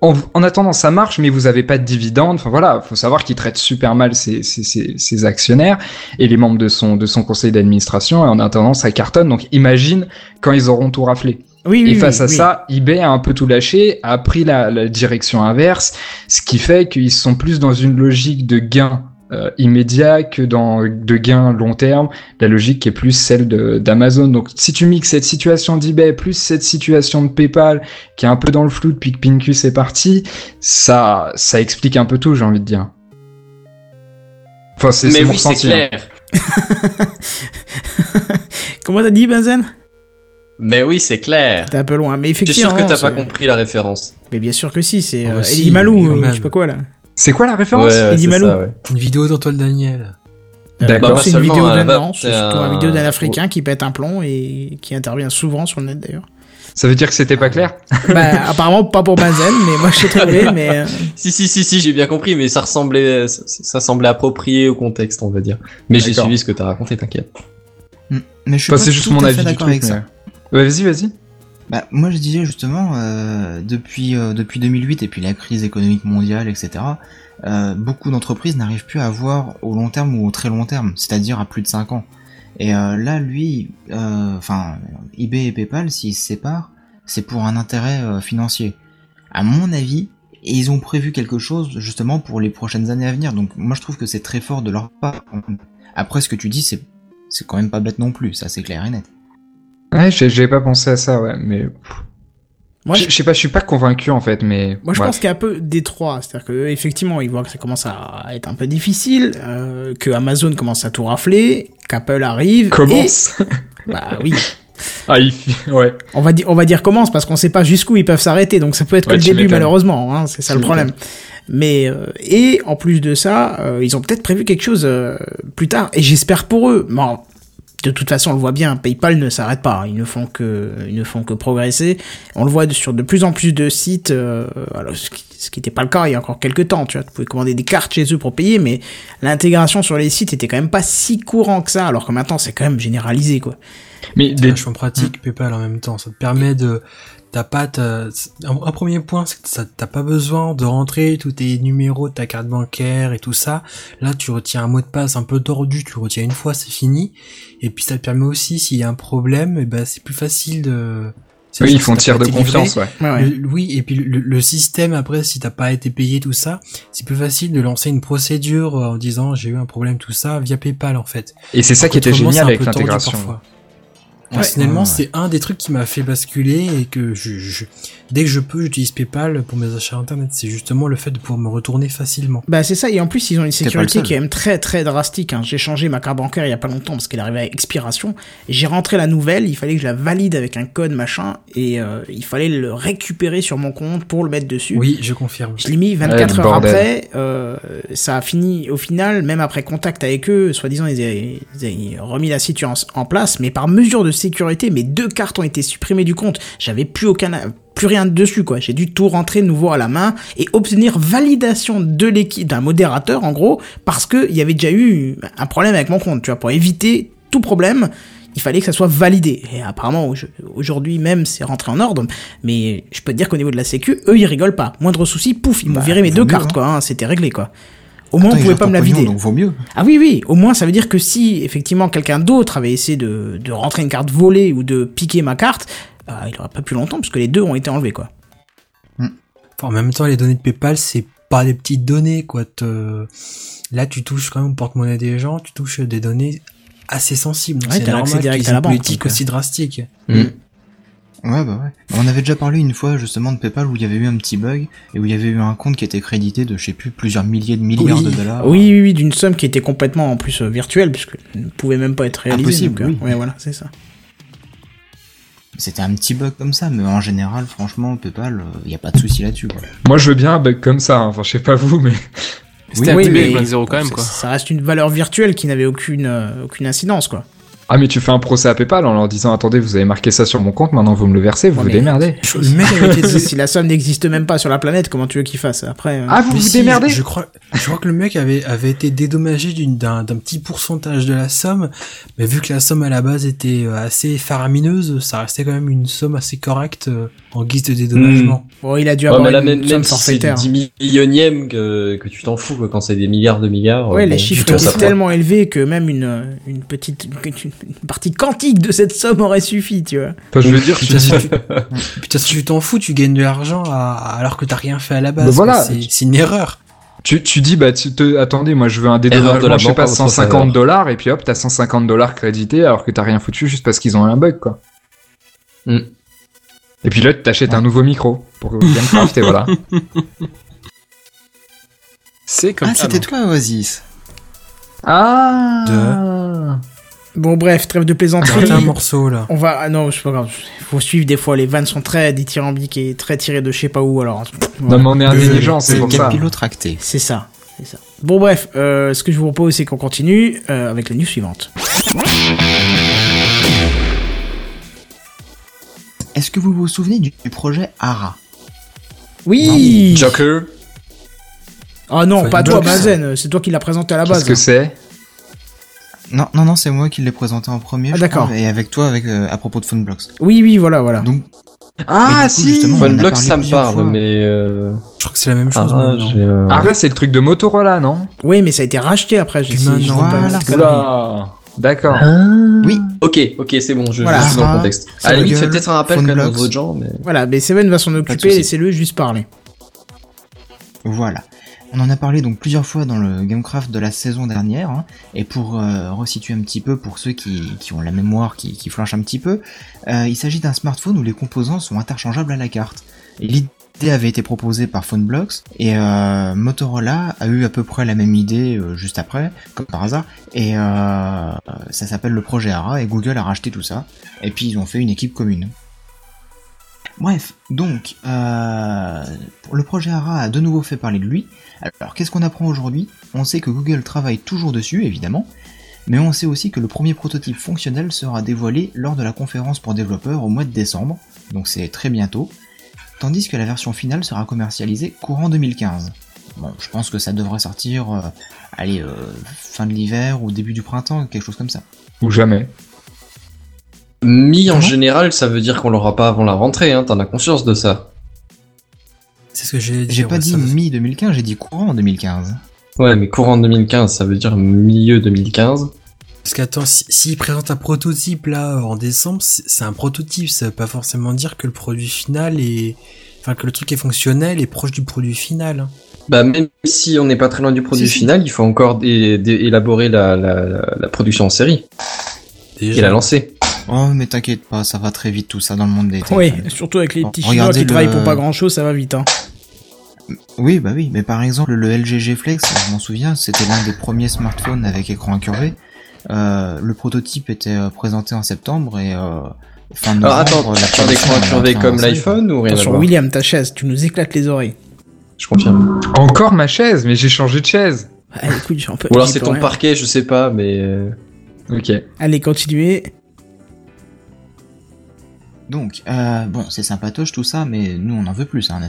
en, en attendant, ça marche, mais vous avez pas de dividendes. Enfin voilà, faut savoir qu'il traite super mal ses, ses, ses, ses actionnaires et les membres de son, de son conseil d'administration. Et en attendant, ça cartonne. Donc imagine quand ils auront tout raflé. Oui, oui, Et face oui, à oui. ça, eBay a un peu tout lâché, a pris la, la direction inverse, ce qui fait qu'ils sont plus dans une logique de gain euh, immédiat que dans de gain long terme, la logique qui est plus celle de- d'Amazon. Donc si tu mixes cette situation d'eBay plus cette situation de PayPal qui est un peu dans le flou depuis que Pincus est parti, ça ça explique un peu tout, j'ai envie de dire. Enfin, c'est mon oui, c'est ressenti, hein. clair. Comment t'as dit, Benzen? Mais oui, c'est clair. T'es un peu loin, mais Je suis effectivement. sûr que t'as pas compris la référence. Mais bien sûr que si, c'est Oh, euh, Malou, je sais pas quoi là. C'est quoi la référence ouais, Eddie c'est Malou. ça, ouais. Une vidéo d'Antoine Daniel. D'accord. Euh, pas c'est une vidéo la d'un c'est surtout un- vidéo d'un Africain qui pète un plomb et qui intervient souvent sur le net d'ailleurs. Ça veut dire que c'était pas clair bah apparemment pas pour Benzen, mais moi je l'ai trouvé, mais euh, Si, si, si, si, j'ai bien compris, mais ça ressemblait, ça, ça semblait approprié au contexte, on va dire. Mais j'ai D'accord. suivi ce que t'as raconté, t'inquiète. Mais je suis Enfin, pas juste tout mon à avis d'accord avec ça. mais- Ouais, vas-y, vas-y. Bah, moi je disais justement, euh, depuis, euh, depuis 2008 et puis la crise économique mondiale, etc., euh, beaucoup d'entreprises n'arrivent plus à voir au long terme ou au très long terme, c'est-à-dire à plus de 5 ans. Et euh, là, lui, euh, enfin, eBay et PayPal, s'ils se séparent, c'est pour un intérêt euh, financier. À mon avis, ils ont prévu quelque chose justement pour les prochaines années à venir. Donc moi je trouve que c'est très fort de leur part. Après ce que tu dis, c'est c'est quand même pas bête non plus, ça c'est clair et net. Ouais, j'ai pas pensé à ça, ouais, mais Moi, je sais pas, je suis pas convaincu en fait, mais moi, je pense qu'il y a un peu des trois. C'est-à-dire que effectivement, ils voient que ça commence à être un peu difficile, euh, que Amazon commence à tout rafler, qu'Apple arrive. commence. et- Bah oui. ah, il ouais. On va dire, on va dire commence parce qu'on sait pas jusqu'où ils peuvent s'arrêter. Donc ça peut être que le début malheureusement. Hein, c'est ça le problème. Mais euh, et en plus de ça, euh, ils ont peut-être prévu quelque chose euh, plus tard. Et j'espère pour eux. Bon, de toute façon, on le voit bien. PayPal ne s'arrête pas. Ils ne font que, ils ne font que progresser. On le voit sur de plus en plus de sites. euh, alors, ce qui ce qui n'était pas le cas il y a encore quelques temps. Tu vois, tu pouvais commander des cartes chez eux pour payer, mais l'intégration sur les sites était quand même pas si courant que ça. Alors que maintenant, c'est quand même généralisé, quoi. Mais C'est des... vachement pratique PayPal en même temps. Ça te permet de t'as pas ta- un, un premier point c'est que ça t'as pas besoin de rentrer tous tes numéros de ta carte bancaire et tout ça. Là tu retiens un mot de passe un peu tordu, tu le retiens une fois c'est fini. Et puis ça te permet aussi s'il y a un problème, et ben c'est plus facile de. oui, ils font tir de confiance, ouais. Ouais, ouais. le- oui, et puis le, le système après, si t'as pas été payé tout ça, c'est plus facile de lancer une procédure euh, en disant j'ai eu un problème tout ça via PayPal en fait. Et c'est ça qui était génial c'est un avec l'intégration. Personnellement, Ouais, c'est un des trucs qui m'a fait basculer et que je, je- dès que je peux, j'utilise PayPal pour mes achats internet. C'est justement le fait de pouvoir me retourner facilement. Bah c'est ça, et en plus ils ont une sécurité qui est même très très drastique. Hein. J'ai changé ma carte bancaire il y a pas longtemps parce qu'elle arrivait à expiration. Et J'ai rentré la nouvelle, il fallait que je la valide avec un code machin, et euh, il fallait le récupérer sur mon compte pour le mettre dessus. Oui, je confirme. Je l'ai mis Ouais, 24 le heures après, euh, ça a fini au final, même après contact avec eux, soi-disant ils avaient, ils avaient remis la situation en place, mais par mesure de sécurité, mes deux cartes ont été supprimées du compte. J'avais plus aucun, plus rien dessus quoi. J'ai dû tout rentrer nouveau à la main et obtenir validation de l'équipe d'un modérateur en gros, parce que il y avait déjà eu un problème avec mon compte, tu vois, pour éviter tout problème. Il fallait que ça soit validé. Et apparemment, au- aujourd'hui même, c'est rentré en ordre. Mais je peux te dire qu'au niveau de la sécu, eux, ils rigolent pas. Moindre souci, pouf, ils m'ont Bah, viré mes deux cartes, hein. quoi. hein, C'était réglé, quoi. Au moins, Attends, on pouvait pas me la vider. Donc vaut mieux. Ah oui, oui. Au moins, ça veut dire que si, effectivement, quelqu'un d'autre avait essayé de, de rentrer une carte volée ou de piquer ma carte, bah, il aurait pas pu longtemps, puisque les deux ont été enlevés, quoi. Enfin, en même temps, les données de PayPal, c'est pas des petites données, quoi. Te- Là, tu touches quand même au porte-monnaie des gens, tu touches des données assez sensibles. Ouais, c'est normal direct qu'ils à aient la banque, politique euh. aussi drastique. Mm. Ouais, bah ouais. On avait déjà parlé une fois justement de PayPal où il y avait eu un petit bug et où il y avait eu un compte qui était crédité de je sais plus plusieurs milliers de milliards Oui. de dollars. Oui, oui, oui, d'une somme qui était complètement, en plus, euh, virtuelle, puisque ne pouvait même pas être réalisée. Impossible, donc, euh, oui. Ouais, voilà, c'est ça. C'était un petit bug comme ça, mais en général, franchement, PayPal, il y a pas de souci là-dessus. Moi, je veux bien un bug comme ça. hein. Enfin, je sais pas vous, mais C'était Oui, un mais- avec zéro quand même, quoi. Ça reste une valeur virtuelle qui n'avait aucune, euh, aucune incidence, quoi. Ah, mais tu fais un procès à PayPal en leur disant attendez, vous avez marqué ça sur mon compte, maintenant vous me le versez, vous Ouais, vous mais- démerdez. Le mec avait été si la somme n'existe même pas sur la planète, comment tu veux qu'il fasse après euh, Ah, vous Mais vous si, démerdez je, crois, je crois que le mec avait, avait été dédommagé d'une- d'un d'un petit pourcentage de la somme, mais vu que la somme à la base était euh, assez faramineuse, ça restait quand même une somme assez correcte euh, en guise de dédommagement. Bon, il a dû avoir une même, somme même si c'est du forfaitaire. 10 millionième que, que tu t'en fous, quoi, quand c'est des milliards de milliards. Ouais, les chiffres prend. tellement élevés que même une, une petite une, partie quantique de cette somme aurait suffi, tu vois. Enfin, je veux dire, tu Putain, si tu, putain, si tu t'en fous, tu gagnes de l'argent à- alors que t'as rien fait à la base. Bah voilà. C'est une erreur. Tu, tu dis, bah, tu te, attendez, moi je veux un de dédommagement, la je sais pas, en votre 150 faveur. dollars, et puis hop, t'as 150 dollars crédités alors que t'as rien foutu juste parce qu'ils ont un bug, quoi. Mm. Et puis là, t'achètes un nouveau micro pour Gamecraft, et voilà. C'est comme Ah, ça. c'était toi, Oasis. Ah Bon, bref, trêve de plaisanterie. Un morceau là. On va, ah non, c'est pas grave. Faut suivre des fois. Les vannes sont très dithyrambiques et très tirées de je sais pas où. Alors, Non, mais on est intelligent, c'est C'est pour ça. capillotracté. c'est ça, c'est ça. Bon, bref, euh, ce que je vous propose, c'est qu'on continue euh, avec la news suivante. Est-ce que vous vous souvenez du, projet ARA? Oui. Joker. Ah non, pas toi. Benzen. C'est toi qui l'as présenté à la Qu'est-ce base. que c'est? Non, non, non, c'est moi qui l'ai présenté en premier. Ah, d'accord. Et avec toi, avec euh, à propos de Funblocks. Oui, oui, voilà, voilà. Donc, Ah, coup, si justement, on en a Funblock, parlé ça me parle, fois. mais euh... Je crois que c'est la même chose. ah, euh, Ah, ouais, c'est le truc de Motorola, non? Oui, mais ça a été racheté après. J'ai voilà. Oula D'accord. oui, Ok, ok, c'est bon, je, Voilà. je suis dans le Ah, contexte. À la limite, fais peut-être un rappel quand même aux Funblocks. autres gens, mais... Voilà, mais Seven va s'en occuper, laissez-le juste parler. voilà. On en a parlé donc plusieurs fois dans le Gamecraft de la saison dernière, hein, et pour euh, resituer un petit peu pour ceux qui, qui ont la mémoire qui, qui flanche un petit peu, euh, il s'agit d'un smartphone où les composants sont interchangeables à la carte. L'idée avait été proposée par PhoneBlocks et euh, Motorola a eu à peu près la même idée euh, juste après, comme par hasard, et euh, ça s'appelle le projet ARA et Google a racheté tout ça, et puis ils ont fait une équipe commune. Bref, donc, euh, le projet ARA a de nouveau fait parler de lui. Alors, qu'est-ce qu'on apprend aujourd'hui? On sait que Google travaille toujours dessus, évidemment, mais on sait aussi que le premier prototype fonctionnel sera dévoilé lors de la conférence pour développeurs au mois de décembre, donc c'est très bientôt, tandis que la version finale sera commercialisée courant 2015. Bon, je pense que ça devrait sortir, euh, allez, euh, fin de l'hiver ou début du printemps, quelque chose comme ça. Ou jamais. Mi en général, ça veut dire qu'on l'aura pas avant la rentrée, hein, t'en as conscience de ça. C'est ce que j'ai dit. J'ai pas dit mi-2015, j'ai dit courant 2015. Ouais, mais courant 2015, ça veut dire milieu 2015. Parce qu'attends, si- s'ils présentent un prototype là en décembre, c'est un prototype, ça veut pas forcément dire que le produit final est. Enfin, que le truc est fonctionnel et proche du produit final. hein. Bah même si on n'est pas très loin du produit Si, final, il faut encore élaborer la, la, la- la production en série et la lancer. Oh, mais t'inquiète pas, ça va très vite tout ça dans le monde des Oui, surtout avec les petits chinois regardez qui travaillent le- pour pas grand chose, ça va vite. Hein. Oui, bah oui, mais par exemple, le LG Flex, je m'en souviens, c'était l'un des premiers smartphones avec écran incurvé. Euh, le prototype était euh, présenté en septembre et euh, fin Alors novembre, attends, la tu as des production écrans est incurvés entrée en comme l'iPhone ou rien voir William, ta chaise, tu nous éclates les oreilles. Je confirme. Encore ma chaise, mais j'ai changé de chaise. Ah, écoute, j'ai un peu. Ou alors c'est ton rien. parquet, je sais pas, mais... euh, Ok. Allez, continuez. Donc, euh, bon, c'est sympatoche tout ça, mais nous on en veut plus, hein,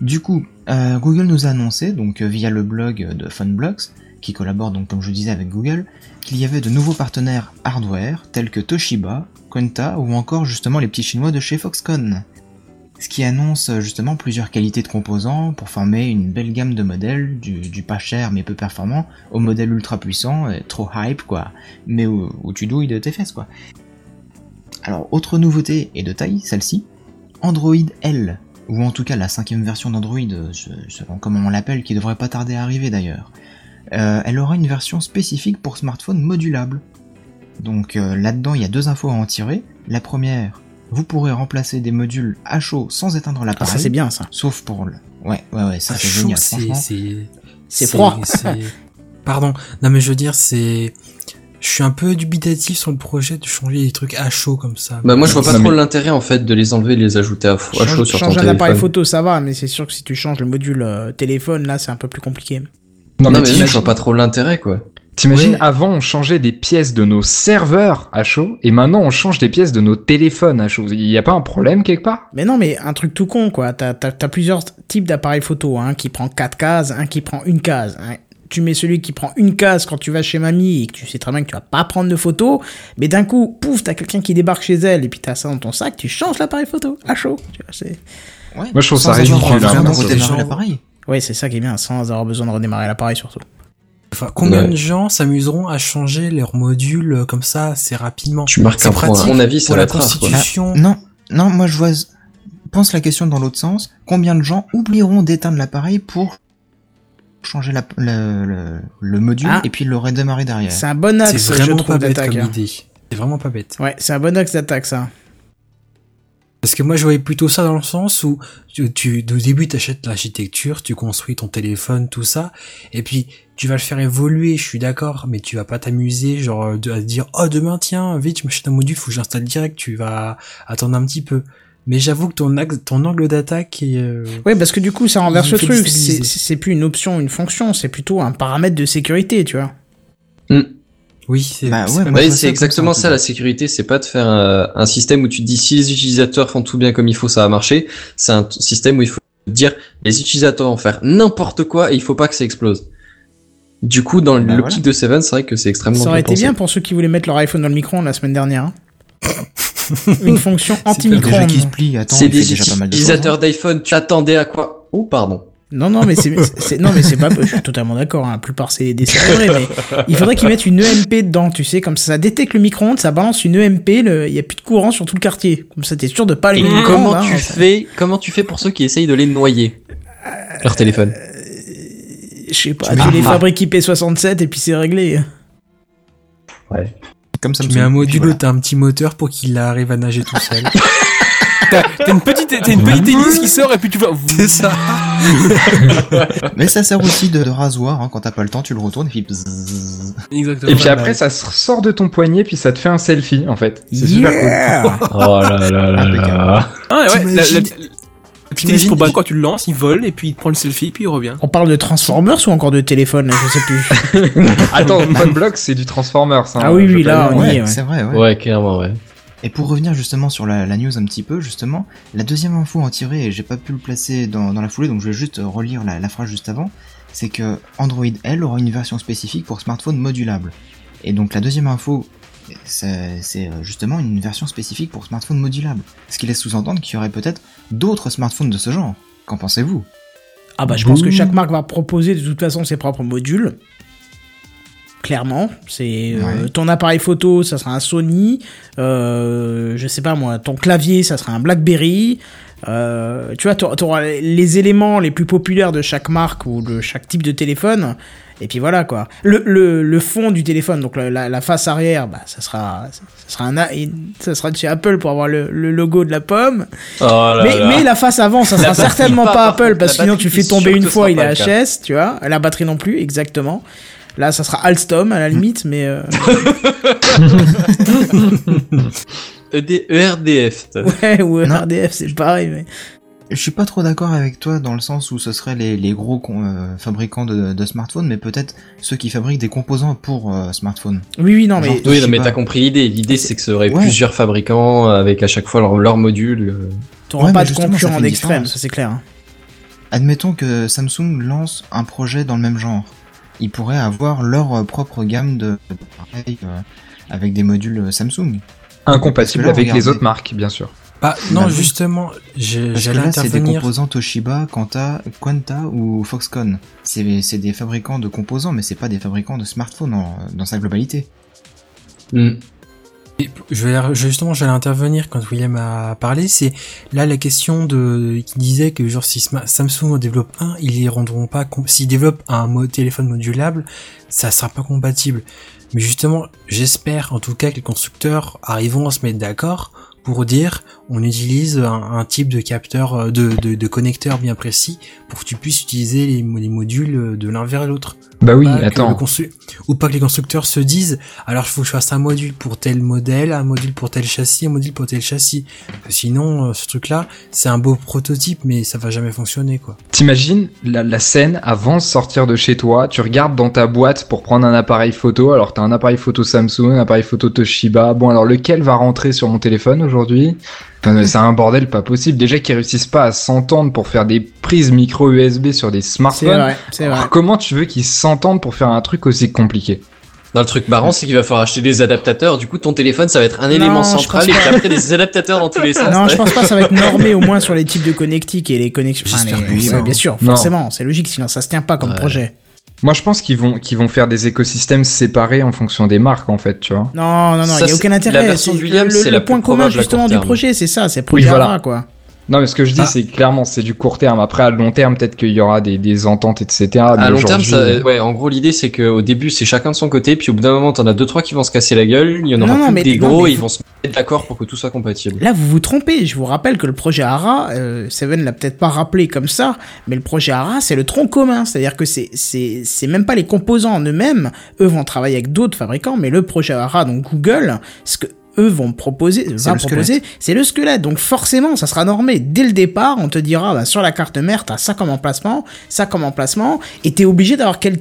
Du coup, euh, Google nous a annoncé, donc euh, via le blog de Funblocks, qui collabore donc comme je disais avec Google, qu'il y avait de nouveaux partenaires hardware tels que Toshiba, Quanta ou encore justement les petits chinois de chez Foxconn. Ce qui annonce justement plusieurs qualités de composants pour former une belle gamme de modèles, du, du pas cher mais peu performant, au modèle ultra puissant et trop hype quoi, mais où, où tu douilles de tes fesses quoi. Alors, autre nouveauté et de taille, celle-ci, Android L, ou en tout cas la cinquième version d'Android, euh, se- selon comment on l'appelle, qui devrait pas tarder à arriver d'ailleurs. Euh, elle aura une version spécifique pour smartphone modulable. Donc euh, là-dedans, il y a deux infos à en tirer. La première, vous pourrez remplacer des modules à chaud sans éteindre Ah, l'appareil. ça c'est bien ça. Sauf pour le... Ouais, ouais, ouais, ça Ah, c'est génial, c'est froid. Pardon. Non mais je veux dire c'est. Je suis un peu dubitatif sur le projet de changer les trucs à chaud comme ça. Bah moi je vois pas Non, trop mais- l'intérêt en fait de les enlever et de les ajouter à, chaud Change, sur ton change un téléphone. appareil photo, ça va, mais c'est sûr que si tu changes le module euh, téléphone, là, c'est un peu plus compliqué. Non, Non, mais mais je vois pas trop l'intérêt quoi. t'imagines, avant on changeait des pièces de nos serveurs à chaud, et maintenant on change des pièces de nos téléphones à chaud. Il y a pas un problème quelque part? Mais non, mais un truc tout con, quoi. T'as as, plusieurs types d'appareils photo. Un qui prend quatre cases, un qui prend une case. hein. Tu mets celui qui prend une case quand tu vas chez mamie et que tu sais très bien que tu vas pas prendre de photos, mais d'un coup, pouf, t'as quelqu'un qui débarque chez elle et puis t'as ça dans ton sac, tu changes l'appareil photo à chaud. Tu vois, c'est... Ouais, Moi, je trouve ça ridicule, l'appareil. Ouais, c'est ça qui est bien, sans avoir besoin de redémarrer l'appareil surtout. Enfin, combien Ouais. de gens s'amuseront à changer leurs modules euh, comme ça assez rapidement? Tu marques C'est un point. À pratique mon avis, ça pour la constitution. Non, non, moi je vois. Pense la question dans l'autre sens. Combien de gens oublieront d'éteindre l'appareil pour changer la- le, le- le module Ah. et puis le redémarrer derrière C'est un bon axe, C'est je vraiment trouve, pas bête comme hein. idée. C'est vraiment pas bête. Ouais, c'est un bon axe d'attaque, ça. Parce que moi, je voyais plutôt ça dans le sens où tu, tu au début, t'achètes l'architecture, tu construis ton téléphone, tout ça, et puis tu vas le faire évoluer. Je suis d'accord, mais tu vas pas t'amuser, genre de, à te dire, oh demain, tiens, vite, je m'achète un module, faut que j'installe direct. Tu vas attendre un petit peu. Mais j'avoue que ton axe, ton angle d'attaque est. euh, Ouais, parce que du coup, ça renverse le truc. C'est plus une option, une fonction, c'est plutôt un paramètre de sécurité, tu vois. Oui, c'est. Bah ouais, Oui, ça exactement ça, ça la sécurité, c'est pas de faire un, un système où tu te dis si les utilisateurs font tout bien comme il faut, ça va marcher. C'est un système où il faut dire les utilisateurs vont faire n'importe quoi et il faut pas que ça explose. Du coup, dans Bah l'optique de Seven, c'est vrai que c'est extrêmement Ça aurait été pensé. bien pour ceux qui voulaient mettre leur iPhone dans le micro la semaine dernière. hein. Une fonction anti-micro. qui se plie, attends, C'est des déjà pas mal de choses. utilisateurs d'iPhone, tu attendais à quoi? Oh, pardon. Non, non, mais c'est, non, mais c'est pas, je suis totalement d'accord, hein, la plupart c'est des serrurés, mais il faudrait qu'ils mettent une EMP dedans, tu sais, comme ça, ça détecte le micro-ondes, ça balance une EMP, le- il y a plus de courant sur tout le quartier. Comme ça, t'es sûr de pas Et allumer le comment tu hein. fais Comment tu fais pour ceux qui essayent de les noyer? Leur téléphone. Je sais pas, Tu les fabriques IP67 et puis c'est réglé. Ouais. Comme ça Tu mets un module où t'as un petit moteur pour qu'il arrive à nager tout seul. T'as une petite, t'as une petite hélice qui sort et puis tu vois. C'est ça. Mais ça sert aussi de, de rasoir, hein. quand t'as pas le temps, tu le retournes et puis bzzz. Exactement. Et puis après, ça sort de ton poignet, puis ça te fait un selfie, en fait. C'est super cool. Yeah Oh là là là là. Ah ouais, la, la, T'imagines- pour tu le lances, il vole et puis il prend le selfie puis il revient. On parle de Transformers ou encore de téléphone, je sais plus. Attends, Block, c'est du Transformers. hein. Ah oui, oui, là, on y est, Ouais, c'est vrai, ouais. Ouais, clairement, ouais. Et pour revenir justement sur la, la news un petit peu, justement, la deuxième info en tirée, et j'ai pas pu le placer dans, dans la foulée, donc je vais juste relire la, la phrase juste avant, c'est que Android L aura une version spécifique pour smartphone modulable. Et donc la deuxième info, c'est c'est, euh, justement une version spécifique pour smartphone modulable. Ce qui laisse sous-entendre qu'il y aurait peut-être d'autres smartphones de ce genre. Qu'en pensez-vous? Ah bah je pense que chaque marque va proposer de toute façon ses propres modules. Clairement, c'est euh, Ouais. ton appareil photo, ça sera un Sony. Euh, je sais pas moi, ton clavier, ça sera un BlackBerry. Euh, tu vois, t'auras t'auras les éléments les plus populaires de chaque marque ou de chaque type de téléphone. Et puis voilà quoi. Le, le, le fond du téléphone, donc la, la- la face arrière, bah ça sera ça sera un ça sera de chez Apple pour avoir le, le logo de la pomme. Oh là mais, là. mais la face avant, ça La sera certainement pas, Apple parce que sinon tu fais tomber une fois, il est. HS, tu vois. La batterie non plus, exactement. Là, ça sera Alstom à la limite, mais euh, ED ERDF. ouais, ou Non. RDF, c'est pareil. Mais... Je suis pas trop d'accord avec toi dans le sens où ce seraient les, les gros con- euh, fabricants de, de smartphones, mais peut-être ceux qui fabriquent des composants pour euh, smartphones. Oui, oui, non, Genre, mais Oui, je non, mais t'as compris l'idée. L'idée, c'est que aurait Ouais. plusieurs fabricants avec à chaque fois leur, leur module. euh. t'auras Ouais, pas de concurrent d'extrême, ça c'est clair. hein. Admettons que Samsung lance un projet dans le même genre. Ils pourraient avoir leur propre gamme de d'appareils euh, avec des modules Samsung. Incompatible là, avec les autres marques, bien sûr. Bah, non, justement, j'allais là, c'est des intervenir. composants Toshiba, Quanta, Quanta ou Foxconn. C'est c'est des fabricants de composants, mais c'est pas des fabricants de smartphones en- dans sa globalité. Hmm. Et Je vais, justement, j'allais intervenir quand William a parlé. C'est là la question de qui disait que genre si Samsung en développe un, ils les rendront pas. S'ils développent un téléphone modulable, ça sera pas compatible. Mais justement, j'espère en tout cas que les constructeurs arriveront à se mettre d'accord pour dire on utilise un, type de capteur, euh, de, connecteur bien précis pour que tu puisses utiliser les modules euh, de l'un vers l'autre. Bah oui, attends. Ou pas que les constructeurs se disent, alors il faut que je fasse un module pour tel modèle, un module pour tel châssis, un module pour tel châssis. Sinon, euh, ce truc-là, c'est un beau prototype, mais ça va jamais fonctionner, quoi. T'imagines la, la scène avant de sortir de chez toi, tu regardes dans ta boîte pour prendre un appareil photo, alors t'as un appareil photo Samsung, un appareil photo Toshiba, bon alors lequel va rentrer sur mon téléphone aujourd'hui? C'est un bordel pas possible, déjà qu'ils réussissent pas à s'entendre pour faire des prises micro USB sur des smartphones, vrai, vrai. alors comment tu veux qu'ils s'entendent pour faire un truc aussi compliqué Non, le truc marrant, c'est qu'il va falloir acheter des adaptateurs. Du coup, ton téléphone, ça va être un élément central et après des adaptateurs dans tous les sens. Non, je pense pas, ça va être normé au moins sur les types de connectiques et les connexions. Enfin, les- oui, ouais, non. bien sûr, Non. forcément, c'est logique, sinon ça se tient pas comme Ouais. projet. Moi je pense qu'ils vont, qu'ils vont faire des écosystèmes séparés en fonction des marques en fait, tu vois. Non, non, non, il y a aucun intérêt. la version C'est- de William, le, c'est le la point commun justement du projet, c'est ça, c'est Oui, projet voilà. ARA, quoi. Non mais ce que je dis Ah. c'est clairement c'est du court terme, après à long terme peut-être qu'il y aura des, des ententes etc. À long terme, ça, ouais, en gros, l'idée, c'est qu'au début, c'est chacun de son côté, puis au bout d'un moment, t'en as deux, trois qui vont se casser la gueule, il y en aura Non, plus mais- des non, gros, mais ils vont se mettre d'accord pour que tout soit compatible. Là, vous vous trompez. Je vous rappelle que le projet ARA, euh, Seven l'a peut-être pas rappelé comme ça, mais le projet ARA, c'est le tronc commun. C'est-à-dire que c'est, c'est, c'est même pas les composants en eux-mêmes. Eux vont travailler avec d'autres fabricants, mais le projet ARA, donc Google, ce que eux vont proposer, va proposer, c'est le squelette. Donc forcément, ça sera normé. Dès le départ, on te dira, bah, sur la carte mère, t'as ça comme emplacement, ça comme emplacement, et t'es obligé d'avoir quel,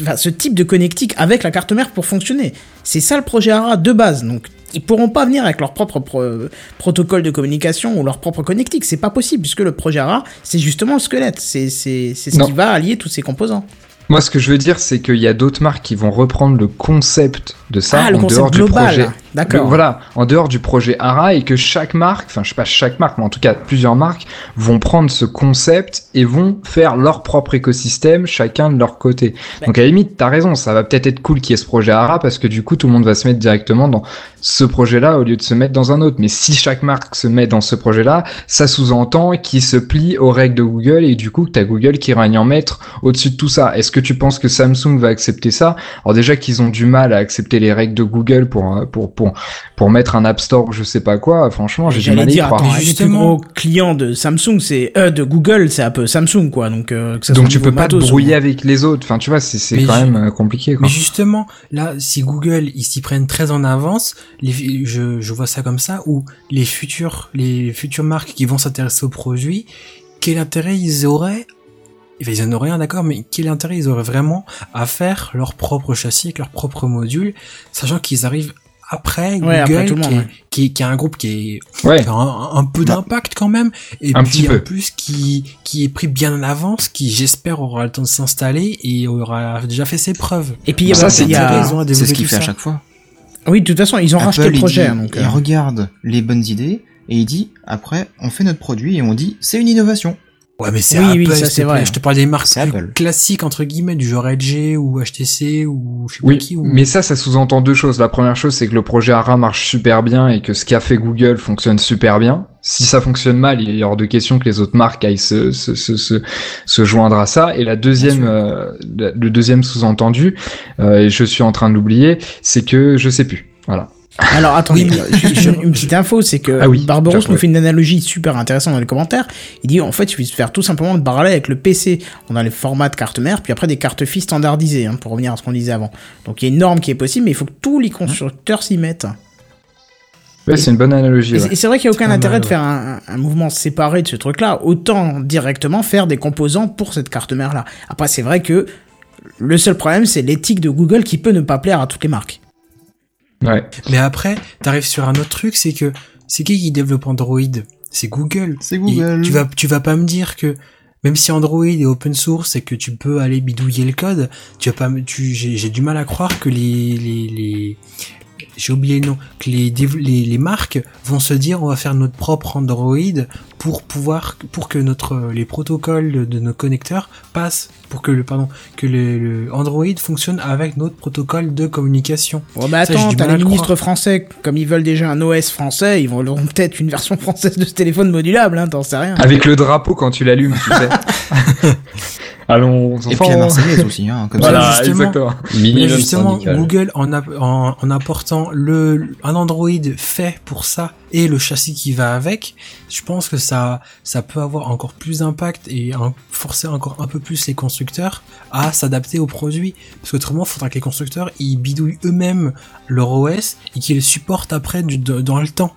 enfin, ce type de connectique avec la carte mère pour fonctionner. C'est ça le projet ARA de base. Donc ils pourront pas venir avec leur propre pro- protocole de communication ou leur propre connectique. C'est pas possible puisque le projet ARA, c'est justement le squelette. C'est ce Non. qui va allier tous ces composants. Moi, ce que je veux dire, c'est qu'il y a d'autres marques qui vont reprendre le concept de ça Ah, en dehors du global, projet. d'accord. Le- voilà, en dehors du projet ARA et que chaque marque, enfin je sais pas chaque marque, mais en tout cas plusieurs marques vont prendre ce concept et vont faire leur propre écosystème, chacun de leur côté. Donc à la limite, t'as raison, ça va peut-être être cool qu'il y ait ce projet ARA parce que du coup tout le monde va se mettre directement dans ce projet-là au lieu de se mettre dans un autre. Mais si chaque marque se met dans ce projet-là, ça sous-entend qu'il se plie aux règles de Google et du coup que t'as Google qui règne en maître au-dessus de tout ça. Est-ce que tu penses que Samsung va accepter ça? Alors déjà qu'ils ont du mal à accepter les règles de Google pour euh, pour pour pour mettre un App Store je sais pas quoi. Franchement, j'ai du mal à y dire, croire. attends, les plus Justement- gros clients de Samsung, c'est euh, de Google, c'est un peu Samsung, quoi. Donc, euh, que ça Donc tu peux pas te ou- brouiller avec les autres. Enfin, tu vois, c'est c'est quand même euh, compliqué. Quoi. Mais justement, là, si Google, ils s'y prennent très en avance, les, je, je vois ça comme ça, où les futurs, les futures marques qui vont s'intéresser aux produits, quel intérêt ils auraient ils en ont rien, d'accord, mais quel intérêt ils auraient vraiment à faire leur propre châssis avec leur propre module, sachant qu'ils arrivent après Google, Ouais, après tout le qui, est, ouais. qui, est, qui a un groupe qui est Ouais. qui a un, un peu Bah. d'impact quand même, et Un puis petit en peu. plus qui qui est pris bien en avance, qui j'espère aura le temps de s'installer et aura déjà fait ses preuves. Et puis, il y a- Ça, c'est il y a... très raison à C'est développer ce qu'il fait à chaque fois. Oui, de toute façon, ils ont racheté Apple, le il projet. dit- donc, il euh, regarde les bonnes idées et il dit après on fait notre produit et on dit c'est une innovation. Ouais, mais c'est Oui, Apple, oui, ça, c'est vrai. Je te parle des marques plus classiques, entre guillemets, du genre LG ou HTC ou je sais pas qui. Ou... mais ça, ça sous-entend deux choses. La première chose, c'est que le projet ARA marche super bien et que ce qu'a fait Google fonctionne super bien. Si ça fonctionne mal, il est hors de question que les autres marques aillent se, se, se, se, se joindre à ça. Et la deuxième, euh, le deuxième sous-entendu, euh, et je suis en train de l'oublier, c'est que je sais plus. Voilà. Alors attendez, juste une, une petite info, c'est que Ah oui, Barbaros tiens, nous fait une analogie super intéressante dans les commentaires. Il dit en fait, il suffit de faire tout simplement le parallèle avec le PC. On a les formats de carte mère, puis après des cartes filles standardisées, hein, pour revenir à ce qu'on disait avant. Donc il y a une norme qui est possible, mais il faut que tous les constructeurs s'y mettent. Ouais, c'est une bonne analogie. Et ouais. c'est- vrai qu'il n'y a aucun intérêt mal, de faire un mouvement séparé de ce truc-là. Autant directement faire des composants pour cette carte mère-là. Après, c'est vrai que le seul problème, c'est l'éthique de Google qui peut ne pas plaire à toutes les marques. Ouais. Mais après, t'arrives sur un autre truc, c'est que c'est qui qui développe Android? C'est Google. C'est Et Google. tu vas, tu vas pas me dire que même si Android est open source et que tu peux aller bidouiller le code, tu vas pas, me- tu, j'ai, j'ai du mal à croire que les, les, les j'ai oublié le nom, que les, les, les marques vont se dire on va faire notre propre Android pour pouvoir, pour que notre, les protocoles de, nos connecteurs passent, pour que le, pardon, que le, le Android fonctionne avec notre protocole de communication. Bon, bah attends, t'as les le ministres croire. français, comme ils veulent déjà un OS français, ils vont leur peut-être une version française de ce téléphone modulable, hein, t'en sais rien. Avec le drapeau quand tu l'allumes, tu sais. Allons, Et puis la Marseillaise aussi, hein, comme Voilà, ça. justement. exactement. Justement. Google en, app- en, en apportant le un Android fait pour ça et le châssis qui va avec, je pense que ça ça peut avoir encore plus d'impact et un- forcer encore un peu plus les constructeurs à s'adapter au produit parce qu'autrement, il faudra que les constructeurs ils bidouillent eux-mêmes leur OS et qu'ils le supportent après du, de- dans le temps.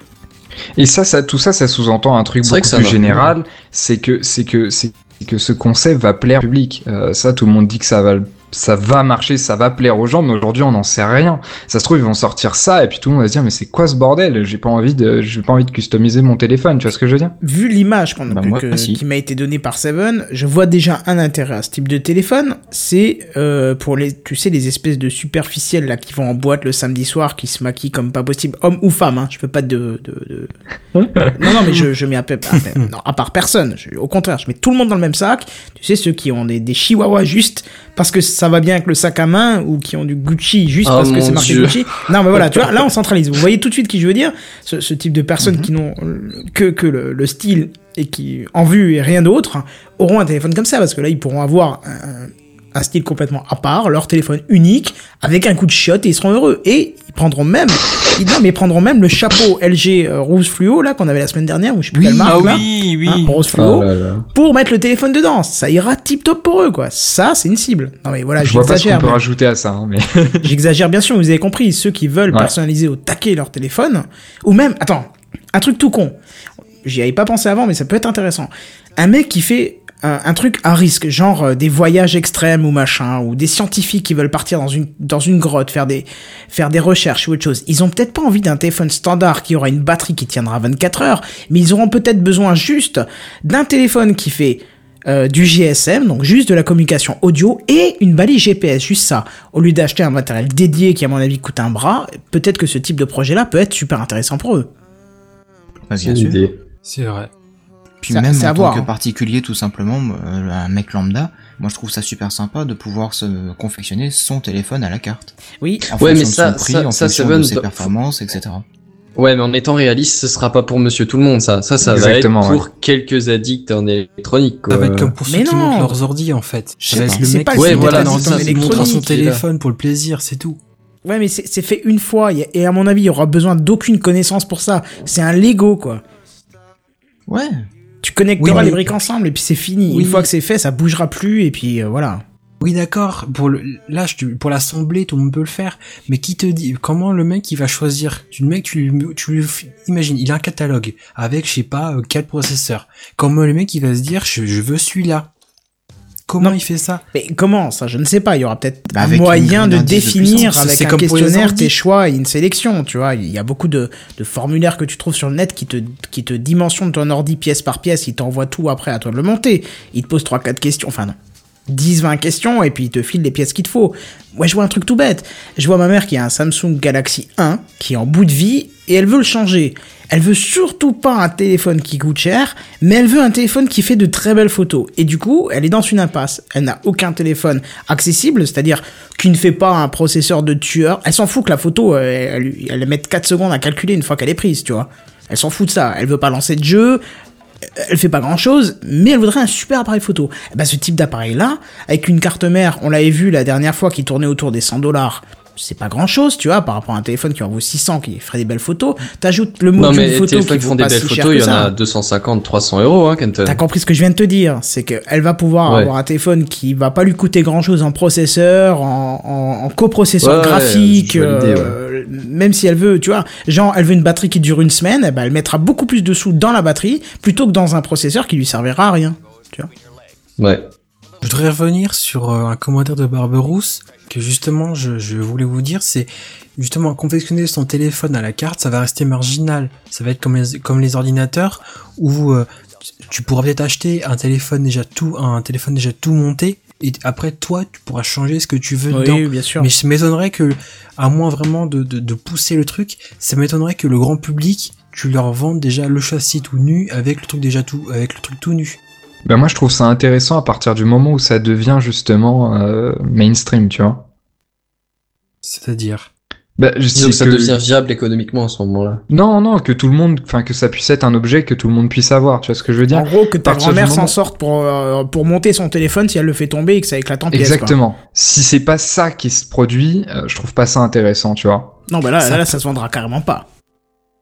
Et ça, ça, tout ça, ça sous-entend un truc beaucoup plus général, c'est que, c'est que, c'est que ce concept va plaire au public. Euh, ça, tout le monde dit que ça va, le- ça va marcher, ça va plaire aux gens, mais aujourd'hui, on n'en sait rien. Ça se trouve, ils vont sortir ça, et puis tout le monde va se dire, mais c'est quoi ce bordel? J'ai pas envie de, j'ai pas envie de customiser mon téléphone. Tu vois ce que je veux dire? Vu l'image qu'on a Bah, que- qui m'a été donnée par Seven, je vois déjà un intérêt à ce type de téléphone. C'est euh, pour les, tu sais, les espèces de superficiels là qui vont en boîte le samedi soir, qui se maquillent comme pas possible, homme ou femme. Hein, je peux pas de, de, de... non non mais je, je mets à, peu- à- non, à part personne. Je- au contraire, je mets tout le monde dans le même sac. Tu sais ceux qui ont des, des chihuahuas juste parce que ça va bien avec le sac à main ou qui ont du Gucci juste Oh parce que c'est marqué Dieu. Gucci. Non mais voilà, tu vois, là on centralise. Vous voyez tout de suite qui je veux dire? Ce, ce type de personnes Mhm. qui n'ont que, que le, le style et qui, en vue et rien d'autre, auront un téléphone comme ça, parce que là, ils pourront avoir un, un style complètement à part, leur téléphone unique, avec un coup de shot, et ils seront heureux. Et ils prendront même, ils, non, mais ils prendront même le chapeau LG euh, rose fluo, là, qu'on avait la semaine dernière, ou je sais plus quelle marque, ah là, oui, oui. hein, rose Oh fluo, là là. pour mettre le téléphone dedans. Ça ira tip top pour eux, quoi. Ça, c'est une cible. Non, mais voilà, Je j'exagère. peut mais- rajouter à ça, hein, mais. J'exagère bien sûr, vous avez compris. Ceux qui veulent Ouais. personnaliser au taquet leur téléphone, ou même, attends, un truc tout con. J'y avais pas pensé avant, mais ça peut être intéressant. Un mec qui fait un, un truc à risque, genre euh, des voyages extrêmes ou machin, ou des scientifiques qui veulent partir dans une dans une grotte faire des faire des recherches ou autre chose. Ils ont peut-être pas envie d'un téléphone standard qui aura une batterie qui tiendra 24 heures, mais ils auront peut-être besoin juste d'un téléphone qui fait euh, du GSM, donc juste de la communication audio et une balise GPS, juste ça. Au lieu d'acheter un matériel dédié qui à mon avis coûte un bras, peut-être que ce type de projet-là peut être super intéressant pour eux. Idée. C'est vrai. Puis Ça- même c'est en tant voir, que hein. particulier, tout simplement, euh, un mec lambda, moi je trouve ça super sympa de pouvoir se confectionner son téléphone à la carte. Oui, En Ouais, mais de ça- son prix, ça- en ça, fonction de ses dans- performances, etc. Ouais, mais en étant réaliste, ce sera pas pour monsieur tout le monde, ça. Ça, ça Exactement, va être pour quelques addicts en électronique, quoi. Ça va être comme pour Mais ceux qui non. montent leurs ordi en fait. Je Ça sais va pas. être le C'est mec qui Ouais, système voilà, dans c'est son téléphone pour le plaisir, c'est tout. Ouais, mais c'est c'est fait une fois, et à mon avis, il y aura besoin d'aucune connaissance pour ça. C'est un Lego, quoi. Ouais. Tu connecteras Oui, les briques ensemble et puis c'est fini. Oui. Une fois que c'est fait, ça bougera plus et puis euh, voilà. Oui, d'accord. Pour le, là, je, pour l'assembler, tout le monde peut le faire. Mais qui te dit, comment le mec, il va choisir? Tu, le mec, tu lui, tu lui, imagine, il a un catalogue avec, je sais pas, euh, quatre processeurs. Comment le mec, il va se dire, je, je veux celui-là? Comment Non. il fait ça? Mais comment ça Je ne sais pas. Il y aura peut-être Bah, un une moyen de définir avec un comme questionnaire tes choix et une sélection. Tu vois, il y a beaucoup de, de formulaires que tu trouves sur le net qui te, qui te dimensionnent ton ordi pièce par pièce. Il t'envoie tout après à toi de le monter. Il te pose 3-4 questions. Enfin non. 10, 20 questions et puis il te file les pièces qu'il te faut. Moi, je vois un truc tout bête. Je vois ma mère qui a un Samsung Galaxy 1 qui est en bout de vie et elle veut le changer. Elle veut surtout pas un téléphone qui coûte cher, mais elle veut un téléphone qui fait de très belles photos. Et du coup, elle est dans une impasse. Elle n'a aucun téléphone accessible, c'est-à-dire qui ne fait pas un processeur de tueur. Elle s'en fout que la photo, euh, elle met 4 secondes à calculer une fois qu'elle est prise, tu vois. Elle s'en fout de ça. Elle veut pas lancer de jeu. Elle fait pas grand chose, mais elle voudrait un super appareil photo. Et bah, ce type d'appareil là, avec une carte mère, on l'avait vu la dernière fois qui tournait autour des 100 dollars. C'est pas grand chose, tu vois, par rapport à un téléphone qui en vaut 600, qui ferait des belles photos. T'ajoutes le Non, module mais les photo qui téléphones qui vaut font des pas belles si photos, il y en a 250, 300 euros, hein, Kenton. T'as compris ce que je viens de te dire, c'est qu'elle va pouvoir Ouais. avoir un téléphone qui va pas lui coûter grand chose en processeur, en, en, en coprocesseur Ouais, graphique, euh, même si elle veut, tu vois, genre elle veut une batterie qui dure une semaine, eh ben, elle mettra beaucoup plus de sous dans la batterie plutôt que dans un processeur qui lui servira à rien. Tu vois. Ouais. Je voudrais revenir sur euh, un commentaire de Barberousse que justement je, je voulais vous dire, c'est justement confectionner son téléphone à la carte, ça va rester marginal. Ça va être comme les, comme les ordinateurs où euh, tu- pourras peut-être acheter un téléphone déjà tout un téléphone déjà tout monté et après toi tu pourras changer ce que tu veux dedans. Oui, bien sûr. Mais je m'étonnerais que, à moins vraiment de, de, de pousser le truc, ça m'étonnerait que le grand public, tu leur vendes déjà le châssis tout nu avec le truc déjà tout, avec le truc tout nu. Ben moi je trouve ça intéressant à partir du moment où ça devient justement euh, mainstream, tu vois. C'est-à-dire? Ben, je que ça que- devient viable économiquement à ce moment-là. Non, non, que tout le monde, enfin que ça puisse être un objet que tout le monde puisse avoir, tu vois ce que je veux dire? En gros, que ta grand-mère moment- s'en sorte pour, euh, pour monter son téléphone si elle le fait tomber et que ça éclate en pièces. quoi. Exactement. Si c'est pas ça qui se produit, euh, je trouve pas ça intéressant, tu vois. Non, bah là, Ça là, ça se vendra carrément pas.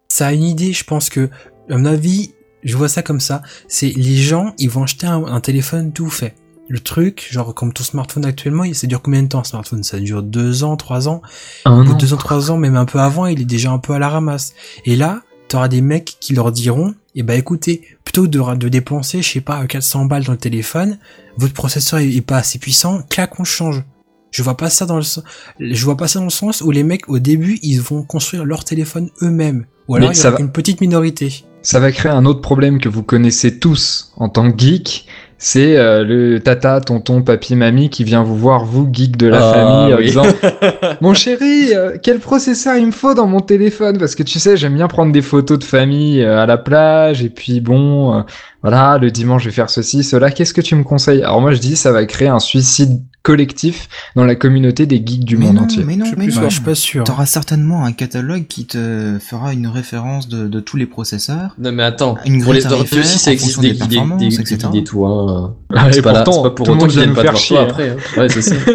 Ça a une idée, je pense que, à mon avis, je vois ça comme ça, c'est les gens, ils vont acheter un, un téléphone tout fait. Le truc, genre comme ton smartphone actuellement, il- ça dure combien de temps un smartphone? Ça dure deux ans, trois ans? Un Au bout an. de deux ans, trois ans, même un peu avant, il est déjà un peu à la ramasse. Et là, t'auras des mecs qui leur diront, eh ben écoutez, plutôt de, de dépenser, je sais pas, 400 balles dans le téléphone, votre processeur est, est pas assez puissant, clac, on change. Je vois pas ça dans le sens, je vois pas ça dans le sens où les mecs, au début, ils vont construire leur téléphone eux-mêmes. Ou alors, il y va- une petite minorité. Ça va créer un autre problème que vous connaissez tous en tant que geek. C'est euh, le tata, tonton, papy, mamie qui vient vous voir, vous, geek de la Ah, famille, en oui. disant Mon chéri, euh, quel processeur il me faut dans mon téléphone? Parce que tu sais, j'aime bien prendre des photos de famille euh, à la plage, et puis bon, euh, voilà, le dimanche je vais faire ceci, cela. Qu'est-ce que tu me conseilles? Alors moi je dis, ça va créer un suicide collectif dans la communauté des geeks du mais monde non, entier. mais non, Je, mais non. je suis pas sûr. T'auras certainement un catalogue qui te fera une référence de, de tous les processeurs. Non mais attends, Une pour les ordi aussi ça existe des des guides, des, des, etc. guides et tout. Hein. Ah, C'est pas, là- pourtant, c'est pas pour tout le autant monde qu'ils viennent pas te voir toi hein. après. hein. Ouais c'est ça.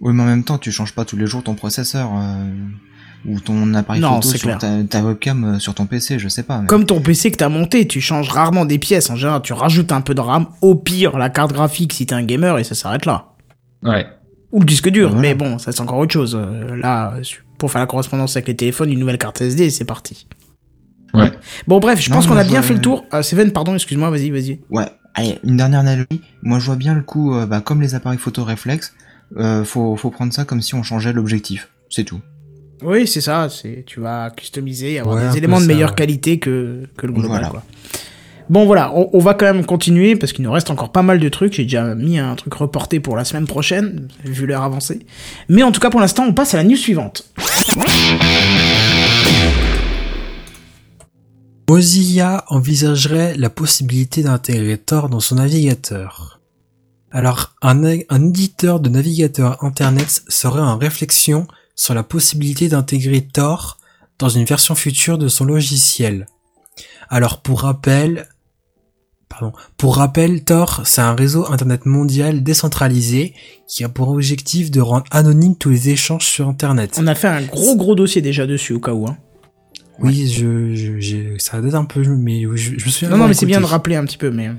Oui, mais en même temps, tu changes pas tous les jours ton processeur euh, ou ton appareil Non, photo c'est sur clair. ta, ta webcam euh, sur ton PC, je sais pas. mais- Comme ton PC que t'as monté, tu changes rarement des pièces. En général, tu rajoutes un peu de RAM. Au pire, la carte graphique si t'es un gamer et ça s'arrête là. Ouais. Ou le disque dur. Voilà. Mais bon, ça c'est encore autre chose. Euh, Là, pour faire la correspondance avec les téléphones, une nouvelle carte SD, c'est parti. Ouais. Bon, bref, je Non, pense qu'on a bien fait le tour. Euh, Seven, pardon, excuse-moi, vas-y, vas-y. Ouais, allez, une dernière analogie. Moi, je vois bien le coup, euh, bah, comme les appareils photo réflexes, euh, faut, faut prendre ça comme si on changeait l'objectif. C'est tout. Oui, c'est ça. C'est tu vas customiser, avoir Ouais, des éléments de ça, meilleure ouais. qualité que que le global. Voilà. Quoi. Bon voilà, on, on va quand même continuer parce qu'il nous reste encore pas mal de trucs. J'ai déjà mis un truc reporté pour la semaine prochaine, vu l'heure avancée. Mais en tout cas, pour l'instant, on passe à la news suivante. Mozilla envisagerait la possibilité d'intégrer Tor dans son navigateur. Alors, un, un éditeur de navigateur Internet serait en réflexion sur la possibilité d'intégrer Tor dans une version future de son logiciel. Alors, pour rappel, pardon, pour rappel, Tor, c'est un réseau Internet mondial décentralisé qui a pour objectif de rendre anonyme tous les échanges sur Internet. On a fait un gros gros dossier déjà dessus au cas où. Hein. Oui, je, je, j'ai- ça date un peu, mais je, je me souviens. Non, non, mais c'est bien de rappeler un petit peu. Mais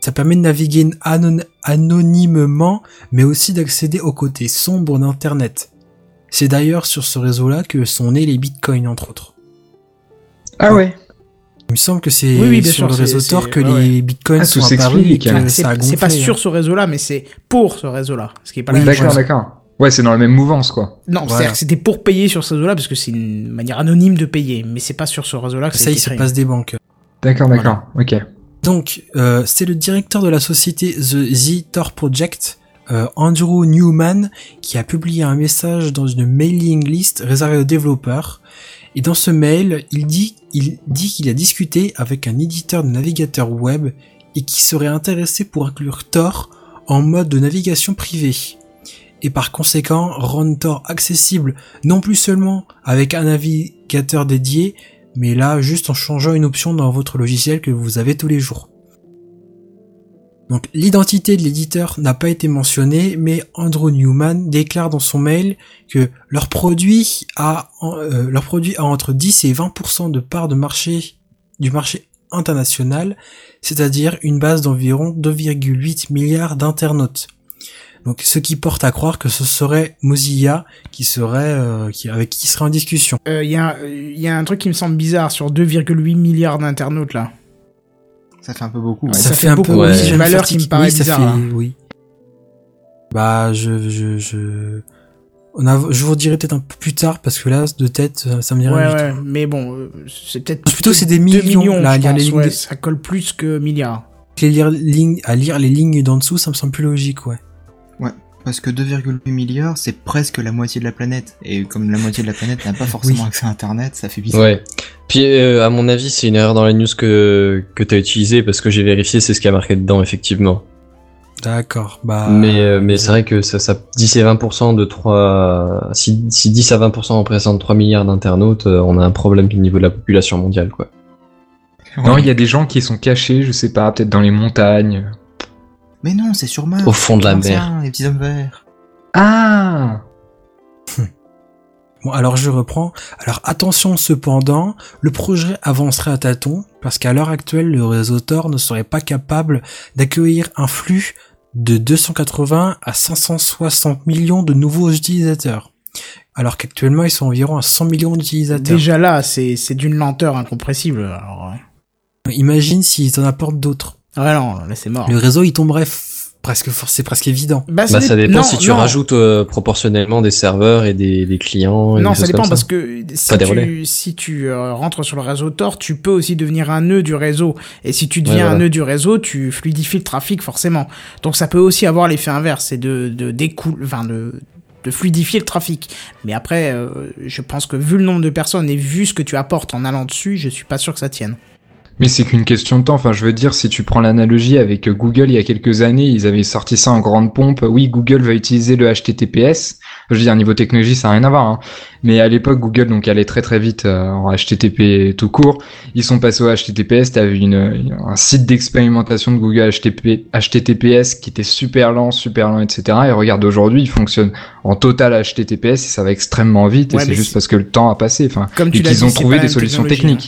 Ça permet de naviguer anon- anonymement, mais aussi d'accéder au côté sombre d'Internet. C'est d'ailleurs sur ce réseau-là que sont nés les bitcoins, entre autres. Ah ouais. Il me semble que c'est Oui, oui, bien sur sûr, le réseau Tor que ouais, les bitcoins Ah, sont apparus Ah, c'est pas hein. sur ce réseau-là, mais c'est pour ce réseau-là. Ce qui est pas Oui, la même D'accord, chose. d'accord. Ouais, c'est dans la même mouvance, quoi. Non, Voilà. c'est-à-dire que c'était pour payer sur ce réseau-là parce que c'est une manière anonyme de payer, mais c'est pas sur ce réseau-là que ça, Ça, il se passe des banques. D'accord, d'accord. Ok. Donc, euh, c'est le directeur de la société The Z Tor Project, euh, Andrew Newman, qui a publié un message dans une mailing list réservée aux développeurs. Et dans ce mail, il dit, il dit qu'il a discuté avec un éditeur de navigateur web et qui serait intéressé pour inclure Tor en mode de navigation privée. Et par conséquent, rendre Tor accessible non plus seulement avec un navigateur dédié, mais là juste en changeant une option dans votre logiciel que vous avez tous les jours. Donc l'identité de l'éditeur n'a pas été mentionnée, mais Andrew Newman déclare dans son mail que leur produit a, euh, leur produit a entre 10 et 20% de part de marché du marché international, c'est-à-dire une base d'environ 2,8 milliards d'internautes. Donc ce qui porte à croire que ce serait Mozilla qui serait euh, avec qui serait en discussion. Il Euh, y, a, y a un truc qui me semble bizarre sur 2,8 milliards d'internautes là. Ça fait un peu beaucoup. Ouais, ça fait beaucoup, ouais. oui, une valeur qui me paraît oui, ça bizarre. fait- oui. Bah, je, je, je, on a, je vous dirai peut-être un peu plus tard parce que là, de tête, ça- ça me dirait Ouais, ouais, mais bon, euh, c'est peut-être Plutôt, c'est des 2 millions, millions, là, à lire pense, les lignes ouais, de- ça colle plus que milliards. Les lire, lignes, à lire les lignes d'en dessous, ça me semble plus logique, ouais. Parce que 2,8 milliards, c'est presque la moitié de la planète. Et comme la moitié de la planète n'a pas forcément Oui. accès à Internet, ça fait bizarre. Ouais. Puis euh, à mon avis, c'est une erreur dans la news que que t'as utilisée parce que j'ai vérifié, c'est ce qui a marqué dedans effectivement. D'accord, bah. mais euh, mais c'est vrai que ça, ça 10 et 20% de 3 si, si 10 à 20% représentent 3 milliards d'internautes, euh, on a un problème au niveau de la population mondiale quoi. Non, il y a des gens qui sont cachés, je sais pas, peut-être dans les montagnes. Mais non, c'est sur Mars. Au fond de la ça, mer. Les petits hommes verts. Ah Bon, alors je reprends. Alors attention cependant, le projet avancerait à tâtons parce qu'à l'heure actuelle, le réseau Tor ne serait pas capable d'accueillir un flux de 280 à 560 millions de nouveaux utilisateurs. Alors qu'actuellement, ils sont environ à 100 millions d'utilisateurs. Déjà là, c'est c'est d'une lenteur incompressible. Alors, ouais. Imagine s'ils en apportent d'autres. Ouais, non, là c'est mort. Le réseau, il tomberait presque, c'est presque évident. Bah, Bah ça dépend non, si tu non. rajoutes euh, proportionnellement des serveurs et des, des clients. Et Non, des ça dépend parce que si Pas tu, relais. si tu euh, rentres sur le réseau Tor, tu peux aussi devenir un nœud du réseau. Et si tu deviens Ouais, un nœud du réseau, tu fluidifies le trafic forcément. Donc ça peut aussi avoir l'effet inverse, c'est de, de découle, enfin de, de fluidifier le trafic. Mais après, euh, je pense que vu le nombre de personnes et vu ce que tu apportes en allant dessus, je suis pas sûr que ça tienne. Mais c'est qu'une question de temps. Enfin, je veux dire, si tu prends l'analogie avec Google il y a quelques années, ils avaient sorti ça en grande pompe. Oui, Google va utiliser le HTTPS. Je veux dire, niveau technologie, ça n'a rien à voir. Hein. Mais à l'époque, Google donc allait très très vite euh, en HTTP tout court. Ils sont passés au HTTPS. T'avais une un site d'expérimentation de Google HTTP, HTTPS qui était super lent, super lent, etc. Et regarde aujourd'hui, il fonctionne en total HTTPS et ça va extrêmement vite. Ouais, et c'est juste parce que le temps a passé. Enfin, Comme tu et qu'ils ont trouvé des solutions hein.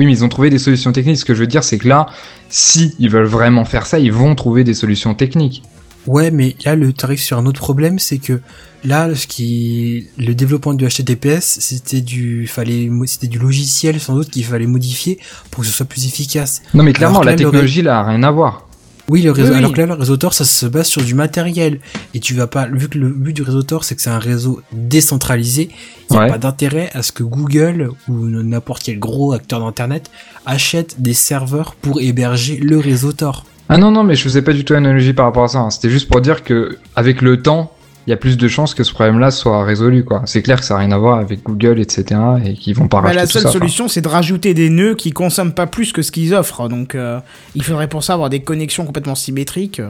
Oui, mais ils ont trouvé des solutions techniques. Ce que je veux dire, c'est que là, si ils veulent vraiment faire ça, ils vont trouver des solutions techniques. Ouais, mais là, le tarif sur un autre problème, c'est que là, ce qui, le développement du HTTPS, c'était du, fallait, c'était du logiciel sans doute qu'il fallait modifier pour que ce soit plus efficace. Non, mais clairement, la technologie, là, a rien à voir. Oui, le réseau. Oui, oui. Alors que là, le réseau Tor, ça se base sur du matériel. Et tu vas pas, vu que le but du réseau Tor, c'est que c'est un réseau décentralisé, il n'y a Ouais. pas d'intérêt à ce que Google ou n'importe quel gros acteur d'Internet achète des serveurs pour héberger le réseau Tor. Ah non, non, mais je faisais pas du tout l'analogie par rapport à ça. hein. C'était juste pour dire que avec le temps, il y a plus de chances que ce problème-là soit résolu, quoi. C'est clair que ça n'a rien à voir avec Google, etc. et qu'ils vont pas Bah, la tout seule ça. solution, c'est de rajouter des nœuds qui consomment pas plus que ce qu'ils offrent. Donc, euh, il faudrait pour ça avoir des connexions complètement symétriques.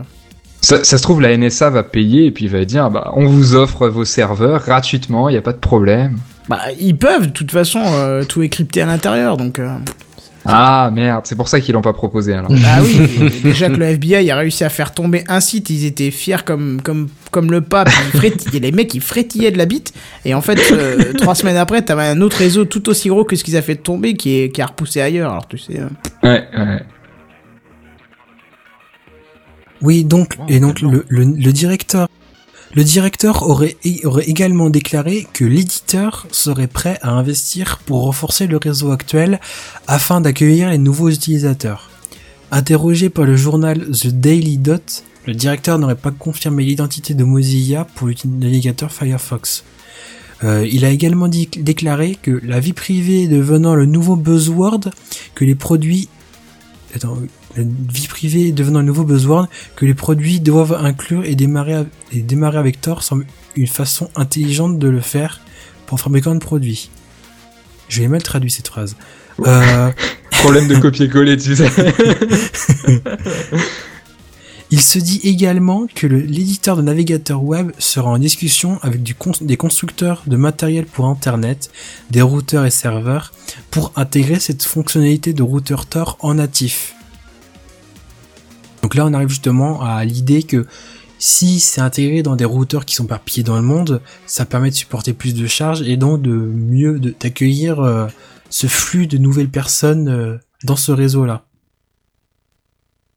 Ça, ça se trouve, la NSA va payer et puis va dire, bah, on vous offre vos serveurs gratuitement, il y a pas de problème. Bah, ils peuvent, de toute façon, euh, tout écrypter à l'intérieur. Donc, euh, Ah merde, c'est pour ça qu'ils l'ont pas proposé alors. bah oui. et déjà que le FBI a réussi à faire tomber un site, ils étaient fiers comme comme comme le pape. Ils frétillaient- les mecs, ils frétillaient de la bite. Et en fait, euh, trois semaines après, t'avais un autre réseau tout aussi gros que ce qu'ils a fait tomber, qui est qui a repoussé ailleurs. Alors tu sais. euh, Ouais, ouais. Oui, donc, et donc le, le directeur, le directeur aurait, également déclaré que l'éditeur serait prêt à investir pour renforcer le réseau actuel afin d'accueillir les nouveaux utilisateurs. Interrogé par le journal The Daily Dot, le directeur n'aurait pas confirmé l'identité de Mozilla pour le navigateur Firefox. Euh, il a également déclaré que la vie privée devenant le nouveau buzzword, que les produits Attends, la vie privée devenant un nouveau buzzword que les produits doivent inclure et démarrer, et démarrer avec Tor semble une façon intelligente de le faire pour fabricant de produits. Je vais mal traduire cette phrase. Euh, Problème de copier-coller, tu sais. il se dit également que l'éditeur de navigateur web sera en discussion avec du cons- des constructeurs de matériel pour Internet, des routeurs et serveurs, pour intégrer cette fonctionnalité de routeur Tor en natif. Donc là, on arrive justement à l'idée que si c'est intégré dans des routeurs qui sont parpillés dans le monde, ça permet de supporter plus de charges et donc de mieux de- d'accueillir euh, ce flux de nouvelles personnes euh, dans ce réseau-là.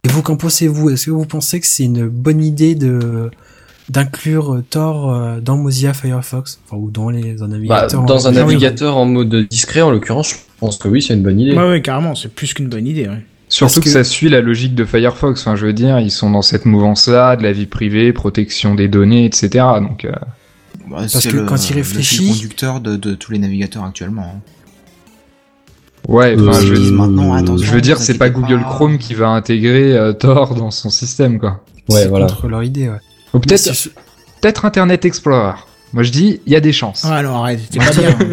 Et vous, qu'en pensez-vous? Est-ce que vous pensez que c'est une bonne idée de d'inclure euh, Tor dans Mozilla Firefox? Enfin, ou dans les un Bah, navigateur en- dans un navigateur en mode discret, en l'occurrence, je pense que oui, c'est une bonne idée. Ouais, ouais, carrément, c'est plus qu'une bonne idée. Ouais. Surtout que... que- ça suit la logique de Firefox. Enfin, je veux dire, ils sont dans cette mouvance-là, de la vie privée, protection des données, etc. Donc, euh, Bah, Parce c'est que le- quand il le réfléchit- fil conducteur de, de tous les navigateurs actuellement. hein. ouais. Enfin, Euh, je, Ils disent maintenant, attention, je veux dire, vous c'est pas Google pas. Chrome qui va intégrer euh, Tor dans son système, quoi. Ouais, c'est voilà. contre leur idée. Ouais. Ou peut-être, Mais c'est- peut-être Internet Explorer. Moi, je dis, il y a des chances. Ah non, arrête, t'es pas bien.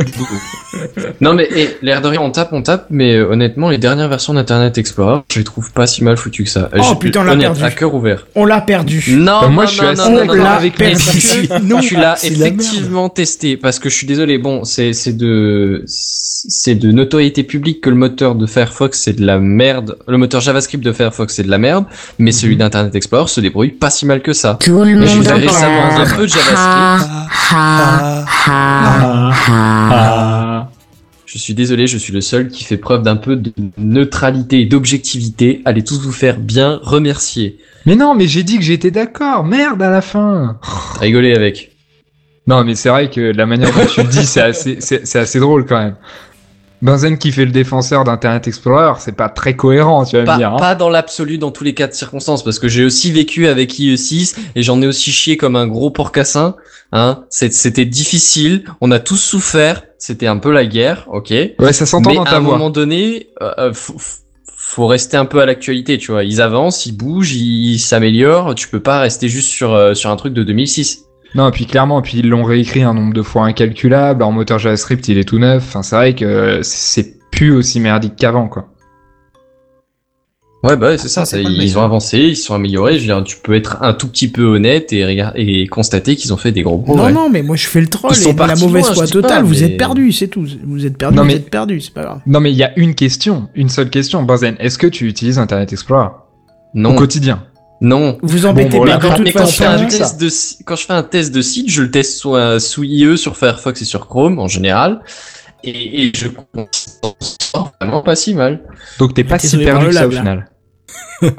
Non mais eh, l'air de rien, on tape, on tape, mais euh, honnêtement, les dernières versions d'Internet Explorer, je les trouve pas si mal foutues que ça. Oh, Je- putain, on l'a honnête, perdu. à cœur ouvert. On l'a perdu. Non, Bah, moi, non, je suis non, assez non, non, d'accord non, avec perdu. tu- Non, tu l'as la effectivement testé parce que je suis désolé. Bon, c'est c'est de c'est de notoriété publique que le moteur de Firefox c'est de la merde. Le moteur JavaScript de Firefox c'est de la merde, mais celui d'Internet Explorer se débrouille pas si mal que ça. Tout le monde fait en récemment un peu de JavaScript. Ha, ha, ha, ha. Je suis désolé, je suis le seul qui fait preuve d'un peu de neutralité et d'objectivité. Allez tous vous faire bien remercier. Mais non, mais j'ai dit que j'étais d'accord. Merde à la fin. Rigolez avec. Non, mais c'est vrai que la manière dont tu le dis, c'est assez, c'est, c'est assez drôle quand même. Benzen qui fait le défenseur d'Internet Explorer, c'est pas très cohérent, tu vas me dire. hein. pas dans l'absolu dans tous les cas de circonstances, parce que j'ai aussi vécu avec IE6 et j'en ai aussi chié comme un gros porcassin. Hein, c'était difficile, on a tous souffert, c'était un peu la guerre, ok. Ouais, ça s'entend Mais dans à ta un voix. moment donné, euh, euh, faut, faut rester un peu à l'actualité, tu vois. Ils avancent, ils bougent, ils s'améliorent. Tu peux pas rester juste sur euh, sur un truc de 2006. Non, et puis clairement, puis ils l'ont réécrit un nombre de fois incalculable. En moteur JavaScript, il est tout neuf. Enfin, c'est vrai que c'est plus aussi merdique qu'avant, quoi. Ouais, bah ouais, c'est ça. Ah, ça, le ils ont avancé, ils se sont améliorés. Je veux dire, tu peux être un tout petit peu honnête et regarder et constater qu'ils ont fait des gros Non, progrès. non, mais moi je fais le troll Ils sont et de la mauvaise foi pas, totale, vous mais- êtes perdu, c'est tout. Vous êtes perdu, Non, vous mais- êtes perdu, c'est pas grave. Non, mais il y a une question, une seule question. Benzen, est-ce que tu utilises Internet Explorer Non, au quotidien? Non. Vous embêtez Bon, voilà. pas de quand, toute mais quand je fais un test de si- quand je fais un test de site, je le teste un- sous IE sur Firefox et sur Chrome en général, et, et je constate vraiment pas si mal. Donc t'es pas si perdu que ça au final.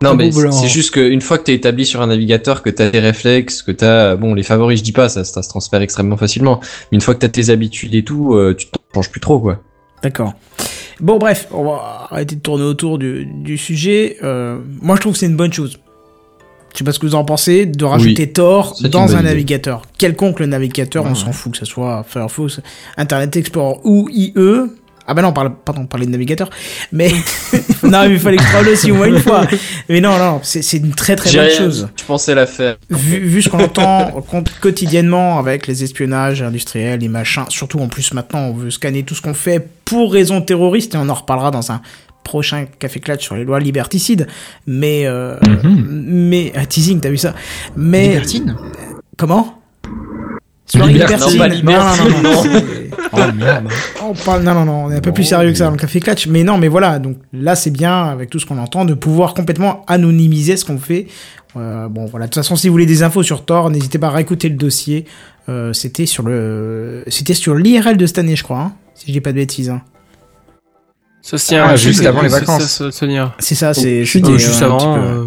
Non, Un mais c'est juste qu'une fois que t'es établi sur un navigateur, que t'as tes réflexes, que t'as, bon, les favoris, je dis pas, ça, ça se transfère extrêmement facilement. Mais une fois que t'as tes habitudes et tout, euh, tu t'en changes plus trop, quoi. D'accord. Bon, bref, on va arrêter de tourner autour du, du sujet. Euh, moi, je trouve que c'est une bonne chose. Je sais pas ce que vous en pensez, de rajouter Tor une dans un idée. navigateur. Quelconque le navigateur, on s'en fout que ce soit Firefox, Internet Explorer ou IE. Ah bah non, on parle, pardon, on parlait de navigateur. Mais, non, mais il fallait que je parle aussi au moins une fois. Mais non, non, c'est c'est une très très bonne chose. Je pensais la faire. Vu, vu ce qu'on entend quotidiennement avec les espionnages industriels, les machins, surtout en plus maintenant on veut scanner tout ce qu'on fait pour raison terroriste et on en reparlera dans un prochain café clutch sur les lois liberticides. Mais euh, mais ah, teasing, t'as vu ça? Mais Libertine? comment? Soirée Libertine. libertine. Non, pas non, non, non, libertine, non. Oh merde. On parle, non, non, non, on est un peu plus sérieux que ça dans le café clutch. Mais non, mais voilà, donc là c'est bien avec tout ce qu'on entend de pouvoir complètement anonymiser ce qu'on fait. Euh, bon, voilà. De toute façon, si vous voulez des infos sur Tor, n'hésitez pas à réécouter le dossier. Euh, c'était sur le, c'était sur l'IRL de cette année, je crois, hein, si je dis pas de bêtises. hein. Ça se tient Ah, juste c'est- avant les c'est- vacances. C'est ça, c'est Euh, juste euh, un avant.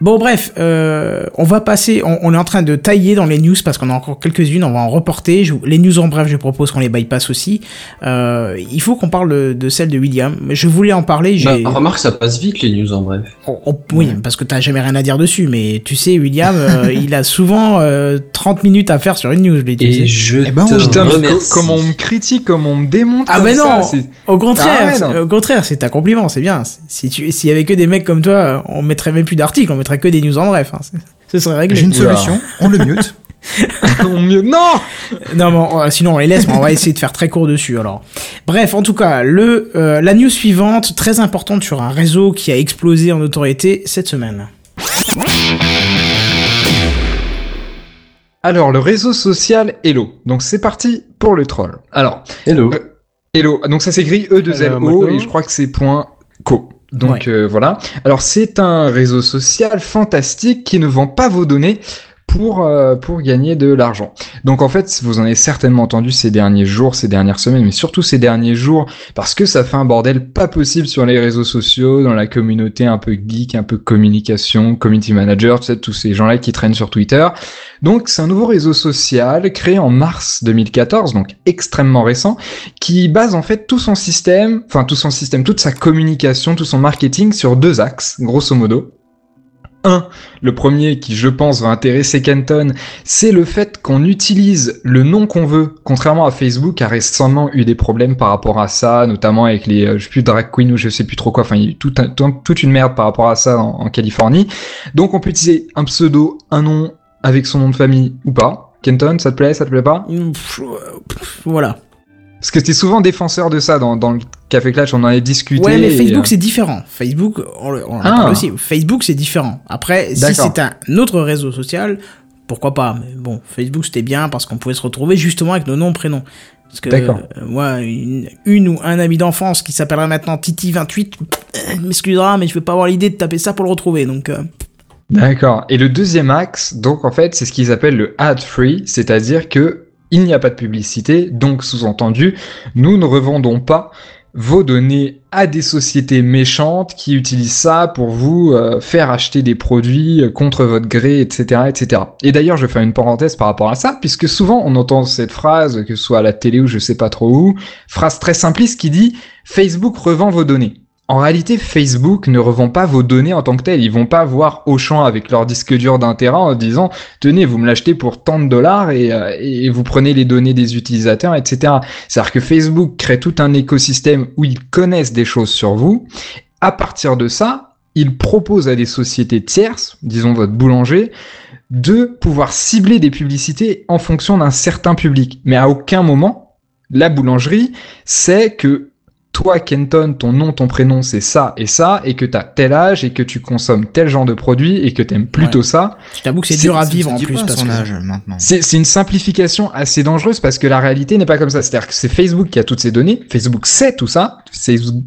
Euh, Bon bref, euh, on va passer, on, on est en train de tailler dans les news parce qu'on a encore quelques-unes, on va en reporter. Je- les news en bref, je propose qu'on les bypass aussi. Euh, il faut qu'on parle de, de celle de William. Je voulais en parler. Bah, remarque, ça passe vite les news en bref. on- on- oui, parce que t'as jamais rien à dire dessus. Mais tu sais, William, euh, il a souvent euh, 30 minutes à faire sur une news. lui, tu sais. Et je Eh ben, te comme on me critique, comme on me démonte. Ah ben ça, non c'est- Au contraire, Ah ouais, non. c'est- au contraire, c'est un compliment, c'est bien. Si tu, s'il y avait que des mecs comme toi, on mettrait même plus d'articles, on mettrait que des news en bref. hein. Ce serait réglé. J'ai une solution, on le mute. Mieux. Non Non, mais on- euh, sinon on les laisse, mais on va essayer de faire très court dessus alors. Bref, en tout cas, le, euh, la news suivante, très importante sur un réseau qui a explosé en notoriété cette semaine. Alors, le réseau social Hello. Donc, c'est parti pour le troll. Alors, Hello. Euh, Hello. Donc, ça s'écrit Euh, E2LO maintenant. et je crois que c'est point .co. Donc, euh, voilà. Alors, c'est un réseau social fantastique qui ne vend pas vos données pour, euh, pour gagner de l'argent. Donc, en fait, vous en avez certainement entendu ces derniers jours, ces dernières semaines, mais surtout ces derniers jours, parce que ça fait un bordel pas possible sur les réseaux sociaux, dans la communauté un peu geek, un peu communication, community manager, tu sais, tous ces gens-là qui traînent sur Twitter. Donc c'est un nouveau réseau social créé en mars 2014, donc extrêmement récent, qui base en fait tout son système, enfin tout son système, toute sa communication, tout son marketing sur deux axes, grosso modo. Le premier qui je pense va intéresser Kenton, c'est le fait qu'on utilise le nom qu'on veut, contrairement à Facebook qui a récemment eu des problèmes par rapport à ça, notamment avec les, euh, je sais plus, drag queen ou je sais plus trop quoi, enfin il y a eu toute une merde par rapport à ça en, en Californie. Donc on peut utiliser un pseudo, un nom avec son nom de famille ou pas. Kenton, ça te plaît, ça te plaît pas? Pff, euh, Voilà. Parce que t'es souvent défenseur de ça dans, dans le Café Clash, on en a discuté. Ouais, mais Facebook euh, c'est différent. Facebook, on, le- on en Ah. parle aussi. Facebook c'est différent. Après, si c'est un autre réseau social, pourquoi pas. Mais bon, Facebook c'était bien parce qu'on pouvait se retrouver justement avec nos noms, prénoms. Parce que D'accord. euh, moi, une, une ou un ami d'enfance qui s'appellerait maintenant Titi28, euh, m'excusera, mais je vais pas avoir l'idée de taper ça pour le retrouver. Donc, euh, D'accord. Et le deuxième axe, donc en fait, c'est ce qu'ils appellent le ad free, c'est-à-dire que il n'y a pas de publicité, donc sous-entendu, nous ne revendons pas vos données à des sociétés méchantes qui utilisent ça pour vous euh, faire acheter des produits euh, contre votre gré, etc., etc. Et d'ailleurs, je vais faire une parenthèse par rapport à ça, puisque souvent on entend cette phrase, que ce soit à la télé ou je sais pas trop où, phrase très simpliste qui dit Facebook revend vos données. En réalité, Facebook ne revend pas vos données en tant que telles. Ils vont pas voir Auchan avec leur disque dur d'un terrain en disant tenez, vous me l'achetez pour tant de dollars et, euh, et vous prenez les données des utilisateurs, etc. C'est-à-dire que Facebook crée tout un écosystème où ils connaissent des choses sur vous. À partir de ça, ils proposent à des sociétés tierces, disons votre boulanger, de pouvoir cibler des publicités en fonction d'un certain public. Mais à aucun moment, la boulangerie sait que toi, Kenton, ton nom, ton prénom, c'est ça et ça, et que t'as tel âge, et que tu consommes tel genre de produit, et que t'aimes plutôt ça. je t'avoue que c'est dur à vivre en plus. Parce son que... âge maintenant. C'est une simplification assez dangereuse parce que la réalité n'est pas comme ça. C'est-à-dire que c'est Facebook qui a toutes ces données. Facebook sait tout ça.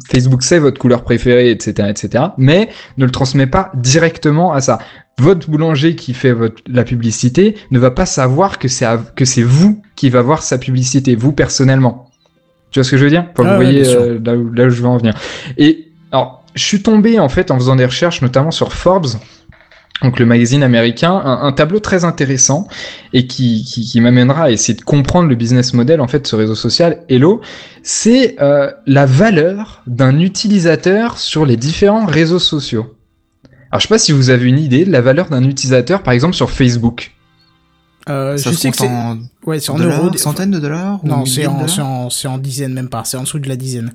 Facebook sait votre couleur préférée, etc., etc. Mais ne le transmet pas directement à ça. Votre boulanger qui fait votre, la publicité ne va pas savoir que c'est que c'est vous qui va voir sa publicité, vous personnellement. Tu vois ce que je veux dire? Enfin, Ah Vous ouais, voyez euh, là, où, là où je veux en venir. Et alors, je suis tombé en fait en faisant des recherches, notamment sur Forbes, donc le magazine américain, un, un tableau très intéressant et qui, qui, qui m'amènera à essayer de comprendre le business model en fait de ce réseau social Hello, c'est euh, la valeur d'un utilisateur sur les différents réseaux sociaux. Alors je sais pas si vous avez une idée de la valeur d'un utilisateur par exemple sur Facebook. Euh, Ça je se sais que c'est. en Ouais, c'est en dollars, euros. centaines de dollars Non, c'est en, dollars c'est en, c'est en dizaines même pas. C'est en dessous de la dizaine.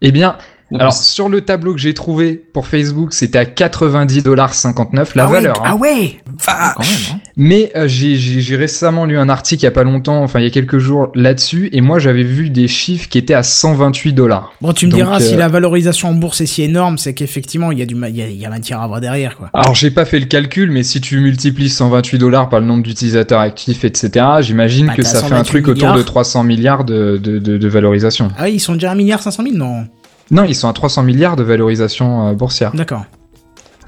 Eh bien, alors sur le tableau que j'ai trouvé pour Facebook, c'était à 90,59$ la ah valeur. Ouais, hein. Ah ouais Ah, quand même, hein. Mais euh, j'ai- récemment lu un article il y a pas longtemps, enfin il y a quelques jours là-dessus, et moi j'avais vu des chiffres qui étaient à 128 dollars. Bon, tu me Donc, diras, si euh, la valorisation en bourse est si énorme, c'est qu'effectivement, il y, a du il y, a, il y a matière à voir derrière, quoi. Alors j'ai pas fait le calcul, mais si tu multiplies 128 dollars par le nombre d'utilisateurs actifs, etc., j'imagine Bah, que ça fait un 128 truc autour de milliards. 300 milliards de, de, de, de valorisation. Ah oui, ils sont déjà à 1 milliard 500 000 Non? Non, ils sont à 300 milliards de valorisation euh, boursière. D'accord.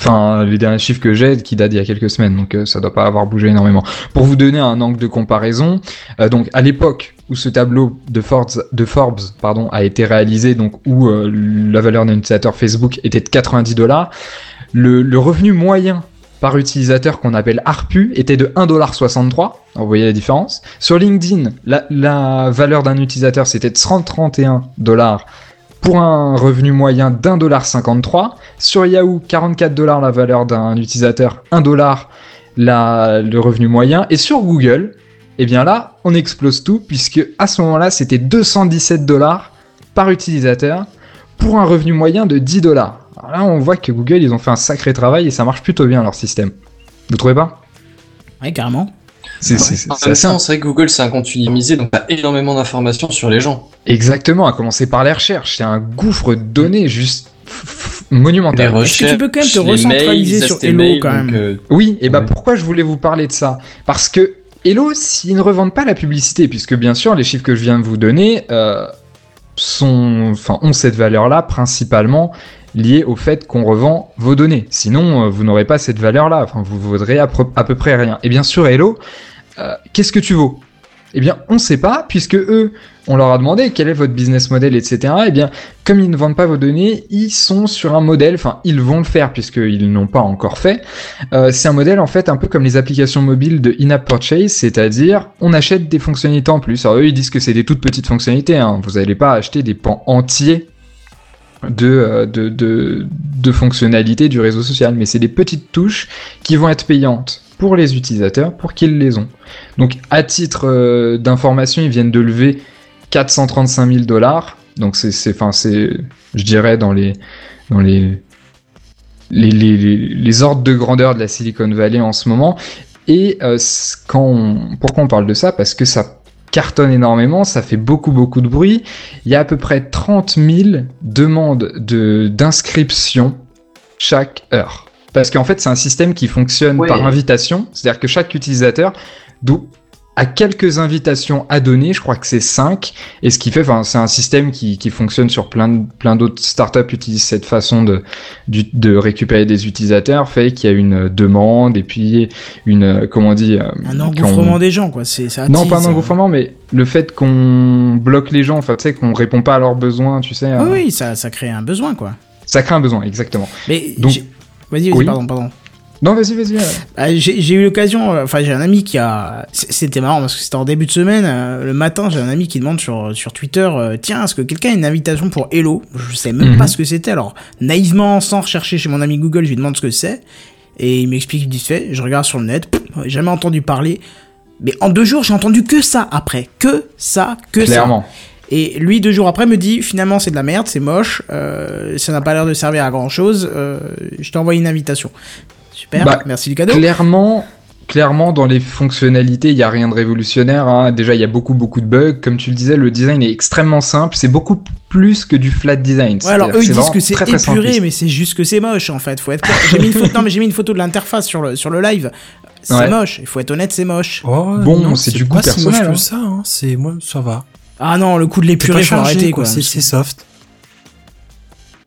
Enfin, les derniers chiffres que j'ai qui datent d'il y a quelques semaines, donc euh, ça doit pas avoir bougé énormément. Pour vous donner un angle de comparaison, euh, donc à l'époque où ce tableau de Forbes, a été réalisé, donc où euh, la valeur d'un utilisateur Facebook était de 90 dollars, le, le revenu moyen par utilisateur qu'on appelle ARPU était de 1,63$. Vous voyez la différence. Sur LinkedIn, la, la valeur d'un utilisateur c'était de 131 dollars pour un revenu moyen d'un dollar 53. Sur Yahoo, 44 dollars la valeur d'un utilisateur, 1 dollar la, le revenu moyen. Et sur Google, eh bien là, on explose tout puisque à ce moment-là, c'était 217 dollars par utilisateur pour un revenu moyen de 10 dollars. Là, on voit que Google, ils ont fait un sacré travail et ça marche plutôt bien leur système. Vous trouvez pas? Ouais, carrément. C'est c'est- c'est- En c'est même assez temps, c'est vrai que Google, c'est un compte unimisé, donc t'as énormément d'informations sur les gens. Exactement, à commencer par les recherches. C'est un gouffre de données juste monumental. Est-ce que tu peux quand même te recentraliser mails, sur Hello, mails, quand même? euh, Oui, et bah Ouais. pourquoi je voulais vous parler de ça? Parce que Hello, s'ils ne revendent pas la publicité, puisque bien sûr les chiffres que je viens de vous donner euh, sont, enfin, ont cette valeur-là principalement liée au fait qu'on revend vos données. Sinon, euh, vous n'aurez pas cette valeur-là. Enfin, vous vaudrez à, peu près rien. Et bien sûr, Hello, euh, qu'est-ce que tu vaux? Eh bien, on ne sait pas, puisque eux, on leur a demandé quel est votre business model, etc. Eh bien, comme ils ne vendent pas vos données, ils sont sur un modèle, enfin, ils vont le faire puisqu'ils n'ont pas encore fait. Euh, c'est un modèle en fait un peu comme les applications mobiles de in-app purchase, c'est-à-dire on achète des fonctionnalités en plus. Alors eux ils disent que c'est des toutes petites fonctionnalités, hein. vous n'allez pas acheter des pans entiers de, euh, de, de, de fonctionnalités du réseau social, mais c'est des petites touches qui vont être payantes pour les utilisateurs pour qu'ils les ont. Donc à titre euh, d'information, ils viennent de lever 435 000 dollars. Donc c'est, c'est, enfin c'est, je dirais dans les, dans les, les, les, les, ordres de grandeur de la Silicon Valley en ce moment. Et euh, quand on- pourquoi on parle de ça? Parce que ça cartonne énormément, ça fait beaucoup beaucoup de bruit. Il y a à peu près 30 000 demandes de d'inscription chaque heure. Parce qu'en fait, c'est un système qui fonctionne par invitation, c'est-à-dire que chaque utilisateur do- a quelques invitations à donner, je crois que c'est 5, et ce qui fait, enfin, c'est un système qui, qui fonctionne sur plein, de- plein d'autres startups utilisent cette façon de, de récupérer des utilisateurs, fait qu'il y a une demande, et puis une, comment on dit, euh, Un engouffrement des gens, quoi. C'est, ça non, pas un euh. engouffrement, mais le fait qu'on bloque les gens, enfin, tu sais, qu'on répond pas à leurs besoins, tu sais, Oui, euh, oui, ça, ça crée un besoin, quoi. ça crée un besoin, exactement. Mais Donc- j'ai- vas-y, vas-y, Oui. pardon, pardon. Non, vas-y, vas-y. Ah, j'ai j'ai eu l'occasion, euh, enfin j'ai un ami qui a, c'était marrant parce que c'était en début de semaine, euh, le matin j'ai un ami qui demande sur sur Twitter, euh, tiens est-ce que quelqu'un a une invitation pour Hello? Je sais même Mhm. pas ce que c'était, alors naïvement sans rechercher chez mon ami Google, je lui demande ce que c'est et il m'explique vite fait, je regarde sur le net, pff, jamais entendu parler, mais en deux jours j'ai entendu que ça après, que ça, que ça. Clairement. Et lui, deux jours après, me dit finalement c'est de la merde, c'est moche, euh, ça n'a pas l'air de servir à grand chose. je t'ai envoyé une invitation. Super, Bah, merci du cadeau. Clairement, clairement, dans les fonctionnalités, il y a rien de révolutionnaire. hein. Déjà, il y a beaucoup, beaucoup de bugs. Comme tu le disais, le design est extrêmement simple. C'est beaucoup plus que du flat design. Ouais, alors eux ils disent que c'est très, très épuré, simpliste. mais c'est juste que c'est moche en fait. Faut être clair. J'ai mis une photo, non mais j'ai mis une photo de l'interface sur le sur le live. C'est Ouais. moche. Il faut être honnête, c'est moche. Oh, Bon, non, c'est du goût moche personnel, hein. que ça, hein. C'est moi, ça va. Ah non, le coup de C'est l'épurer, faut arrêter quoi. quoi. C'est c'est soft.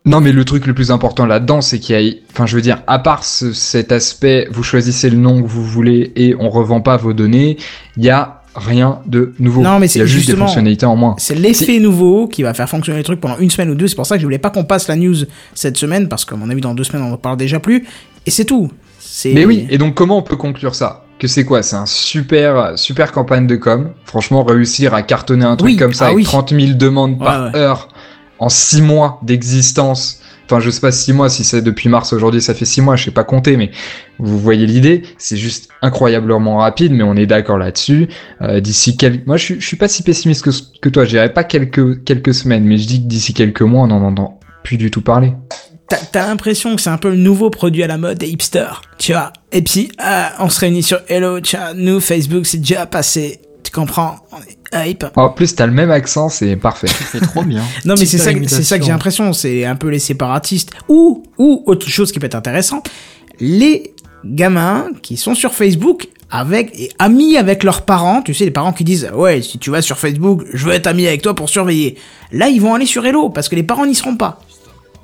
Non, mais le truc le plus important là-dedans, c'est qu'il y a, enfin, je veux dire, à part ce- cet aspect, vous choisissez le nom que vous voulez et on revend pas vos données, il y a rien de nouveau. Non, mais il y a c'est juste des fonctionnalités en moins. C'est l'effet nouveau qui va faire fonctionner le truc pendant une semaine ou deux. C'est pour ça que je voulais pas qu'on passe la news cette semaine parce qu'à mon avis dans deux semaines on en parle déjà plus. Et c'est tout. C'est. Mais oui, et donc comment on peut conclure ça? Que c'est quoi? C'est un super, super campagne de com. Franchement, réussir à cartonner un truc Oui, comme ça ah avec oui. 30 000 demandes par ouais. heure en 6 mois d'existence. Enfin, je sais pas 6 mois, si c'est depuis mars aujourd'hui, ça fait 6 mois, je sais pas compter, mais vous voyez l'idée. C'est juste incroyablement rapide, mais on est d'accord là-dessus. Euh, d'ici quelques... Moi, je suis, pas si pessimiste que, que toi, je dirais pas quelques, quelques semaines, mais je dis que d'ici quelques mois, on en entend plus du tout parler. T'as t'as l'impression que c'est un peu le nouveau produit à la mode des hipsters, tu vois. Et puis, ah, on se réunit sur Hello, tiens, nous, Facebook, c'est déjà passé. Tu comprends On est hype. En plus, t'as le même accent, c'est parfait. C'est trop bien. Non, mais c'est ça, c'est ça que j'ai l'impression. C'est un peu les séparatistes. Ou, ou autre chose qui peut être intéressant, les gamins qui sont sur Facebook avec et amis avec leurs parents. Tu sais, les parents qui disent ouais, si tu vas sur Facebook, je veux être ami avec toi pour surveiller. Là, ils vont aller sur Hello parce que les parents n'y seront pas.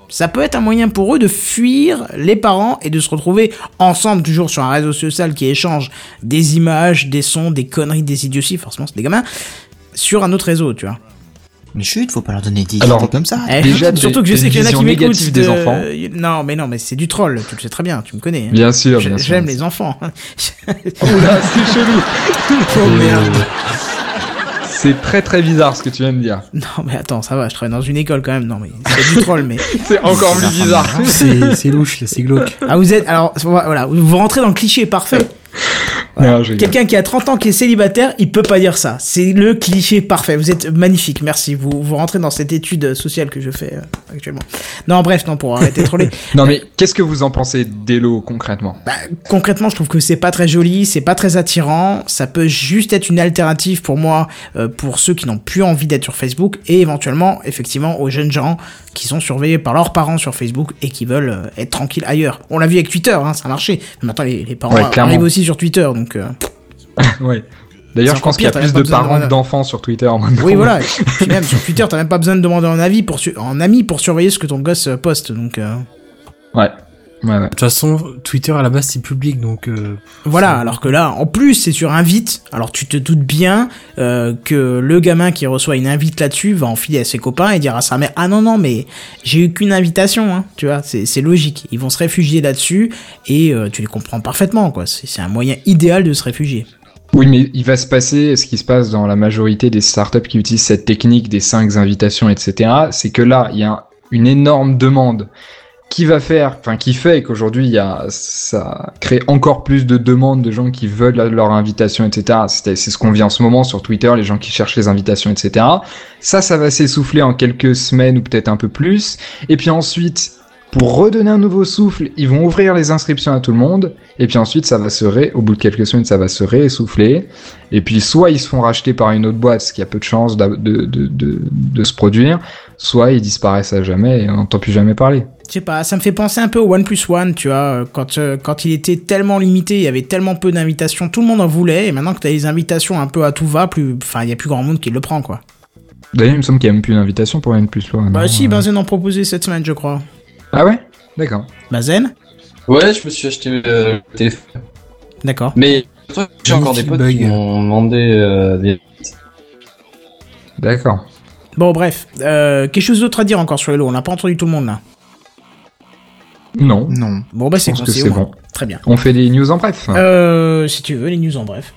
Ça peut être un moyen pour eux de fuir les parents et de se retrouver ensemble, toujours sur un réseau social qui échange des images, des sons, des conneries, des idioties, forcément c'est des gamins, sur un autre réseau, tu vois. Mais chut, faut pas leur donner des Alors, idées comme ça. Eh, Déjà, surtout que je sais qu'il y en a qui m'écoutent. négatives des de- enfants. Non, mais non, mais c'est du troll, tu le sais très bien, tu me connais. hein. Bien sûr, bien sûr. J'aime les enfants. Oula, c'est chelou. Oh merde. C'est très très bizarre ce que tu viens de dire. Non, mais attends, ça va, je travaille dans une école quand même. Non, mais c'est du troll, mais. C'est encore plus bizarre. C'est c'est louche, là, c'est glauque. Ah, vous êtes. Alors, voilà, vous rentrez dans le cliché parfait. Rigole. Quelqu'un qui a 30 ans, qui est célibataire, il peut pas dire ça. C'est le cliché parfait. Vous êtes magnifique, merci. Vous, vous rentrez dans cette étude sociale que je fais euh, actuellement. Non, bref, non, pour arrêter de troller. Non mais qu'est-ce que vous en pensez d'Elo concrètement? Bah, concrètement, je trouve que c'est pas très joli, c'est pas très attirant. Ça peut juste être une alternative pour moi, euh, pour ceux qui n'ont plus envie d'être sur Facebook et éventuellement, effectivement, aux jeunes gens qui sont surveillés par leurs parents sur Facebook et qui veulent euh, être tranquilles ailleurs. On l'a vu avec Twitter, hein, ça a marché. Mais maintenant, les, les parents Ouais, arrivent aussi sur Twitter, donc. Euh, Ouais. D'ailleurs, je pense qu'il y a plus de parents que d'enfants sur Twitter. Oui, voilà. Puis même sur Twitter, t'as même pas besoin de demander un avis pour un ami pour surveiller ce que ton gosse poste. Donc euh, Ouais. Ouais, ouais. De toute façon, Twitter à la base c'est public, donc euh, voilà. Alors que là, en plus, c'est sur invite. Alors tu te doutes bien euh, que le gamin qui reçoit une invite là-dessus va enfiler à ses copains et dire à sa mère ah non non mais j'ai eu qu'une invitation. Hein. Tu vois, c'est c'est logique. Ils vont se réfugier là-dessus et euh, tu les comprends parfaitement quoi. C'est c'est un moyen idéal de se réfugier. Oui, mais il va se passer ce qui se passe dans la majorité des startups qui utilisent cette technique des 5 invitations, etc. C'est que là, il y a une énorme demande qui va faire, enfin qui fait qu'aujourd'hui il y a, ça crée encore plus de demandes de gens qui veulent leur invitation, etc. C'est ce qu'on vit en ce moment sur Twitter, les gens qui cherchent les invitations, etc. Ça, ça va s'essouffler en quelques semaines ou peut-être un peu plus. Et puis ensuite, pour redonner un nouveau souffle, ils vont ouvrir les inscriptions à tout le monde. Et puis ensuite, ça va se ré... au bout de quelques semaines, ça va se réessouffler. Et puis soit ils se font racheter par une autre boîte, ce qui a peu de chances de, de, de, de se produire, soit ils disparaissent à jamais et on n'entend plus jamais parler. Je sais pas, ça me fait penser un peu au One Plus One, tu vois, euh, quand, euh, quand il était tellement limité, il y avait tellement peu d'invitations, tout le monde en voulait, et maintenant que t'as les invitations un peu à tout va, plus, enfin, il y a plus grand monde qui le prend, quoi. D'ailleurs, il me semble qu'il n'y a même plus d'invitation pour N plus loin. Bah non si, Euh, Benzen en proposait cette semaine, je crois. Ah ouais? D'accord. Benzen? Ouais, je me suis acheté euh, le téléphone. D'accord. Mais j'ai encore des potes bug. qui m'ont demandé euh, des... D'accord. Bon, bref, euh, quelque chose d'autre à dire encore sur Hello, on n'a pas entendu tout le monde, là. Non. Non. Bon, bah c'est bon. Très bien. On fait des news en bref. Euh, si tu veux, les news en bref.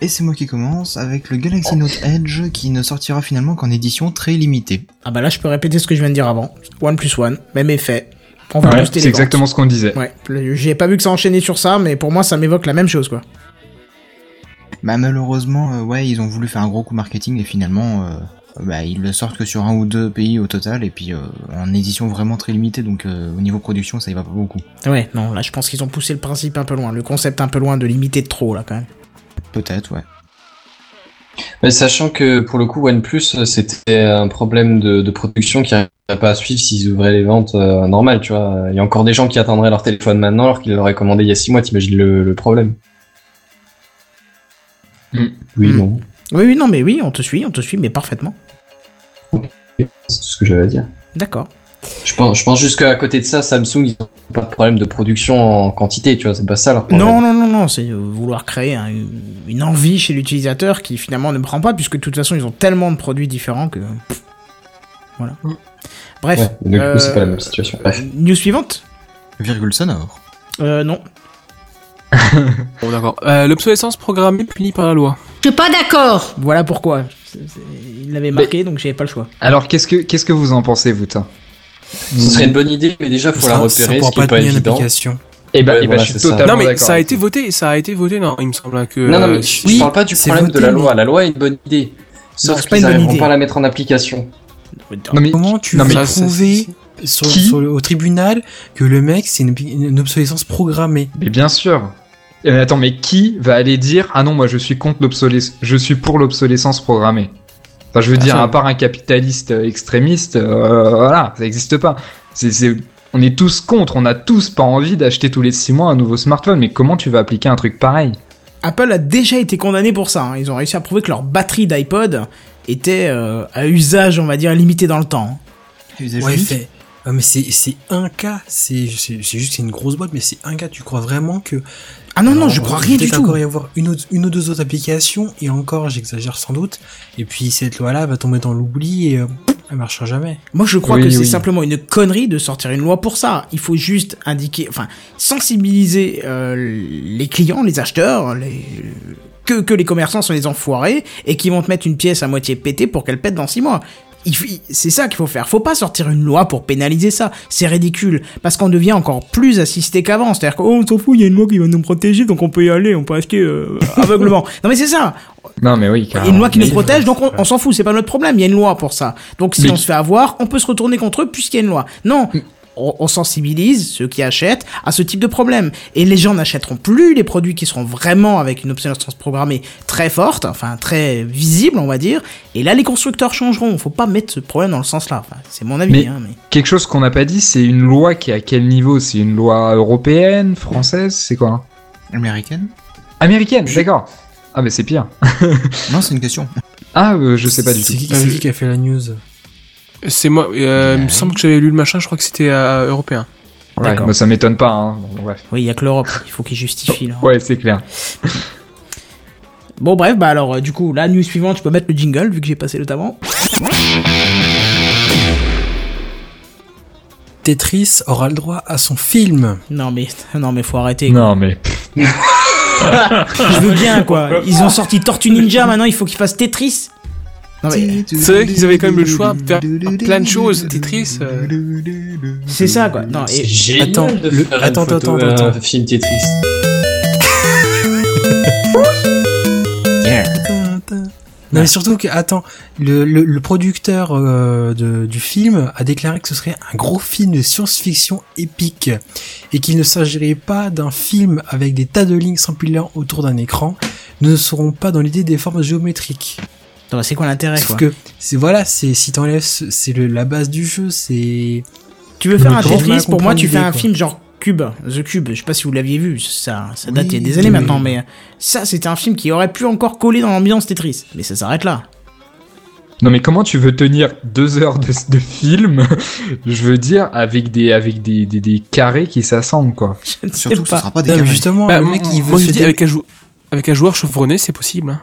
Et c'est moi qui commence avec le Galaxy Note Edge qui ne sortira finalement qu'en édition très limitée. Ah bah là, je peux répéter ce que je viens de dire avant. One plus one, même effet. On va Ouais, c'est exactement ce qu'on disait. Ouais, j'ai pas vu que ça enchaînait sur ça, mais pour moi, ça m'évoque la même chose, quoi. Bah malheureusement, euh, ouais, ils ont voulu faire un gros coup marketing et finalement, euh, bah, ils le sortent que sur un ou deux pays au total et puis euh, en édition vraiment très limitée, donc euh, au niveau production, ça y va pas beaucoup. Ouais, non, là, je pense qu'ils ont poussé le principe un peu loin, le concept un peu loin de limiter de trop, là, quand même. Peut-être, ouais. Mais sachant que pour le coup, OnePlus, euh, c'était un problème de, de production qui n'arriverait pas à suivre s'ils ouvraient les ventes euh, normales, tu vois. Il y a encore des gens qui attendraient leur téléphone maintenant alors qu'ils l'auraient commandé il y a six mois, t'imagines le, le problème. Mm. Oui, Mm. non. Oui, oui, non, mais oui, on te suit, on te suit, mais parfaitement. C'est tout ce que j'avais à dire. D'accord. Je pense, je pense juste qu'à côté de ça, Samsung, ils ont pas de problème de production en quantité, tu vois, c'est pas ça leur problème. Non, non, non, non, c'est euh, vouloir créer un- une envie chez l'utilisateur qui finalement ne prend pas, puisque de toute façon, ils ont tellement de produits différents que. pff, Voilà. Bref. Ouais, mais du coup, c'est euh, pas la même situation. Bref. News suivante Virgule sonore. Euh, non. Bon, d'accord. Euh, L'obsolescence programmée punie par la loi. Je suis pas d'accord. Voilà pourquoi. C'est- c'est- Il l'avait marqué, donc j'avais pas le choix. Alors, qu'est-ce que, qu'est-ce que vous en pensez, vous, Ce serait une bonne idée, mais déjà, faut la repérer, ce qui est pas tenir évident. application. Eh ben, Ouais, eh ben, voilà, je suis ça. totalement non, mais d'accord. ça a été voté, ça a été voté, non, il me semble que. Non, non, mais je, oui. je parle pas du c'est problème voté, de la mais- loi. La loi est une bonne idée. Sauf c'est pas qu'ils une bonne n'arriveront idée. pas à la mettre en application. Non, mais, Comment tu non, mais- ça, prouver sur, Qui? sur le- au tribunal que le mec c'est une, une obsolescence programmée? Mais bien sûr. Eh, mais attends, mais qui va aller dire ah non moi je suis contre l'obsolescence, je suis pour l'obsolescence programmée? Enfin je veux dire à part un capitaliste euh, extrémiste, euh, voilà ça n'existe pas. C'est, c'est- on est tous contre, on a tous pas envie d'acheter tous les six mois un nouveau smartphone. Mais comment tu vas appliquer un truc pareil? Apple a déjà été condamné pour ça. hein. Ils ont réussi à prouver que leur batterie d'iPod était euh, à usage, on va dire, limité dans le temps. Usage Ouais, unique. fait. Ah, mais c'est c'est un cas, c'est c'est c'est juste c'est une grosse boîte, mais c'est un cas. Tu crois vraiment que Ah non, non, je crois il rien du tout. encore y avoir une, autre- une ou deux autres applications, et encore, j'exagère sans doute. Et puis cette loi-là va tomber dans l'oubli et euh, elle marchera jamais. Moi, je crois Oui, que c'est simplement une connerie de sortir une loi pour ça. Il faut juste indiquer, enfin, sensibiliser euh, les clients, les acheteurs, les... Que, que les commerçants sont les enfoirés et qui vont te mettre une pièce à moitié pétée pour qu'elle pète dans six mois. Il il- C'est ça qu'il faut faire. Faut pas sortir une loi pour pénaliser ça. C'est ridicule. Parce qu'on devient encore plus assisté qu'avant. C'est-à-dire qu'on s'en fout, il y a une loi qui va nous protéger, donc on peut y aller, on peut acheter euh, aveuglement. non mais c'est ça. Non mais oui. Il y a une loi qui nous protège, donc on, on s'en fout, c'est pas notre problème, il y a une loi pour ça. Donc si Mais- on se fait avoir, on peut se retourner contre eux puisqu'il y a une loi. Non, on, on sensibilise ceux qui achètent à ce type de problème. Et les gens n'achèteront plus les produits qui seront vraiment avec une obsolescence programmée très forte, enfin très visible, on va dire. Et là, les constructeurs changeront. Faut pas mettre ce problème dans le sens là. Enfin, c'est mon avis. Mais- hein, mais... Quelque chose qu'on n'a pas dit, c'est une loi qui est à quel niveau? C'est une loi européenne, française, c'est quoi? Américaine? Américaine, d'accord. Ah mais c'est pire. Non, c'est une question. Ah euh, je sais pas du tout. C'est qui, c'est qui qui a fait la news? C'est moi, euh, il me semble que j'avais lu le machin, je crois que c'était euh, européen. Ouais, D'accord. bah, ça m'étonne pas. Hein. Bon, bref. Oui, il y a que l'Europe. Il faut qu'ils justifient. là. Ouais, c'est clair. Bon, bref, bah alors, euh, du coup, la news suivante, tu peux mettre le jingle vu que j'ai passé le avant. Tetris aura le droit à son film. Non mais, non mais faut arrêter. quoi. Non mais Je veux bien quoi. Ils ont sorti Tortue Ninja, maintenant il faut qu'ils fassent Tetris. C'est vrai qu'ils avaient quand même le choix de faire plein de choses. Tetris, euh, c'est ça quoi. Non et Génial Attends, de le- faire attends, une photo, attends, euh, attends. film Tetris. Non mais surtout que, attends, le, le, le producteur euh, de, du film a déclaré que ce serait un gros film de science-fiction épique et qu'il ne s'agirait pas d'un film avec des tas de lignes s'empilant autour d'un écran. Nous ne serons pas dans l'idée des formes géométriques. Non, c'est quoi l'intérêt Sauf quoi que c'est voilà, c'est si t'enlèves, ce- c'est la base du jeu, c'est Tu veux faire un Tetris Pour moi, tu fais un quoi film genre Cube, The Cube. Je sais pas si vous l'aviez vu. Ça, ça date il y a Oui, des années oui. maintenant, mais ça, c'était un film qui aurait pu encore coller dans l'ambiance Tetris. Mais ça s'arrête là. non mais comment tu veux tenir deux heures de, de film Je veux dire avec des avec des, des, des carrés qui s'assemblent quoi. Je ne sais Surtout que ce pas. sera pas des Non, mais carrés. justement, bah, le mec il veut moi je dis dé- avec un, jou- avec un joueur chevronné, c'est possible. Hein.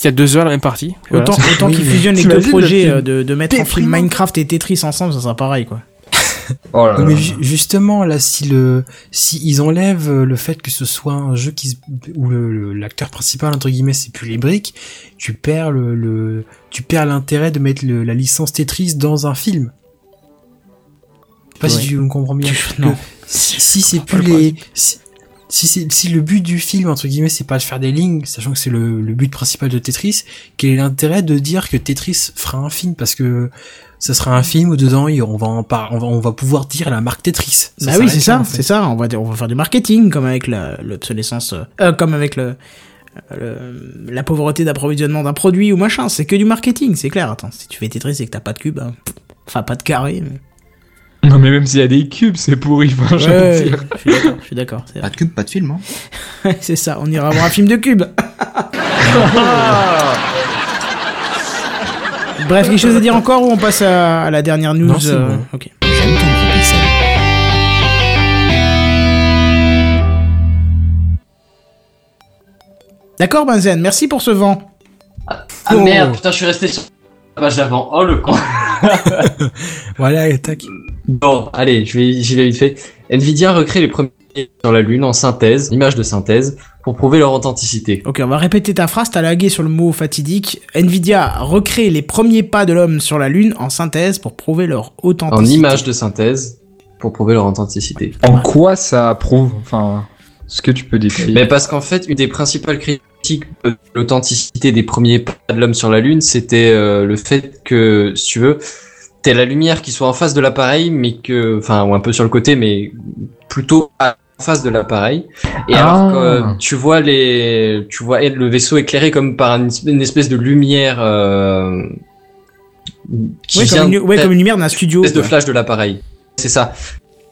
Il y a deux heures la même partie. Voilà. Autant, autant Oui, qu'ils fusionnent les deux le projets euh, de, de mettre en film déprimant. Minecraft et Tetris ensemble, ça sera pareil quoi. Oh là Oui, là. mais ju- justement là si le si ils enlèvent euh, le fait que ce soit un jeu qui se- où l'acteur principal entre guillemets c'est plus les briques tu perds le, le tu perds l'intérêt de mettre le- la licence Tetris dans un film je sais pas Ouais. si tu me comprends bien Tu- non. Si, si c'est plus les si, si, c'est- si le but du film entre guillemets c'est pas de faire des lignes sachant que c'est le, le but principal de Tetris quel est l'intérêt de dire que Tetris fera un film? Parce que ça sera un film où dedans on va en par- on va, on va pouvoir dire la marque Tetris. Ça Bah oui, c'est ça, en fait. c'est ça. On va, on va faire du marketing, comme avec la- l'obsolescence, euh, euh, comme avec le, le- la pauvreté d'approvisionnement d'un produit ou machin. C'est que du marketing, c'est clair. Attends, si tu fais Tetris et que t'as pas de cube, hein, enfin pas de carré. mais- Non mais même s'il y a des cubes, c'est pourri. Enfin, je veux Ouais, dire. je suis d'accord, je suis d'accord. c'est Pas de cube, pas de film. Hein. c'est ça. On ira voir un film de cube. Bref, quelque chose à dire encore ou on passe à, à la dernière news Non, euh, bon. Ok. D'accord, Benzen. Merci pour ce vent. Ah merde, putain, je suis resté sur la page d'avant. Oh le con. Voilà, tac. Bon, allez, je vais, j'y vais vite fait. Nvidia recrée les premiers sur la Lune en synthèse, image de synthèse, pour prouver leur authenticité. Ok, on va répéter ta phrase, t'as lagué sur le mot fatidique. Nvidia recrée les premiers pas de l'homme sur la Lune en synthèse pour prouver leur En authenticité. image de synthèse, pour prouver leur authenticité. En quoi ça prouve Enfin, ce que tu peux détailler. Mais parce qu'en fait, une des principales critiques de l'authenticité des premiers pas de l'homme sur la Lune, c'était euh, le fait que, si tu veux, t'as la lumière qui soit en face de l'appareil, mais que, enfin, ou un peu sur le côté, mais plutôt à- en face de l'appareil. Et Ah. alors que euh, tu vois les, tu vois le vaisseau éclairé comme par une, une espèce de lumière euh, qui Ouais, vient comme une, ouais, comme une lumière d'un studio. espèce de flash de l'appareil. C'est ça.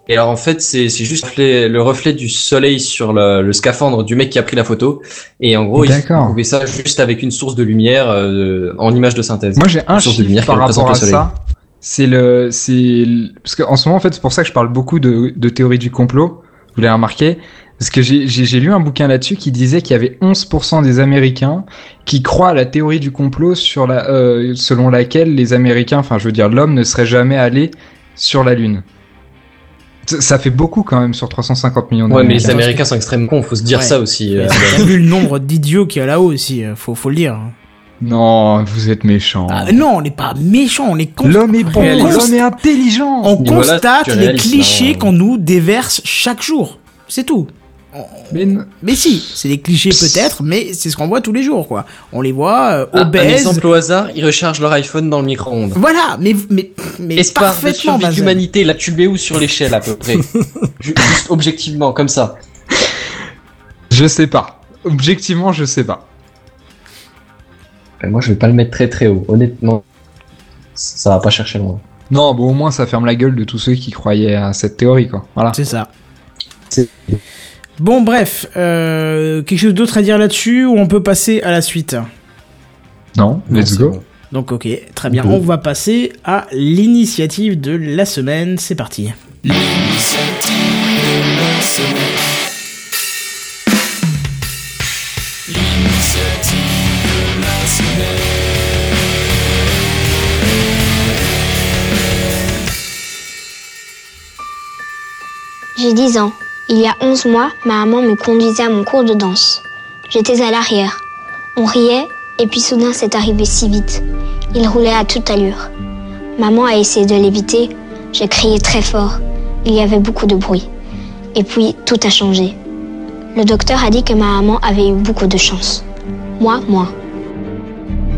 Et alors en fait, c'est c'est juste le, le reflet du soleil sur le, le scaphandre du mec qui a pris la photo. Et en gros, il trouvait ça juste avec une source de lumière euh, en image de synthèse. Moi, j'ai un Source de chiffre lumière par rapport à ça. C'est le, c'est le- parce qu'en ce moment, en fait, c'est pour ça que je parle beaucoup de, de théorie du complot. Vous l'avez remarqué parce que j'ai j'ai- j'ai lu un bouquin là-dessus qui disait qu'il y avait 11% des Américains qui croient à la théorie du complot sur la, euh, selon laquelle les Américains, enfin, je veux dire, l'homme ne serait jamais allé sur la Lune. Ça- fait beaucoup quand même sur 350 millions Ouais, mais les. Américains sont extrêmement cons. Faut se dire Ouais. ça aussi. euh, vu le nombre d'idiots qu'il y a là-haut aussi, euh, faut, faut le dire. Non, vous êtes méchants. Ah, non, on n'est pas méchants, on est con. L'homme est bon, l'homme est intelligent. On voilà, constate les clichés hein. qu'on nous déverse chaque jour. C'est tout. Mais si, c'est des clichés peut-être, mais c'est ce qu'on voit tous les jours, quoi. On les voit euh, un, un obèses. exemple au hasard, ils rechargent leur iPhone dans le micro-ondes. Voilà, mais mais mais Espoir de parfaitement, Mazen. d'humanité, là tu le mets où sur l'échelle à peu près Ju- Juste objectivement, comme ça. je sais pas. Objectivement, je sais pas. Moi je vais pas le mettre très très haut, honnêtement. Ça va pas chercher loin. Non, bon, au moins ça ferme la gueule de tous ceux qui croyaient à cette théorie, quoi. Voilà. C'est ça. Bon, bref, euh, quelque chose d'autre à dire là-dessus ou on peut passer à la suite? Non, let's go. bon. Donc, ok, très bien. On va passer à l'initiative de la semaine. C'est parti. J'ai 10 ans. Il y a 11 mois, ma maman me conduisait à mon cours de danse. J'étais à l'arrière. On riait et puis soudain c'est arrivé si vite. Il roulait à toute allure. Maman a essayé de l'éviter. J'ai crié très fort. Il y avait beaucoup de bruit. Et puis tout a changé. Le docteur a dit que ma maman avait eu beaucoup de chance. Moi, moins.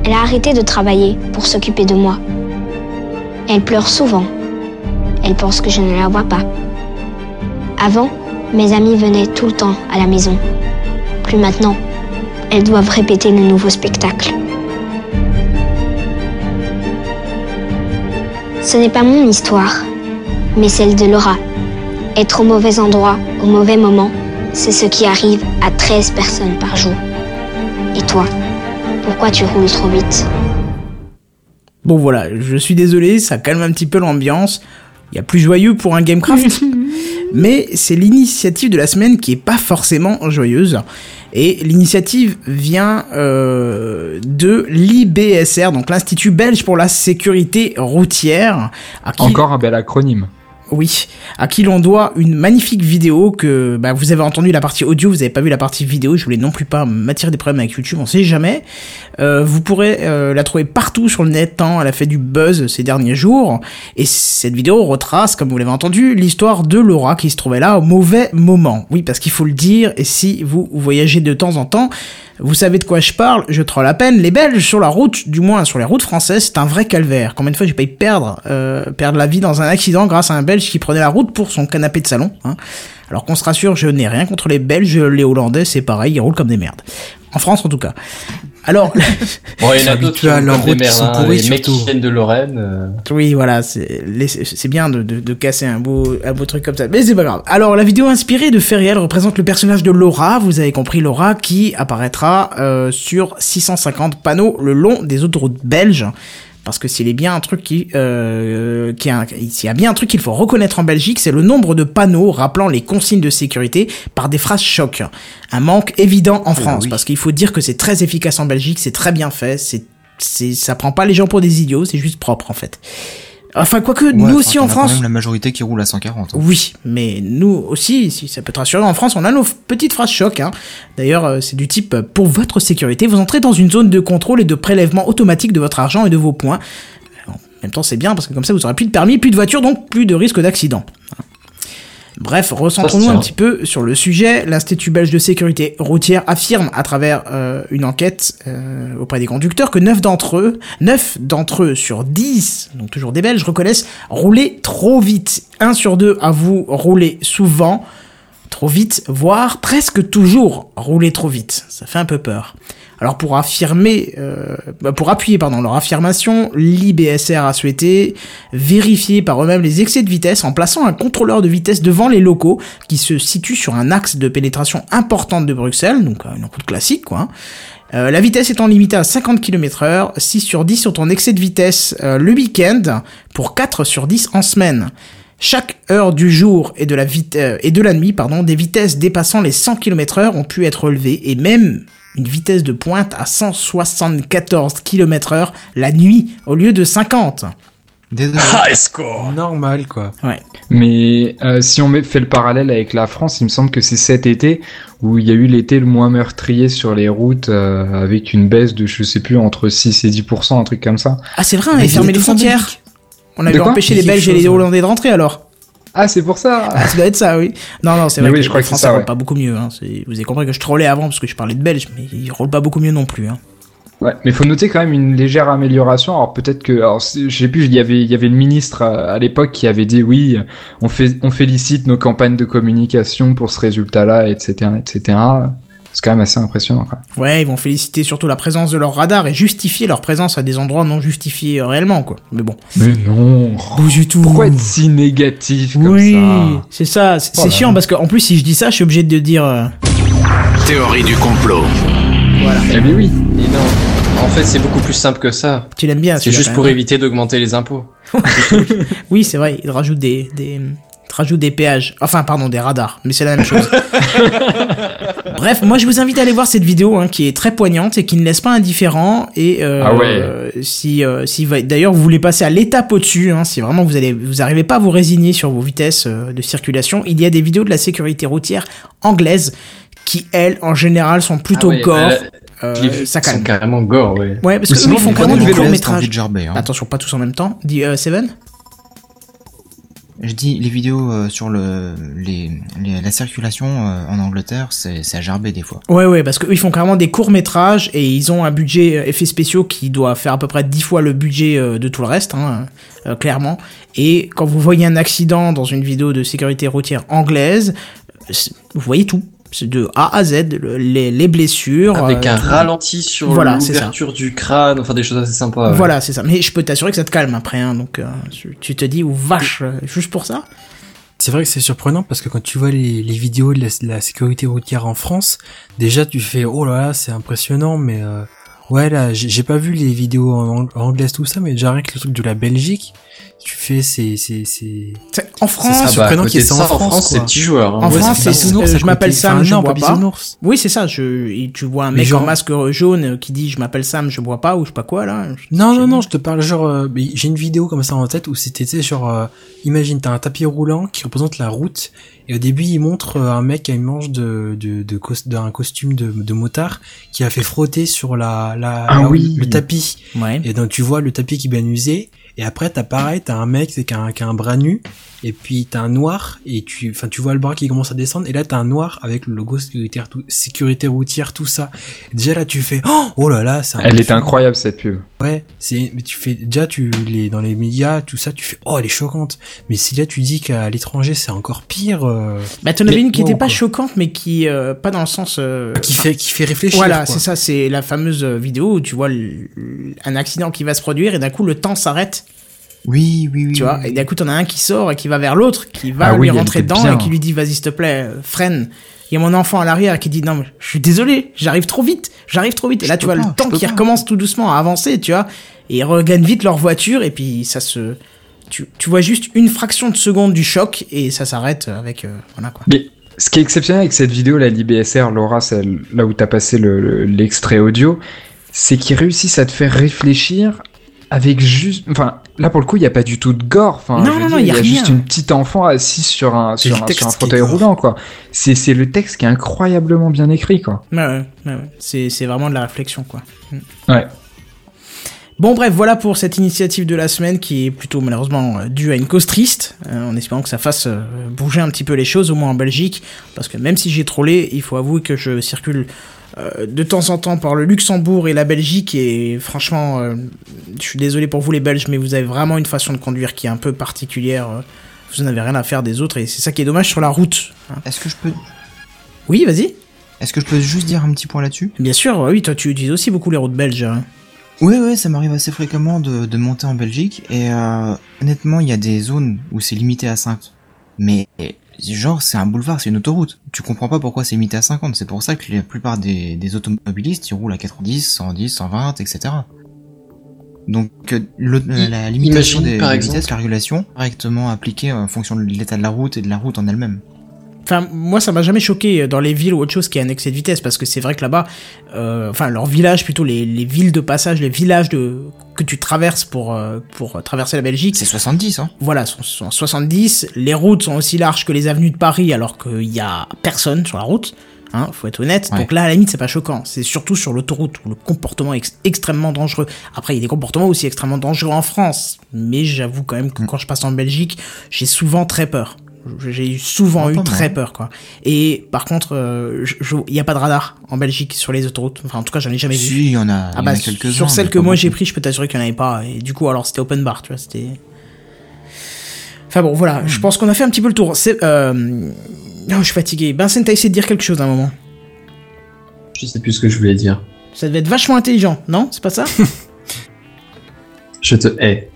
Elle a arrêté de travailler pour s'occuper de moi. Elle pleure souvent. Elle pense que je ne la vois pas. Avant, mes amis venaient tout le temps à la maison. Plus maintenant. Elles doivent répéter le nouveau spectacle. Ce n'est pas mon histoire, mais celle de Laura. Être au mauvais endroit, au mauvais moment, c'est ce qui arrive à 13 personnes par jour. Et toi, pourquoi tu roules trop vite? Bon voilà, je suis désolé, ça calme un petit peu l'ambiance. Il y a plus joyeux pour un Gamecraft? mais c'est l'initiative de la semaine qui est pas forcément joyeuse. Et l'initiative vient euh, de l'IBSR, donc l'Institut belge pour la sécurité routière. Encore un bel acronyme. Oui, à qui l'on doit une magnifique vidéo que bah, vous avez entendu la partie audio, vous avez pas vu la partie vidéo, je voulais non plus pas m'attirer des problèmes avec YouTube, on sait jamais. Euh, vous pourrez euh, la trouver partout sur le net, tant elle a fait du buzz ces derniers jours. Et cette vidéo retrace, comme vous l'avez entendu, l'histoire de Laura qui se trouvait là au mauvais moment. Oui, parce qu'il faut le dire, et si vous voyagez de temps en temps, vous savez de quoi je parle, je troll à peine. Les Belges sur la route, du moins sur les routes françaises, c'est un vrai calvaire. Combien de fois j'ai eu perdre, euh, perdre la vie dans un accident grâce à un Belge qui prenait la route pour son canapé de salon. Hein. Alors qu'on se rassure, je n'ai rien contre les Belges, les Hollandais, c'est pareil, ils roulent comme des merdes. En France en tout cas. Alors, Bon, il y en a S'habituer d'autres qui sont hein, Les mecs qui surtout. de Lorraine. euh, Oui, voilà, c'est bien de, de, de casser un beau, un beau truc comme ça, mais c'est pas grave. Alors, la vidéo inspirée de réels représente le personnage de Laura, vous avez compris Laura, qui apparaîtra euh, sur 650 panneaux le long des autoroutes belges. Parce que s'il est bien un truc qui, euh, qui a, un- s'il y a bien un truc qu'il faut reconnaître en Belgique, c'est le nombre de panneaux rappelant les consignes de sécurité par des phrases choc. Un manque évident en France, parce qu'il faut dire que c'est très efficace en Belgique, c'est très bien fait, c'est c'est ça prend pas les gens pour des idiots, c'est juste propre en fait. Enfin, quoique, Ouais, nous aussi en as quand France. même la majorité qui roule à 140. hein. Oui, mais nous aussi, si ça peut te rassurer, en France, on a nos petites phrases choc. Hein. D'ailleurs, euh, c'est du type euh, pour votre sécurité, vous entrez dans une zone de contrôle et de prélèvement automatique de votre argent et de vos points. En même temps, c'est bien parce que comme ça, vous aurez plus de permis, plus de voiture, donc plus de risque d'accident. Bref, recentrons-nous un petit peu sur le sujet. L'Institut belge de sécurité routière affirme à travers euh, une enquête euh, auprès des conducteurs que 9 d'entre eux, 9 d'entre eux sur 10, donc toujours des Belges, reconnaissent rouler trop vite. 1 sur 2 avoue rouler souvent, trop vite, voire presque toujours rouler trop vite. Ça fait un peu peur. Alors pour affirmer, euh, pour appuyer pardon leur affirmation, l'IBSR a souhaité vérifier par eux-mêmes les excès de vitesse en plaçant un contrôleur de vitesse devant les locaux qui se situe sur un axe de pénétration importante de Bruxelles, donc euh, une route classique quoi. Euh, la vitesse étant limitée à 50 km heure, 6 sur 10 sont en excès de vitesse le week-end, pour 4 sur 10 en semaine. Chaque heure du jour et de la, vit- euh, et de la nuit, pardon, des vitesses dépassant les 100 km heure ont pu être relevées et même une vitesse de pointe à 174 km heure la nuit au lieu de 50. Désolé. High score Normal, quoi. Mais euh, si on met, fait le parallèle avec la France, il me semble que c'est cet été où il y a eu l'été le moins meurtrier sur les routes euh, avec une baisse de, je sais plus, entre 6 et 10%, un truc comme ça. Ah c'est vrai, on Mais avait fermé les frontières. On avait empêché les Belges et les. Hollandais de rentrer alors. Ah, c'est pour ça Ah, ça doit être ça, oui. Non, non, c'est vrai oui, que je crois les que c'est Français ça, roulent ouais. pas beaucoup mieux. Hein. Vous avez compris que je trollais avant parce que je parlais de Belges, mais ils roulent pas beaucoup mieux non plus. Hein. Ouais, mais faut noter quand même une légère amélioration. Alors peut-être que, alors je sais plus, il y avait, il y avait le ministre à, à l'époque qui avait dit oui, on fait, on félicite nos campagnes de communication pour ce résultat-là, etc., etc. C'est quand même assez impressionnant. Quoi. Ouais, ils vont féliciter surtout la présence de leur radar et justifier leur présence à des endroits non justifiés euh, réellement, quoi. Mais bon. Mais non. Pas du tout. Pourquoi être si négatif comme Oui, ça c'est ça. C'est Oh chiant parce qu'en plus, si je dis ça, je suis obligé de dire. euh, Théorie du complot. voilà. Eh bien oui. Et non. En fait, c'est beaucoup plus simple que ça. Tu l'aimes bien, C'est juste pour même. éviter d'augmenter les impôts. Oui, c'est vrai, ils rajoutent des, des, ils rajoutent des péages. Enfin, pardon, des radars, mais c'est la même chose. Bref, moi je vous invite à aller voir cette vidéo hein, qui est très poignante et qui ne laisse pas indifférent. Et euh, Ah ouais. euh, si, euh, si d'ailleurs vous voulez passer à l'étape au-dessus, hein, si vraiment vous allez, vous arrivez pas à vous résigner sur vos vitesses euh, de circulation, il y a des vidéos de la sécurité routière anglaise qui elles en général sont plutôt Ah ouais, gore. euh, Euh, ça calme. carrément gore, ouais. Ouais, parce Ou que eux, sinon, ils font carrément du le court métrage. hein. Attention, pas tous en même temps. Dis euh, Seven. Je dis, les vidéos euh, sur le, la circulation euh, en Angleterre, c'est à gerber des fois. Ouais, ouais, parce qu'eux, ils font carrément des courts métrages et ils ont un budget euh, effets spéciaux qui doit faire à peu près 10 fois le budget de tout le reste, hein, clairement. Et quand vous voyez un accident dans une vidéo de sécurité routière anglaise, vous voyez tout. C'est de A à Z, le- les, les blessures. Avec euh, un tout. ralenti sur Voilà, c'est ça. l'ouverture du crâne, enfin des choses assez sympas. ouais. Voilà, c'est ça. Mais je peux t'assurer que ça te calme après, hein, donc euh, tu- te dis, ou vache, euh, juste pour ça C'est vrai que c'est surprenant parce que quand tu vois les, les vidéos de la, de la sécurité routière en France, déjà tu fais oh là là c'est impressionnant mais euh, ouais là j'ai pas vu les vidéos en, en anglais tout ça mais déjà rien que le truc de la Belgique tu fais c'est c'est c'est C'est- En France, Ah bah, surprenant qu'il y ait ça en France, France, c'est petit joueur. hein. En Ouais, France, c'est euh, je m'appelle. Sam, je non, bois pas. Oui, c'est ça. Je, et tu vois un Mais mec genre- en masque jaune qui dit je m'appelle Sam, je bois pas ou je sais pas quoi là. Je- Non, non, non, je te parle genre, euh, j'ai une vidéo comme ça en tête où c'était, tu sais, genre, euh, imagine, t'as un tapis roulant qui représente la route, et au début, il montre euh, un mec à une manche de, de, d'un costume de, de motard qui a fait frotter sur la, la, Ah la- oui. le tapis. Ouais. Et donc, tu vois le tapis qui est bien usé, et après, t'as pareil, t'as un mec, qui a un bras nu, et puis t'as un noir, et tu, enfin, tu vois le bras qui commence à descendre, et là, t'as un noir avec le logo sécurité, sécurité routière, tout ça. Déjà, là, tu fais, oh, oh là là, c'est Elle est incroyable cette pub. Ouais, c'est mais tu fais déjà tu les dans les médias tout ça tu fais oh elle est choquante mais si là tu dis qu'à l'étranger c'est encore pire euh, Bah t'en avais une qui était pas quoi. choquante mais qui euh, pas dans le sens euh, qui fait qui fait réfléchir Voilà, c'est ça, c'est la fameuse euh, vidéo où tu vois un accident qui va se produire et d'un coup le temps s'arrête, Oui, oui, oui. tu vois, oui, et d'un coup t'en as un qui sort et qui va vers l'autre, qui va Ah lui oui, rentrer dedans bien. et qui lui dit vas-y s'il te plaît, euh, freine. Il y a mon enfant à l'arrière qui dit non mais je suis désolé, j'arrive trop vite, j'arrive trop vite. Et Je là tu vois pas, le temps qui recommence tout doucement à avancer, tu vois, et ils regagnent vite leur voiture et puis ça se tu, tu vois juste une fraction de seconde du choc et ça s'arrête avec euh, voilà quoi. Mais ce qui est exceptionnel avec cette vidéo, la l'IBSR, Laura, c'est là où t'as passé le- le- l'extrait audio, c'est qu'ils réussissent à te faire réfléchir avec juste. Enfin, là pour le coup, il n'y a pas du tout de gore. Enfin, Non, non, non, y a il y a rien. juste une petite enfant assise sur un, sur un, sur fauteuil roulant, quoi. C'est c'est le texte qui est incroyablement bien écrit, quoi. Ouais, ouais, ouais. C'est, c'est vraiment de la réflexion, quoi. Ouais. Bon, bref, voilà pour cette initiative de la semaine qui est plutôt malheureusement euh, due à une cause triste, euh, en espérant que ça fasse euh, bouger un petit peu les choses, au moins en Belgique, parce que même si j'ai trollé, il faut avouer que je circule de temps en temps par le Luxembourg et la Belgique, et franchement, euh, je suis désolé pour vous les Belges, mais vous avez vraiment une façon de conduire qui est un peu particulière. euh, Vous n'avez rien à faire des autres, et c'est ça qui est dommage sur la route. hein. Est-ce que je peux, Oui, vas-y. est-ce que je peux juste dire un petit point là-dessus? Bien sûr, oui, toi tu utilises aussi beaucoup les routes belges. hein. Ouais, ouais, ça m'arrive assez fréquemment de, de monter en Belgique et euh, honnêtement, il y a des zones où c'est limité à 5. Mais genre, c'est un boulevard, c'est une autoroute. Tu comprends pas pourquoi c'est limité à 50. C'est pour ça que la plupart des, des automobilistes, ils roulent à 90, 110, 120, etc. Donc, euh, le- la limitation imagine, des, par des exemple- vitesses, la régulation, correctement appliquée en fonction de l'état de la route et de la route en elle-même. Enfin, moi, ça m'a jamais choqué dans les villes ou autre chose qui a un excès de vitesse, parce que c'est vrai que là-bas, euh, enfin, leurs villages, plutôt les, les villes de passage, les villages de, que tu traverses pour, euh, pour traverser la Belgique, C'est 70, hein. voilà, sont, sont 70. Les routes sont aussi larges que les avenues de Paris, alors qu'il y a personne sur la route. Hein, faut être honnête. Ouais. Donc là, à la limite, c'est pas choquant. C'est surtout sur l'autoroute où le comportement est ex- extrêmement dangereux. Après, il y a des comportements aussi extrêmement dangereux en France. Mais j'avoue quand même que quand je passe en Belgique, j'ai souvent très peur. J'ai souvent Ah, eu très mal. peur, quoi. Et par contre, euh, il y a pas de radar en Belgique sur les autoroutes. Enfin, en tout cas, j'en ai jamais vu. Si, il y en a, il y Ah en bah, a quelques-uns. sur celle que moi j'ai pris, je peux t'assurer qu'il n'y en avait pas. Et du coup, alors c'était open bar, tu vois, c'était. Enfin bon, voilà, je pense qu'on a fait un petit peu le tour. C'est. Euh... Non, je suis fatigué. Vincent, t'as essayé de dire quelque chose à un moment? Je sais plus ce que je voulais dire. Ça devait être vachement intelligent, non? C'est pas ça? Je te hais.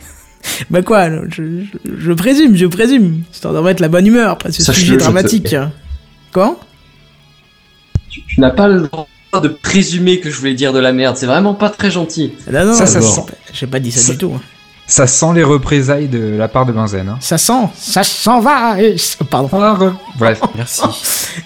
Bah quoi, je, je, je présume, je présume. Histoire de remettre la bonne humeur après ce Sache-le, sujet te dramatique. Quoi? Tu, tu n'as pas le droit de présumer que je voulais dire de la merde. C'est vraiment pas très gentil. Ah non, Ça, ça. J'ai pas dit ça, Ça- du tout. Ça sent les représailles de la part de Benzen. Hein. Ça sent, ça s'en va. et- Pardon. Bref. Merci.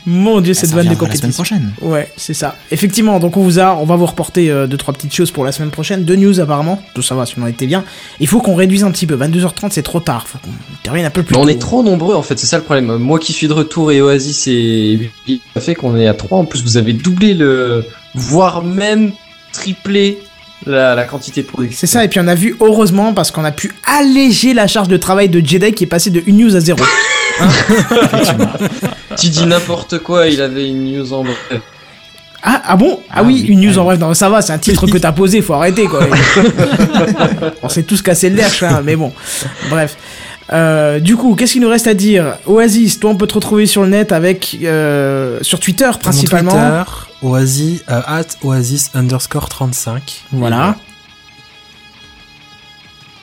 Mon dieu, cette vanne de reviendra la semaine compétition. prochaine. Ouais, c'est ça. Effectivement, donc on vous a, on va vous reporter euh, deux trois petites choses pour la semaine prochaine, deux news apparemment. Tout ça va, si on était bien. Il faut qu'on réduise un petit peu. 22h30, c'est trop tard. Faut qu'on termine un peu plus Mais on tôt. est trop nombreux en fait, c'est ça le problème. Moi qui suis de retour et Oasis et ça fait qu'on est à 3. En plus, vous avez doublé le. voire même triplé la, la quantité de produits. C'est ça. Et puis on a vu heureusement parce qu'on a pu alléger la charge de travail de Jedi qui est passée de une news à zéro. Tu dis n'importe quoi, il avait une news en bref. Ah, ah bon? Ah, Ah oui, oui, une news en bref. Non, ça va, c'est un titre que t'as posé, faut arrêter quoi. on s'est tous cassé le derche, hein, mais bon. Bref. Euh, du coup, qu'est-ce qu'il nous reste à dire? Oasis, toi on peut te retrouver sur le net avec euh, sur Twitter principalement. Mon Twitter, Oasis, euh, at Oasis underscore 35. Voilà.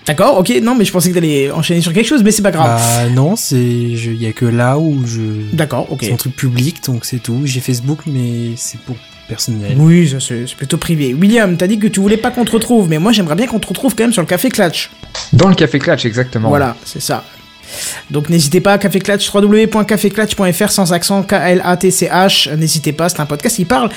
D'accord, ok, non mais je pensais que t'allais enchaîner sur quelque chose, mais c'est pas grave. Bah non, c'est, il y a que là où je. D'accord, ok. C'est un truc public, donc c'est tout. J'ai Facebook, mais c'est pour personnel. Oui, c'est plutôt privé. William, t'as dit que tu voulais pas qu'on te retrouve, mais moi j'aimerais bien qu'on te retrouve quand même sur le Café Clatch. Dans le Café Clutch, exactement. Voilà, c'est ça. Donc n'hésitez pas, Café Clatch, www.caféclatch.fr sans accent, K-L-A-T-C-H. N'hésitez pas, c'est un podcast qui parle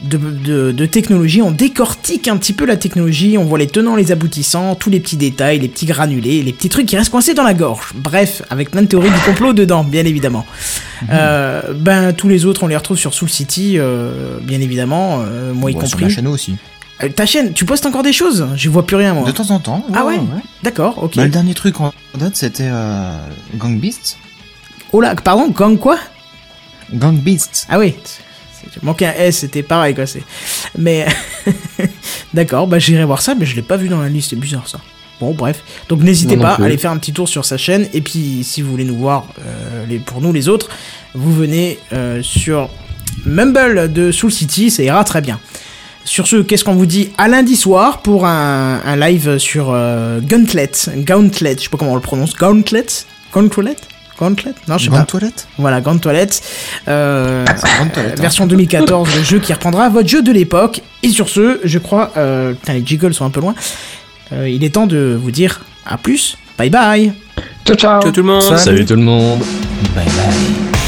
de, de, de technologie. On décortique un petit peu la technologie, on voit les tenants, les aboutissants, tous les petits détails, les petits granulés, les petits trucs qui restent coincés dans la gorge. Bref, avec plein de théories du complot dedans, bien évidemment. Euh, ben tous les autres, on les retrouve sur Soul City, euh, bien évidemment, euh, moi y Bon, sur compris. la chaîne aussi. Euh, ta chaîne, tu postes encore des choses Je vois plus rien moi. De temps en temps. Ah ouais D'accord, ok. Bah, le dernier truc en date, c'était euh, Gang Beasts. Oh là, pardon, gang quoi Gang Beasts. Ah oui, j'ai manqué un S, c'était pareil quoi. C'est... Mais d'accord, bah j'irai voir ça, mais je l'ai pas vu dans la liste, c'est bizarre ça. Bon bref, donc n'hésitez pas à aller faire un petit tour sur sa chaîne et puis si vous voulez nous voir, euh, les, pour nous les autres, vous venez euh, sur Mumble de Soul City, ça ira très bien. Sur ce, qu'est-ce qu'on vous dit à lundi soir pour un, un live sur euh, Gauntlet, Gauntlet, je sais pas comment on le prononce, Gauntlet, Gauntlet, Gauntlet, non je sais pas. Toilette Voilà, Grande Toilette. Euh, Grande Toilette, hein. version 2014, le jeu qui reprendra votre jeu de l'époque. Et sur ce, je crois, euh, putain, les jiggles sont un peu loin. Euh, il est temps de vous dire à plus. Bye bye. Ciao, ciao. Ciao tout le monde. Salut. Salut tout le monde. Bye bye.